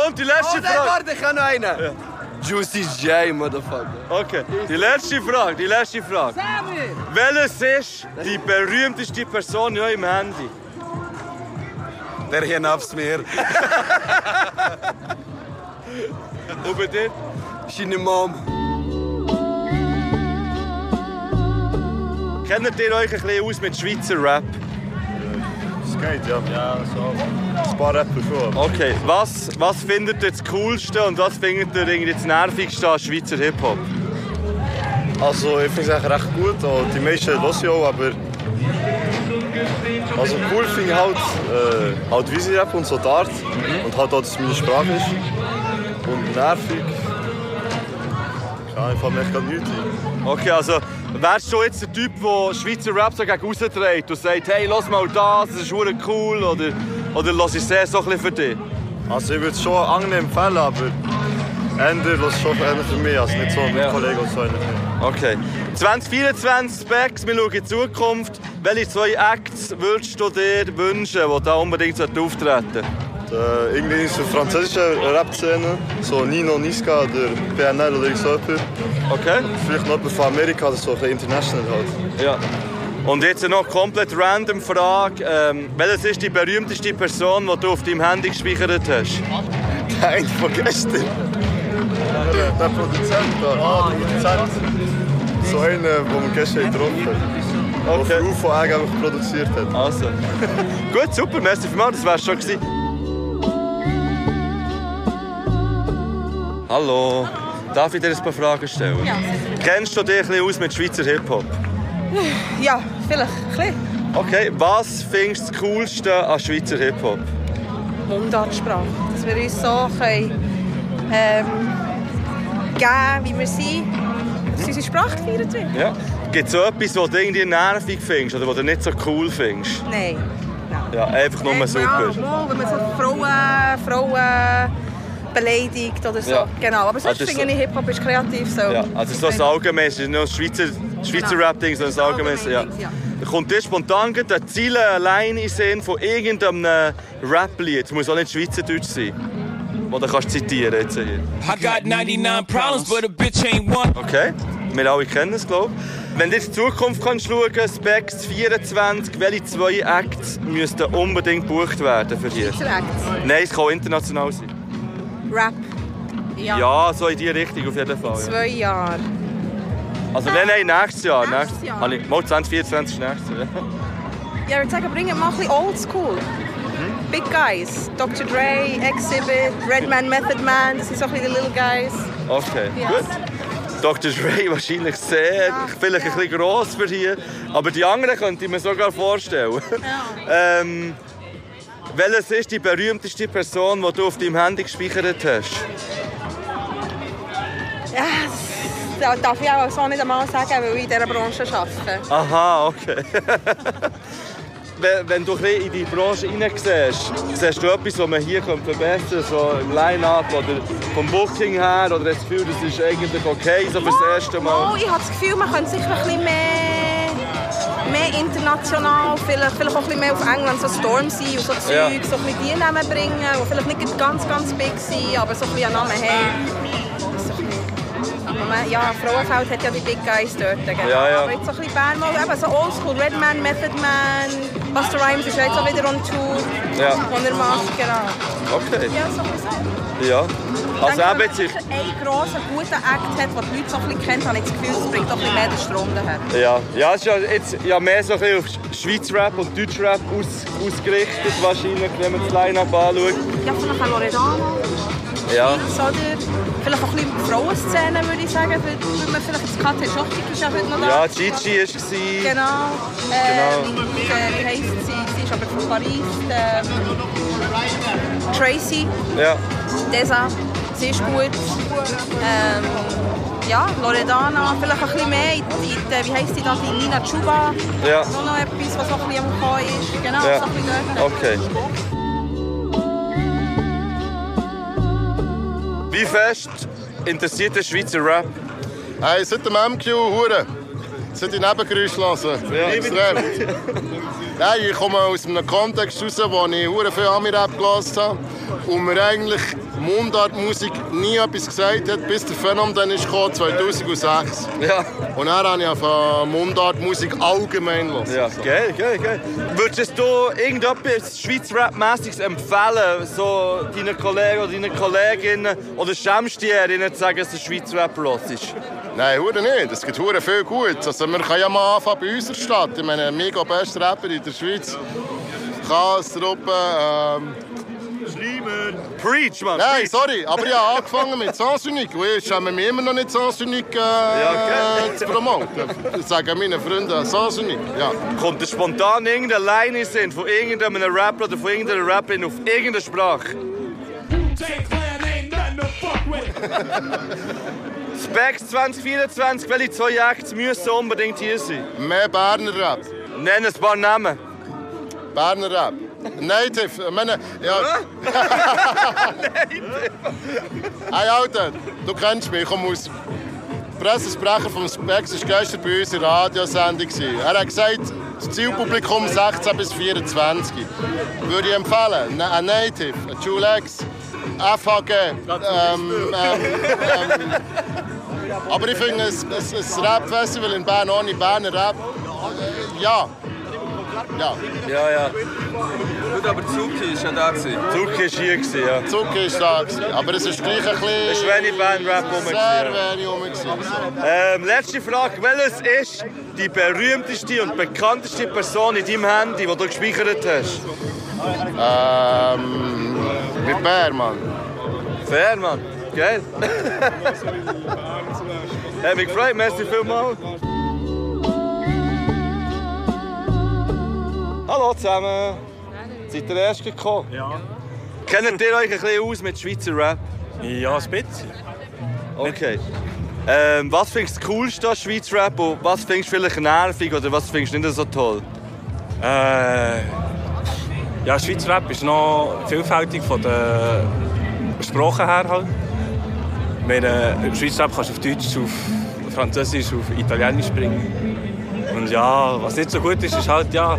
Und die letzte Oh nein, Frage. warte, ich habe noch einen. Juicy J, Motherfucker. Okay, die letzte Frage, die letzte Frage. Welches ist die berühmteste Person in eurem Handy? Der hier nebst mir. Und bei dir? Seine Mom. Kennt ihr euch ein bisschen aus mit Schweizer Rap? Das geht, ja. Ja, so. Ein paar Rapper schon. Okay, was, was findet ihr das Coolste und was findet ihr irgendwie das Nervigste an Schweizer Hip-Hop? Also, ich finde es eigentlich recht gut. Und die meisten hören ich auch, aber... Also cool finde ich halt, äh, halt wie sie rappen und so die Art. Und halt auch, dass es meine Sprache ist. Und nervig... Ja, ich fällt mir echt gerade nichts ein. Okay, also wärst du jetzt der Typ, der Schweizer Rap so gegen rausdreht und sagt, hey, lass mal das, das ist cool, oder, oder lass ich es so ein bisschen für dich? Also ich würde es schon angenehm empfehlen, aber Ende lasse ich schon für mich, also nicht so mit Kollegen oder so. Okay. 2024 Specs, wir schauen in die Zukunft. Welche zwei Acts würdest du dir wünschen, die da unbedingt auftreten sollten? Äh, irgendwie so französische Rap-Szene, so Nino Niska oder PNL oder so etwas. Okay. Vielleicht noch jemand von Amerika, das ist so ein bisschen international halt. Ja. Und jetzt noch komplett random Frage. Ähm, welches ist die berühmteste Person, die du auf deinem Handy gespeichert hast? Der eine von gestern. Der, der Produzent da. Ah, der Produzent. So einer, den wir gestern getroffen haben. Der für UFO eigentlich produziert hat. Also. Gut, super, merci vielmals, das wär's schon gewesen. Hallo, darf ich dir ein paar Fragen stellen? Ja. Kennst du dich ein bisschen aus mit Schweizer Hip-Hop? Ja, vielleicht ein bisschen. Okay, was findest du das Coolste an Schweizer Hip-Hop? Mundartsprache. Dass wir uns so können, ähm, geben wie wir sind, dass unsere Sprache gefeiert wird. Ja. Gibt es so etwas, was du irgendwie nervig findest oder was du nicht so cool findest? Nein. Ja, einfach nur Ja, super. mal, wenn man so Frauen, Frauen beleidigt oder so. Ja. Genau, aber sonst ist finde ich, Hip-Hop ist kreativ. So. Ja, also so ein allgemeines, nicht nur Schweizer, Schweizer Genau. Rap-Ding, sondern ein allgemeines. Ja. Ja. Kommt dir spontan eine Ziele allein in Sinn von irgendeinem Rap-Lied. Es muss auch nicht Schweizerdeutsch sein. Oder kannst du zitieren jetzt hier. I got 99 problems, but a bitch ain't one. Okay, wir alle kennen es, glaube ich. Wenn du jetzt in die Zukunft kannst schauen kannst, Specs 24, welche zwei Acts müssten unbedingt gebucht werden für dich? Schweizer Acts? Nein, es kann international sein. Rap. Ja. Ja, so in die Richtung auf jeden Fall. Ja. Zwei Jahre. Also nein, nein, nächstes Jahr. Nächstes nächstes Jahr. Mal 2024 ist nächstes Jahr. Ja, ich würde sagen, bring mal ein bisschen oldschool. Big Guys. Dr. Dre, Exhibit, Redman, Method Man, das sind so ein bisschen die Little Guys. Okay, Ja. gut. Dr. Dre wahrscheinlich sehr, vielleicht ein bisschen gross für hier, aber die anderen könnte ich mir sogar vorstellen. ähm, welches ist die berühmteste Person, die du auf deinem Handy gespeichert hast? Ja, das darf ich auch so nicht einmal sagen, weil ich in dieser Branche arbeite. Aha, okay. wenn, du in die Branche hineinsiehst, siehst du etwas, was man hier verbessern könnte, so im Line-Up oder vom Booking her, oder hast du das Gefühl, das ist eigentlich okay, so fürs erste Oh, Mal? ich habe das Gefühl, man könnte sicher ein bisschen mehr, mehr international, vielleicht, vielleicht auch ein bisschen mehr auf England, so Stormzy und so Zeug, Ja. so ein bisschen die Namen bringen, die vielleicht nicht ganz, ganz big sind, aber so ein bisschen einen Namen haben. So bisschen- Ja, Frauenfeld hat ja die Big Guys dort. Genau. Ja, ja. Aber jetzt so ein bisschen Bern mal, eben so Oldschool, Redman, Method Man, Buster Rhymes ist jetzt auch wieder on Tour. Ja. Und er macht, genau. Okay. Ja, so ein bisschen. Ja. Also Wenn eben man jetzt... ich- sicher einen grossen, guten Act hat, den die Leute so ein bisschen kennen, habe ich das Gefühl, es bringt auch ein bisschen mehr den Strom daher. Ja, ja, es ist ja jetzt ja mehr so ein bisschen auf Schweizer Rap und Deutsch Rap aus, ausgerichtet wahrscheinlich, wenn man das Line-Up anschaut. Ja, vielleicht auch Loredana. Ja. Vielleicht auch ein bisschen Frauenszene, würde ich sagen. Weil man vielleicht das Katja Schottig ist ja heute noch da. Ja, Gigi war es. Genau. Ähm, äh, wie heisst sie? Sie ist aber von Paris. Ähm, Tracy. Ja. Desa. Sie ist gut. Ähm, ja, Loredana. Vielleicht ein bisschen mehr. In, in, die- wie heisst die da? Die Nina Chuba. Ja. Noch, noch etwas, was noch ein bisschen am Kommen ist. Genau, Ja. so ein bisschen dort. Okay. Wie fest interessiert der Schweizer Rap? Hey, seit dem MQ, Hure. Seit die Nebengeräusche hören. Ja. Extrem. Nein, ich komme aus einem Kontext raus, wo ich Hure viel Ami-Rap gehört habe und mir eigentlich Mundartmusik nie etwas gesagt hat, bis der Phänomen dann ist gekommen, 2006. Ja. Und dann habe ich von Mundartmusik allgemein gehört. Ja, geil, geil, geil. Würdest du irgendetwas Schweizer Rap-mässiges empfehlen, so deinen Kollegen oder deinen Kolleginnen, oder schämst du dich, ihnen zu sagen, dass du Schweizer Rap hörst? Nein, hure nicht. Es gibt hure viel Gutes. Also wir können ja mal anfangen bei unserer Stadt. Ich meine, mega beste Rapper in der Schweiz. Chaos-Truppe, ähm... Schreiber! Preach, Mann! Nein, preach. sorry, aber ich habe angefangen mit Sans Unique. Und ich schäme mich immer noch nicht Sans Unique äh, okay. zu promoten. Das sagen meine Freunde Sans Unique, ja. Kommt spontan irgendeine Line Sinn von irgendeinem Rapper oder von irgendeiner Rapperin auf irgendeine Sprache? Specs 2024, welche zwei Acts müssen unbedingt hier sein? Mehr Berner Rap. Nenn ein paar Namen. Berner Rap. Native, ich meine, ja. hey Alter, du kennst mich, ich komme aus... Der Pressesprecher vom Spex war gestern bei uns in der Radiosendung. Er hat gesagt, das Zielpublikum 16 bis 24. Würde ich empfehlen. Ein Native, ein Julex, FHG. Ähm, ähm, ähm, aber ich finde, ein, ein, ein Rap-Festival in Bern ohne Berner Rap, äh, ja. Ja. Ja, ja. Gut, aber Zuki ist ja da. gewesen. Zuki war hier, gewesen, ja. Zuki ist da, gewesen, aber es ist gleich ein bisschen... Es ist wenig Band-Rap rum. Sehr wenig rum. Ähm, letzte Frage. Welches ist die berühmteste und bekannteste Person in deinem Handy, die du gespeichert hast? Ähm... Mit Bär, Mann. Fair, Mann. Geil. Hat mich gefreut. Merci vielmals. Hallo zusammen. Seid ihr erst gekommen? Ja. Kennt ihr euch ein bisschen aus mit Schweizer Rap? Ja, ein bisschen. Okay. Ähm, was findest du das Coolste an Schweizer Rap und was findest du vielleicht nervig oder was findest du nicht so toll? Äh, ja, Schweizer Rap ist noch vielfältig von der Sprache her halt. Meine, Schweizer Rap kannst du auf Deutsch, auf Französisch, auf Italienisch bringen. Und ja, was nicht so gut ist, ist halt, ja,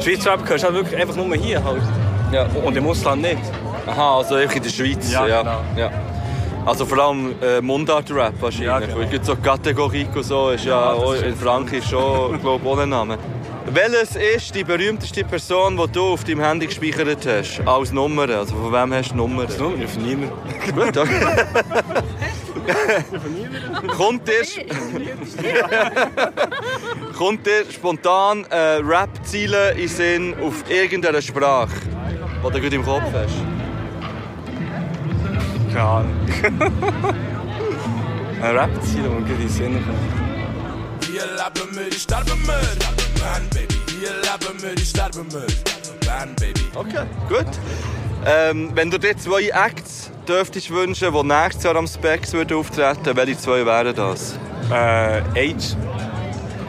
Schweizer Rap hörst du halt wirklich einfach nur hier halt. Ja. Und im Ausland nicht. Aha, also einfach in der Schweiz. Ja, ja. genau. ja. Also vor allem äh, Mundart-Rap wahrscheinlich. Ja, genau. Weil so Kategorie und so, ist ja, Ja, in Frankreich schon, glaube ich, ohne Name. Welches ist die berühmteste Person, die du auf deinem Handy gespeichert hast? Als Nummer, also von wem hast du Nummern? Als Nummer? Von niemandem. Gut, okay. Kommt dir, kommt dir spontan äh, Rap-Ziele in Sinn auf irgendeiner Sprache? den du gut im Kopf hast? Keine Ahnung. Ein Rap-Ziel, mir gut in Sinn kommt. Band, Baby. Hier leben wir, ich sterbe wir. Band, Baby. Okay, gut. Ähm, wenn du dir zwei Acts dürftest wünschen, die nächstes Jahr am Specs würden auftreten, welche zwei wären das? Äh, Age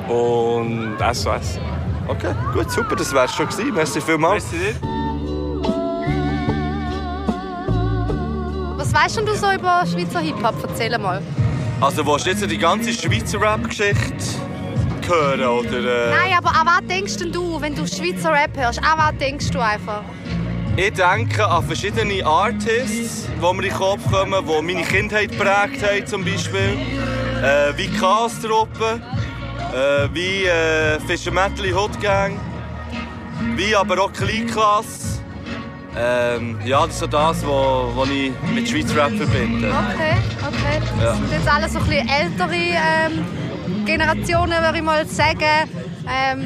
und SOS. Okay, gut, super, das wär's schon gewesen. Merci vielmals. Merci dir. Was weißt denn du so über Schweizer Hip-Hop? Erzähl mal. Also, willst du jetzt die ganze Schweizer Rap-Geschichte hören, oder? Nein, aber an was denkst denn du, wenn du Schweizer Rap hörst? An was denkst du einfach? Ich denke an verschiedene Artists, die mir in den Kopf kommen, die meine Kindheit geprägt haben, zum Beispiel. Äh, wie Chaos-Truppe, äh, wie äh, Fischer Metal Hood Gang, wie aber auch Kleinklasse. Ähm, ja, das ist so das, was ich mit Schweizer Rap verbinde. Okay, okay. Das Ja. sind jetzt alles so ein bisschen ältere ähm, Generationen, würde ich mal sagen. Ähm,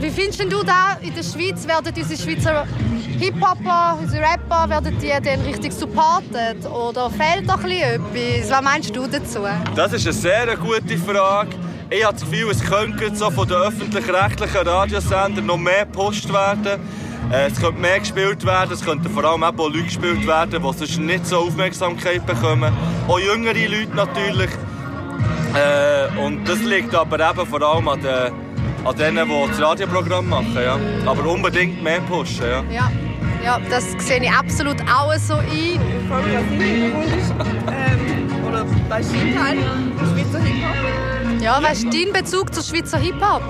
wie findest denn du da in der Schweiz, werden unsere Schweizer Hip-Hopper, unsere Rapper, werden die dann richtig supported? Oder fehlt da etwas? Was meinst du dazu? Das ist eine sehr gute Frage. Ich habe das Gefühl, es könnte so von den öffentlich-rechtlichen Radiosendern noch mehr gepusht werden. Äh, Es könnte mehr gespielt werden, es könnten vor allem auch Leute gespielt werden, die sonst nicht so Aufmerksamkeit bekommen. Auch jüngere Leute natürlich. Äh, und das liegt aber eben vor allem an, den, an denen, die das Radioprogramm machen. Ja. Aber unbedingt mehr pushen. Ja. Ja, ja das sehe ich absolut auch so ein. Ähm, oder weißt du, Teil Schweizer Hip-Hop? Ja, weißt du, dein Bezug zur Schweizer Hip-Hop?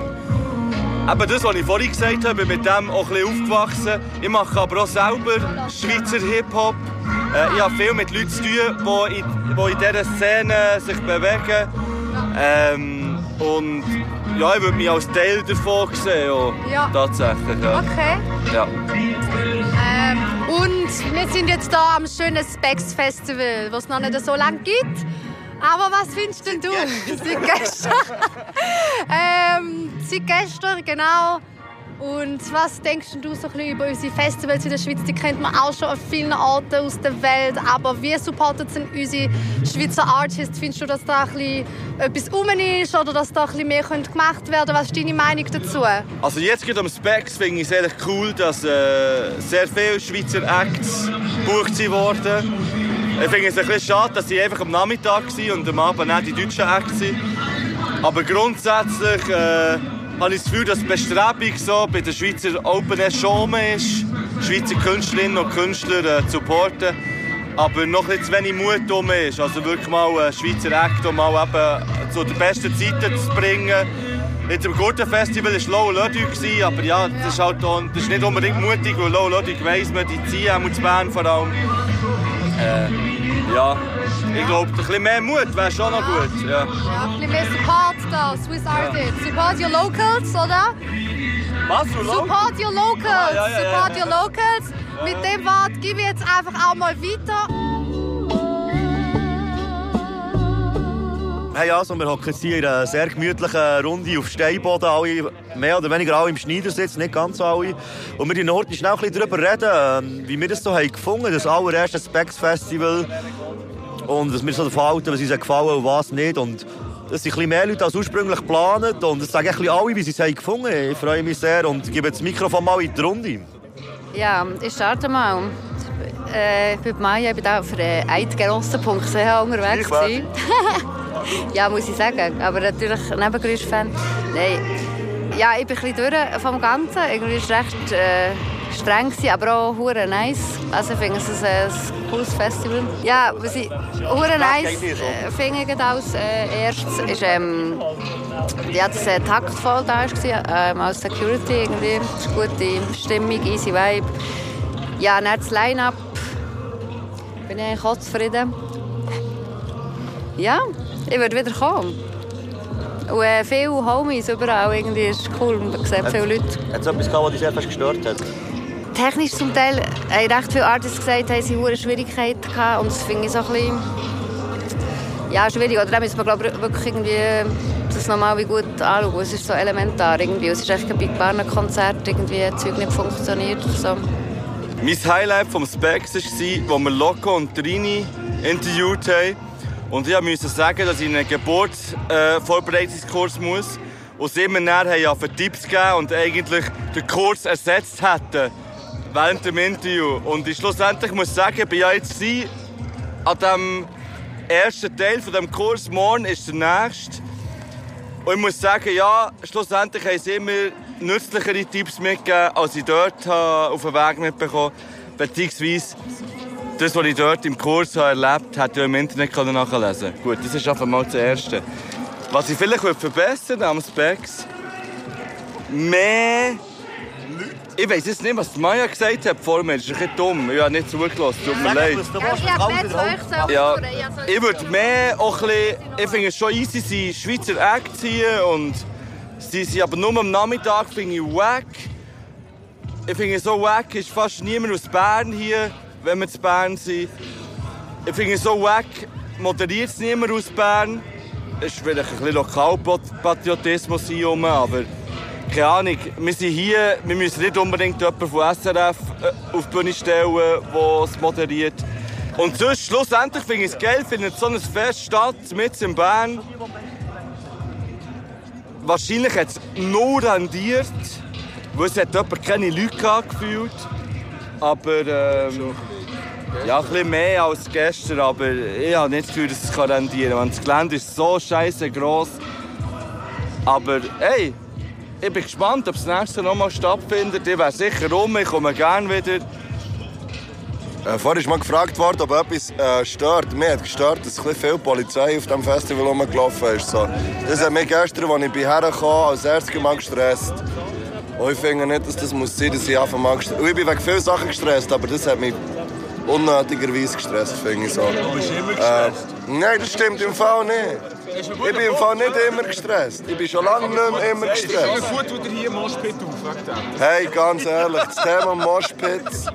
Eben das, was ich vorhin gesagt habe, bin mit dem auch ein bisschen aufgewachsen. Ich mache aber auch selber Schweizer Hip-Hop. Äh, ich habe viel mit Leuten zu tun, die in, die in dieser Szene sich bewegen. Ähm, und ja, ich würde mich als Teil davon sehen. Auch, Ja. Tatsächlich, ja. Okay. Ja. Ähm, und wir sind jetzt hier am schönen Specs Festival, das es noch nicht so lange gibt. Aber was findest denn du? Seit gestern. ähm, seit gestern, genau. Und was denkst du so ein bisschen über unsere Festivals in der Schweiz? Die kennt man auch schon an vielen Orten aus der Welt. Aber wie supportet sind unsere Schweizer Artists? Findest du, dass da ein bisschen etwas rum ist oder dass da ein bisschen mehr gemacht werden könnte? Was ist deine Meinung dazu? Also jetzt geht am Specs finde ich es cool, dass äh, sehr viele Schweizer Acts gebucht sind worden. Ich finde es ein bisschen schade, dass sie einfach am Nachmittag waren und am Abend auch die deutschen Acts sind. Aber grundsätzlich äh, habe ich das Gefühl, dass die Bestrebung so bei den Schweizer Open Air schon ist, Schweizer Künstlerinnen und Künstler äh, zu supporten. Aber noch nicht zu wenig Mut um ist. Also wirklich mal einen Schweizer Act, um mal eben zu den besten Zeiten zu bringen. Jetzt am Gurtenfestival war Low Ludwig, aber ja, das ist, halt auch, das ist nicht unbedingt mutig, weil Low Ludwig weiss man, die ziehen auch zu Bern vor allem. Äh, ja, ich glaube, ein bisschen mehr Mut wäre schon noch gut. Ja. Ja, ein bisschen mehr Support da, Swiss Artists. Support your locals, oder? Was, Support your locals! Ah, ja, ja, ja, Support your locals! Mit dem Wort gebe ich jetzt einfach auch mal weiter. Hey, also, wir hocken jetzt hier in einer sehr gemütlichen Runde auf Steinboden, alle mehr oder weniger alle im Schneidersitz, nicht ganz alle. Und wir in heute schnell ein bisschen darüber reden, ähm, wie wir das so haben gefunden, das allererste Specs Festival. Und was mir so davon halten, was uns gefallen und was nicht. Und es sind ein bisschen mehr Leute als ursprünglich geplant. Und es sagen ein bisschen alle, wie sie es haben gefunden haben. Ich freue mich sehr und gebe das Mikrofon mal in die Runde. Ja, ich starte mal. Äh, ich bin Maya, ich bin auch auf eidgenossen.ch unterwegs. Ja, muss ich sagen. Aber natürlich Nebengeräusch-Fan. Nein. Ja, ich bin ein bisschen durch vom Ganzen. Irgendwie es recht äh, streng, gewesen, aber auch hure nice. Also ich finde es ein, ein cooles Festival. Ja, was ich hure nice äh, finde als äh, erstes ist, ähm, ja, dass äh, taktvoll da war, ähm, als Security irgendwie. Es ist gute Stimmung, easy Vibe. Ja, dann das Line-Up bin ich eigentlich auch zufrieden. Ja, ich würde wieder kommen. Und äh, viele Homies überall, irgendwie ist cool, man sieht viele Leute. Hat es etwas gehabt, was dich sehr fest gestört hat? Technisch zum Teil haben recht viele Artists gesagt, haben sie hohe Schwierigkeiten gehabt und das finde ich so ein bisschen ja, schwierig. Oder da müssen wir glaube ich, wirklich irgendwie das nochmal gut anschauen. Es ist so elementar irgendwie. Es ist echt bei ein paar Konzerten irgendwie das Zeug nicht funktioniert. So. Mein Highlight vom Specs war, wo wir Loco und Trini interviewt haben. Und ich musste sagen, dass ich in einen Geburtsvorbereitungskurs muss. Und sie mir haben ja für Tipps gegeben und eigentlich den Kurs ersetzt hätten während dem Interview. Und ich schlussendlich muss sagen, bin ja jetzt gewesen, an dem ersten Teil von dem Kurs. Morgen ist der nächste. Und ich muss sagen, ja, schlussendlich haben sie mir nützlichere Tipps mitgegeben, als ich dort habe auf den Weg mitbekommen Beziehungsweise das, was ich dort im Kurs habe erlebt habe, hätte ich im Internet nachlesen können. Gut, das ist einfach mal das Erste. Was ich vielleicht verbessern würde am Specs, mehr ich weiß jetzt nicht, was Maya gesagt hat vor mir. Das ist ein bisschen dumm. Ich habe nicht zugelassen. Tut mir leid. Ja, ich würde mehr auch ein bisschen, ich finde es schon easy, sie Schweizer Act ziehen und sie sind aber nur am Nachmittag, finde ich wack. Ich finde so wack ist fast niemand aus Bern hier, wenn wir zu Bern sind. Ich finde so wack moderiert es niemand aus Bern. Es ist vielleicht ein bisschen Lokalpatriotismus hier rum, aber keine Ahnung, wir sind hier, wir müssen nicht unbedingt jemanden von SRF äh, auf die Bühne stellen, der es moderiert. Und sonst, schlussendlich finde ich es geil, findet so eine Fest statt, mit in Bern. Wahrscheinlich hat es nur rendiert, weil es hat jemand keine Leute gehabt, gefühlt. Aber ähm, ja, ein bisschen mehr als gestern, aber ich habe nicht das Gefühl, dass es rendieren kann. Das Gelände ist so scheiße gross. Aber hey, ich bin gespannt, ob das nächste noch mal stattfindet. Ich wäre sicher rum, ich komme gerne wieder. Äh, vorhin ist mal gefragt worden, ob etwas äh, stört. Mir hat gestört, dass ein viel Polizei auf dem Festival rumgelaufen ist. So. Das hat mich gestern, als ich herkam, als erstes mal gestresst. Und ich finde nicht, dass das muss sein, dass ich einfach mal gestresst Und ich bin wegen vielen Sachen gestresst, aber das hat mich unnötigerweise gestresst, finde ich so. Du bist immer gestresst? Äh, nein, das stimmt im Fall nicht. Ich bin im Fall nicht immer gestresst. Ich bin schon lange nicht mehr immer gestresst. Wie gut tut hier Moshpit auf? wegen dem? Hey, ganz ehrlich, das Thema Moshpits,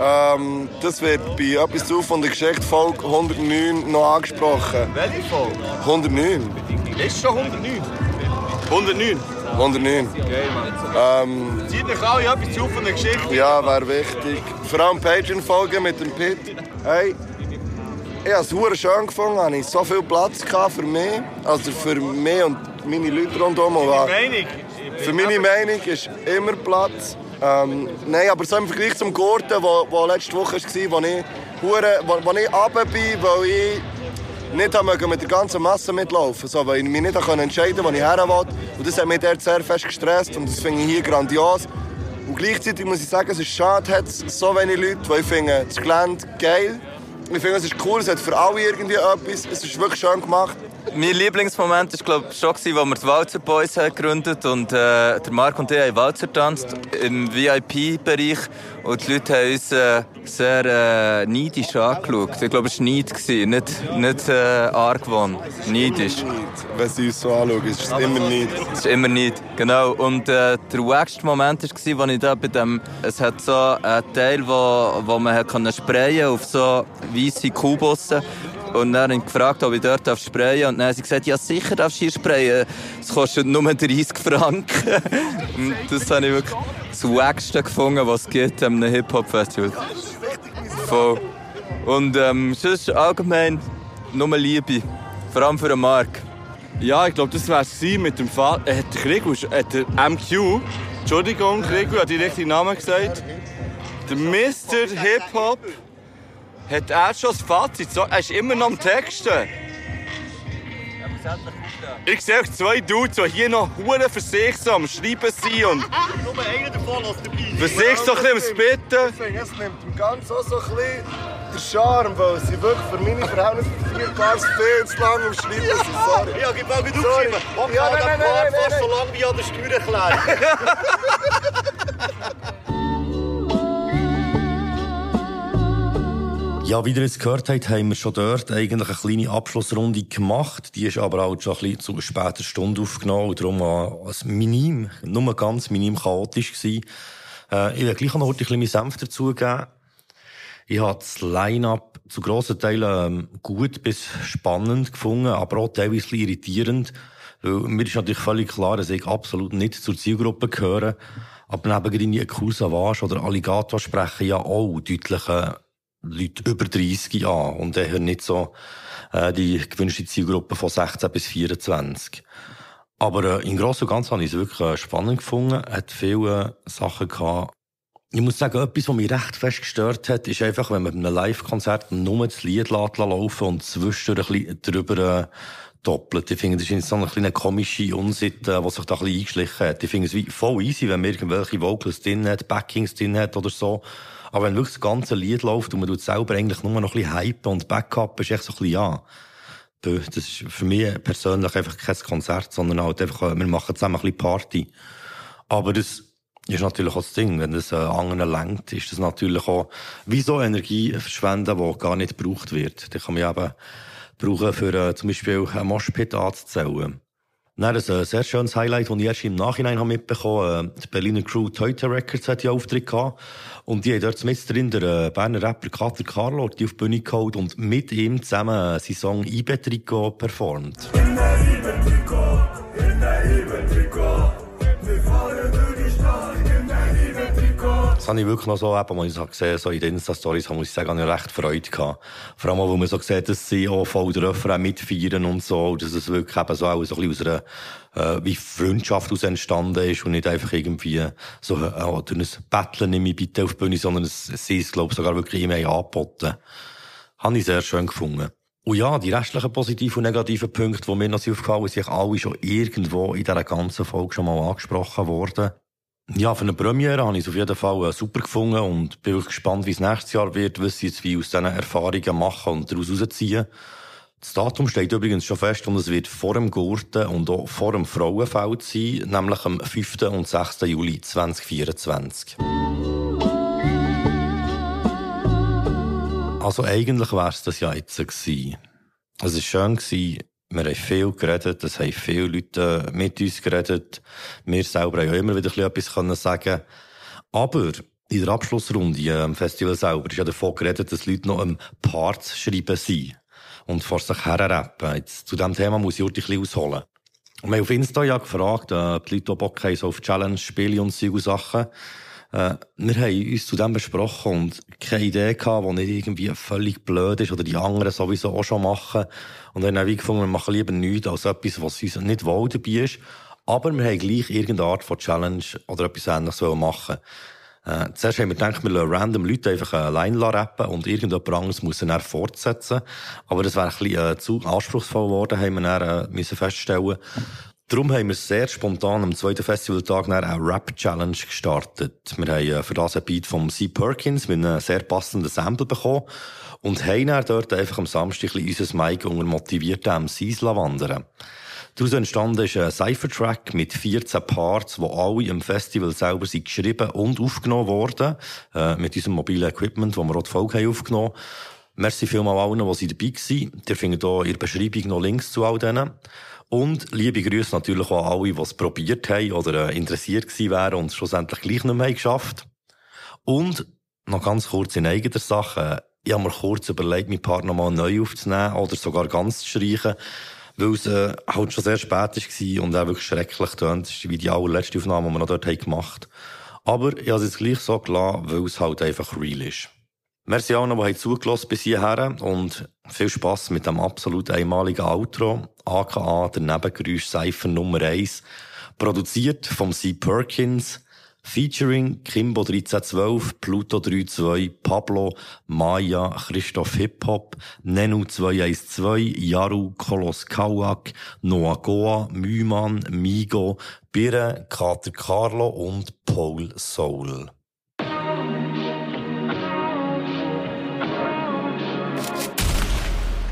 ähm, das wird bei etwas zu von der Geschichte Folge 109 noch angesprochen. Welche Folge? 109. Ist schon 109? 109? 109. Geil, Mann. Ähm, Zieht euch alle etwas zu von der Geschichte? ja, wäre wichtig. Vor allem Patreon-Folgen mit dem Pit. Hey, ich habe es schön gefunden. Ich so viel Platz für mich. Also für mich und meine Leute rundherum. Und Deine Meinung? Für meine Meinung ist immer Platz. Ähm, nein, aber so im Vergleich zum Gurten, wo, wo letzte Woche war, wo ich, wo, wo ich runter bin, weil ich nicht mit der ganzen Masse mitlaufen so, weil ich mich nicht entscheiden konnte, wo ich her will. Und das hat mich dort sehr fest gestresst und das finde ich hier grandios. Und gleichzeitig muss ich sagen, es ist schade, hat es so wenig Leute, weil ich finde das Gelände geil. Ich finde, es ist cool, es hat für alle irgendwie etwas. Es ist wirklich schön gemacht. Mein Lieblingsmoment war glaub, schon, als wir die Walzer Boys haben gegründet und äh, der Marc und ich haben Walzer getanzt im VIP-Bereich und die Leute haben uns äh, sehr äh, neidisch angeschaut. Ich glaube, es war Neid, nicht, nicht äh, Argwohn. Neidisch. Wenn sie uns so anschauen, ist es immer Neid. Es ist immer Neid, genau. Und äh, der wackste Moment war, als ich da bei dem... Es hat so einen Teil, wo, wo man hat können sprayen auf so weisse Kuhbusse und dann habe ich gefragt, ob ich dort sprayen darf. Und dann hat sie gesagt, ja sicher darfst du hier sprayen. Es kostet nur 30 Franken. Und das habe ich wirklich das Wackste gefunden, was es gibt an einem Hip-Hop-Festival. Voll. Und ähm, sonst allgemein nur Liebe. Vor allem für den Marc. Ja, ich glaube, das wäre es mit dem Fall. Äh, hat der Krigu, hat der MQ, Entschuldigung, Krigu, hat die richtigen Namen gesagt. Der Mr. Hip-Hop hat er schon das Fazit. So, er ist immer noch am Texten. Ich sehe euch zwei Dudes, die hier noch hure für sich so am Schreiben sind und Nur einer davon lässt dabei. für sich so ein bisschen finde, es nimmt dem Ganzen auch so ein bisschen den Charme, weil sie wirklich für meine Verhältnisse vier viel zu lange am Schreiben sind. Sorry. Ja, gib mal wieder Sorry. aufschreiben. Ja, nein, nein, nein, nein, so lang wie an der Steuererklärung. Ja, wie ihr jetzt gehört habt, haben wir schon dort eigentlich eine kleine Abschlussrunde gemacht. Die ist aber auch schon ein bisschen zu späteren Stunde aufgenommen und darum war es minim, nur ganz minim chaotisch gewesen. Äh, ich will gleich noch ein bisschen Senf dazugeben. Ich habe das Line-Up zu grossen Teilen ähm, gut bis spannend gefunden, aber auch teilweise irritierend, Weil mir ist natürlich völlig klar, dass ich absolut nicht zur Zielgruppe gehöre. Aber neben irgendwie Cool Savage oder Alligator sprechen ja auch deutliche Leute über 30 an und eher nicht so äh, die gewünschte Zielgruppe von 16 bis 24. Aber äh, im Großen und Ganzen habe ich es wirklich äh, spannend gefunden. Hat viele Sachen gehabt. Ich muss sagen, etwas, was mich recht fest gestört hat, ist einfach, wenn man bei einem Live-Konzert nur das Lied laufen und zwischendurch ein bisschen drüber äh, doppelt. Ich finde, das ist so eine kleine komische Unsitte, die sich da ein bisschen eingeschlichen hat. Ich finde es voll easy, wenn man irgendwelche Vocals drin hat, Backings drin hat oder so. Aber wenn wirklich das ganze Lied läuft und man tut selber eigentlich nur noch ein bisschen hypen und Backup, ist echt so ein bisschen, ja. Das ist für mich persönlich einfach kein Konzert, sondern halt einfach, wir machen zusammen ein bisschen Party. Aber das ist natürlich auch das Ding. Wenn das äh, anderen lenkt, ist das natürlich auch wie so Energie verschwenden, die gar nicht gebraucht wird. Die kann man eben brauchen, für äh, zum Beispiel ein Moshpit anzuzählen. Dann ein äh, sehr schönes Highlight, das ich erst im Nachhinein habe mitbekommen habe. Äh, die Berliner Crew Toyota Records hat ja Auftritt gehabt. Und die haben dort mit drin der äh, Berner Rapper Kater Carlo die auf die Bühne geholt und mit ihm zusammen seinen Song Ibetriko performt. In der Ibetriko, in der Ibetriko, habe ich wirklich noch so, eben, als ich es gesehen so in den Insta-Stories, muss ich sagen, habe ich recht Freude gehabt. Vor allem weil man so sieht, dass sie auch voll der Refrain mitfeiern und so, dass es wirklich eben so auch so ein bisschen aus einer, äh, wie Freundschaft aus entstanden ist und nicht einfach irgendwie so, äh, durch ein Betteln nehme ich bitte auf die Bühne, sondern sie ist, glaube ich, sogar wirklich immer angeboten. Habe ich sehr schön gefunden. Und ja, die restlichen positiven und negativen Punkte, die mir noch aufgefallen sind, sind alle schon irgendwo in dieser ganzen Folge schon mal angesprochen worden. Ja, für eine Premiere habe ich es auf jeden Fall äh, super gefunden und bin wirklich gespannt, wie es nächstes Jahr wird, was sie jetzt wie aus diesen Erfahrungen machen und daraus rausziehen. Das Datum steht übrigens schon fest und es wird vor dem Gurten und auch vor dem Frauenfeld sein, nämlich am 5. und 6. Juli 2024. Also eigentlich wäre es das ja jetzt. Es war schön, gewesen. Wir haben viel geredet, es haben viele Leute mit uns geredet. Wir selber haben ja immer wieder etwas können Aber in der Abschlussrunde am Festival selber ist ja davon geredet, dass Leute noch am Parts schreiben sind und vor sich herrappen. Jetzt, zu diesem Thema muss ich ein bisschen ausholen. Und wir haben auf Insta ja gefragt, ob die Leute auch Bock haben, so auf Challenge, Spiele und solche Sachen. Äh, wir haben uns zu dem besprochen und keine Idee gehabt, die nicht irgendwie völlig blöd ist oder die anderen sowieso auch schon machen. Und dann haben wir gefunden, wir machen lieber nichts als etwas, was uns nicht wohl dabei ist. Aber wir haben gleich irgendeine Art von Challenge oder etwas ähnliches machen äh, zuerst haben wir gedacht, wir lassen random Leute einfach allein rappen und irgendjemand anderes muss dann fortsetzen. Aber das wäre ein bisschen äh, zu anspruchsvoll geworden, haben wir dann äh, müssen feststellen. Darum haben wir sehr spontan am zweiten Festivaltag eine Rap-Challenge gestartet. Wir haben äh, für das ein Beat vom C. Perkins mit einem sehr passenden Sample bekommen und haben dann dort einfach am Samstag ein unser Mic unter motivierten MCs wandern Daraus entstanden ist ein Cypher-Track mit 14 Parts, die alle im Festival selber sind geschrieben und aufgenommen wurden, äh, mit unserem mobilen Equipment, wo wir auch die Folge haben aufgenommen Merci vielmal allen, die dabei waren. Ihr findet hier in der Beschreibung noch Links zu all denen. Und liebe Grüße natürlich auch alle, die es probiert haben oder äh, interessiert gewesen wären und es schlussendlich gleich nicht mehr geschafft. Und noch ganz kurz in eigener Sache. Ich habe mir kurz überlegt, meinen Partner mal neu aufzunehmen oder sogar ganz zu streichen, weil es äh, halt schon sehr spät war und auch wirklich schrecklich tönt. Das ist wie die allerletzte Aufnahme, die wir noch dort haben gemacht Aber ich habe es jetzt gleich so gelassen, weil es halt einfach real ist. Merci allen, die zugelassen bis hierher und viel Spass mit dem absolut einmaligen Outro, aka der Nebengeräusch Cypher Nummer 1, produziert vom C. Perkins, featuring Kimbo 1312, Pluto 32, Pablo, Maya, Christoph Hip-Hop, Nenu 212, Yaru, Kolos Kauak, Noah Goa, Mühmann, Migo, Birre, Kater Carlo und Paul Soul.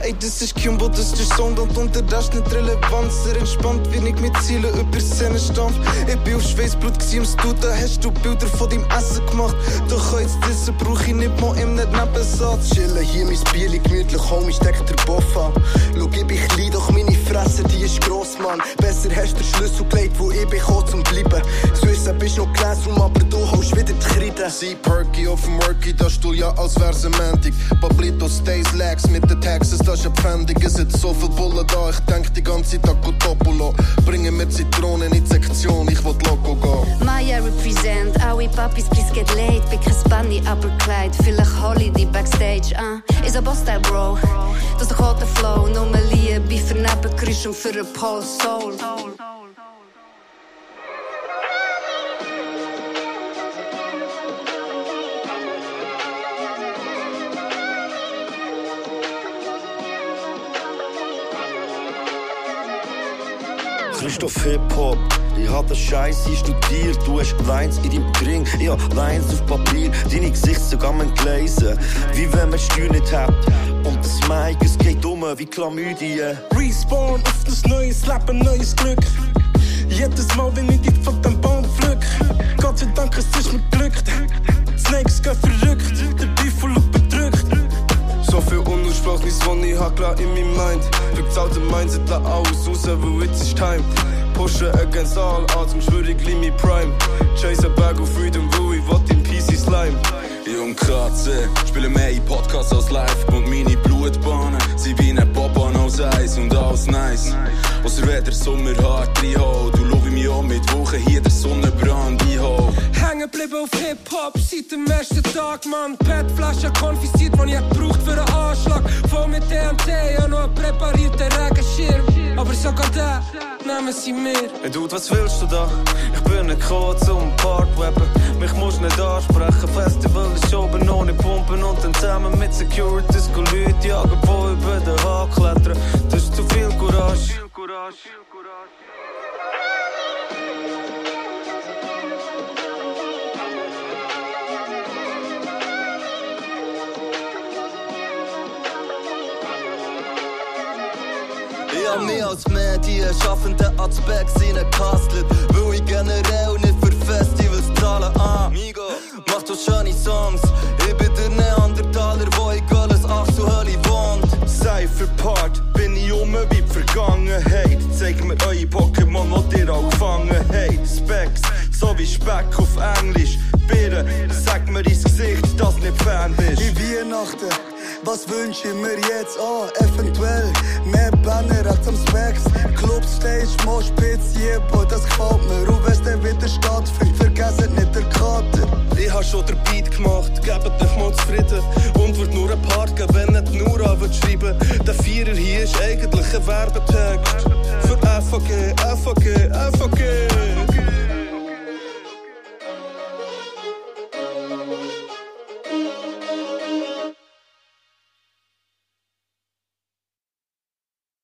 Ey, das ist Kimbo, das ist Song und unter das nicht relevant. Sehr entspannt, wenig mit Zielen über Szenenstampf. Ich bin auf Schweißblut im Studio, hast du Bilder von deinem Essen gemacht. Doch jetzt wissen, brauch ich nicht mal im nicht Nebensatz. Chillen hier mein Bierli gemütlich, Homie, steck der Boff an. Schau, ich bin klein, doch meine Fresse, die ist gross, Mann. Besser hast du den Schlüssel gelegt, wo ich bin, zum bleiben. Sonst bist du noch Classroom, aber du holst wieder die Kreide. Sie Perky auf dem Worky, das Stuhl ja als wär's ein Mantic. Pablito Stays Lax mit den Taxes, das ist eine Pfändung. Es hat so viel Bullen da, ich denk die ganze Zeit an Topulo. Bringen mir Zitronen in die Sektion, ich will Loco gehen. Maya represent, alle Papis, please get late. Bin kein Bunny, aber Kleid. Vielleicht Holiday backstage, ah. Is a boss style, bro. Das ist doch der Flow. Nur Liebe für Nebengeräusch und für ein Pole Soul. Christoph Hip-Hop. Ich hab das Scheiße studiert, du hast Lines in deinem Ring, ich hab Lines auf Papier, deine Gesichter kann man gläsen, wie wenn man Steuer nicht hat. Und das Mike, es geht um wie Chlamydien. Respawn auf das neues Leben, neues Glück. Jedes Mal, wenn ich dich von dem Baum pflück. Gott sei Dank, es ist mir glückt. Snakes gehen verrückt, der Teufel bedrückt. So viel Unausgesprochenes, was ich hab klar in meinem Mind. Alte Mindset la alles raus, weil jetzt ist Time. Pushen against all odds, im schwöre ich mein Prime. Chase a bag of freedom, weil ich will in PC Slime. Jung KC, spiele mehr in Podcasts als live und meine Blutbahnen sind wie ein Boban aus Eis und alles nice. Was er der Sommer hart reinholt, du schau mich an mit Wochen hier der Sonnenbrand einholt. Hängen geblieben auf Hip-Hop seit dem ersten Tag, Mann. Petflasche konfisziert, die ich gebraucht für einen Anschlag. Voll mit DMT, ja noch einen präparierten Regenschirm. Aber sogar der, nehmen sie mir. Hey Dude, was willst du da? Ich bin nicht gekommen zum Partwebben. Mich musst nicht ansprechen. Festival ist oben ohne Pumpen und dann zusammen mit Securities go Leute jagen, über den Hahn klettern. Das ist zu viel Courage. Ich hab mich als Medienschaffender ans Back reingekastelt, weil ich generell nicht für Festivals zahlen ah. Mach du schöne Songs, ich bin der Neandertaler, wo ich alles Cypher Part, bin ich um wie die Vergangenheit. Zeig mir eure Pokémon, die ihr auch gefangen habt. Specs, so wie Speck auf Englisch. Bitte, sag mir ins Gesicht, dass nicht Fan bist. Wie Weihnachten, was wünsche ich mir jetzt an? eventuell mehr Banner als am Specs. Clubstage, Moshpits, Jebo, das gefällt mir. Und wenn's dann wieder stattfindet, vergessen nicht der Kater. Ich hab schon den Beat gemacht, gebt euch mal zufrieden. Und wird nur ein Part geben, wenn nicht nur an schreiben. Der Vierer hier ist eigentlich ein Werbetext. Für FAG, FAG,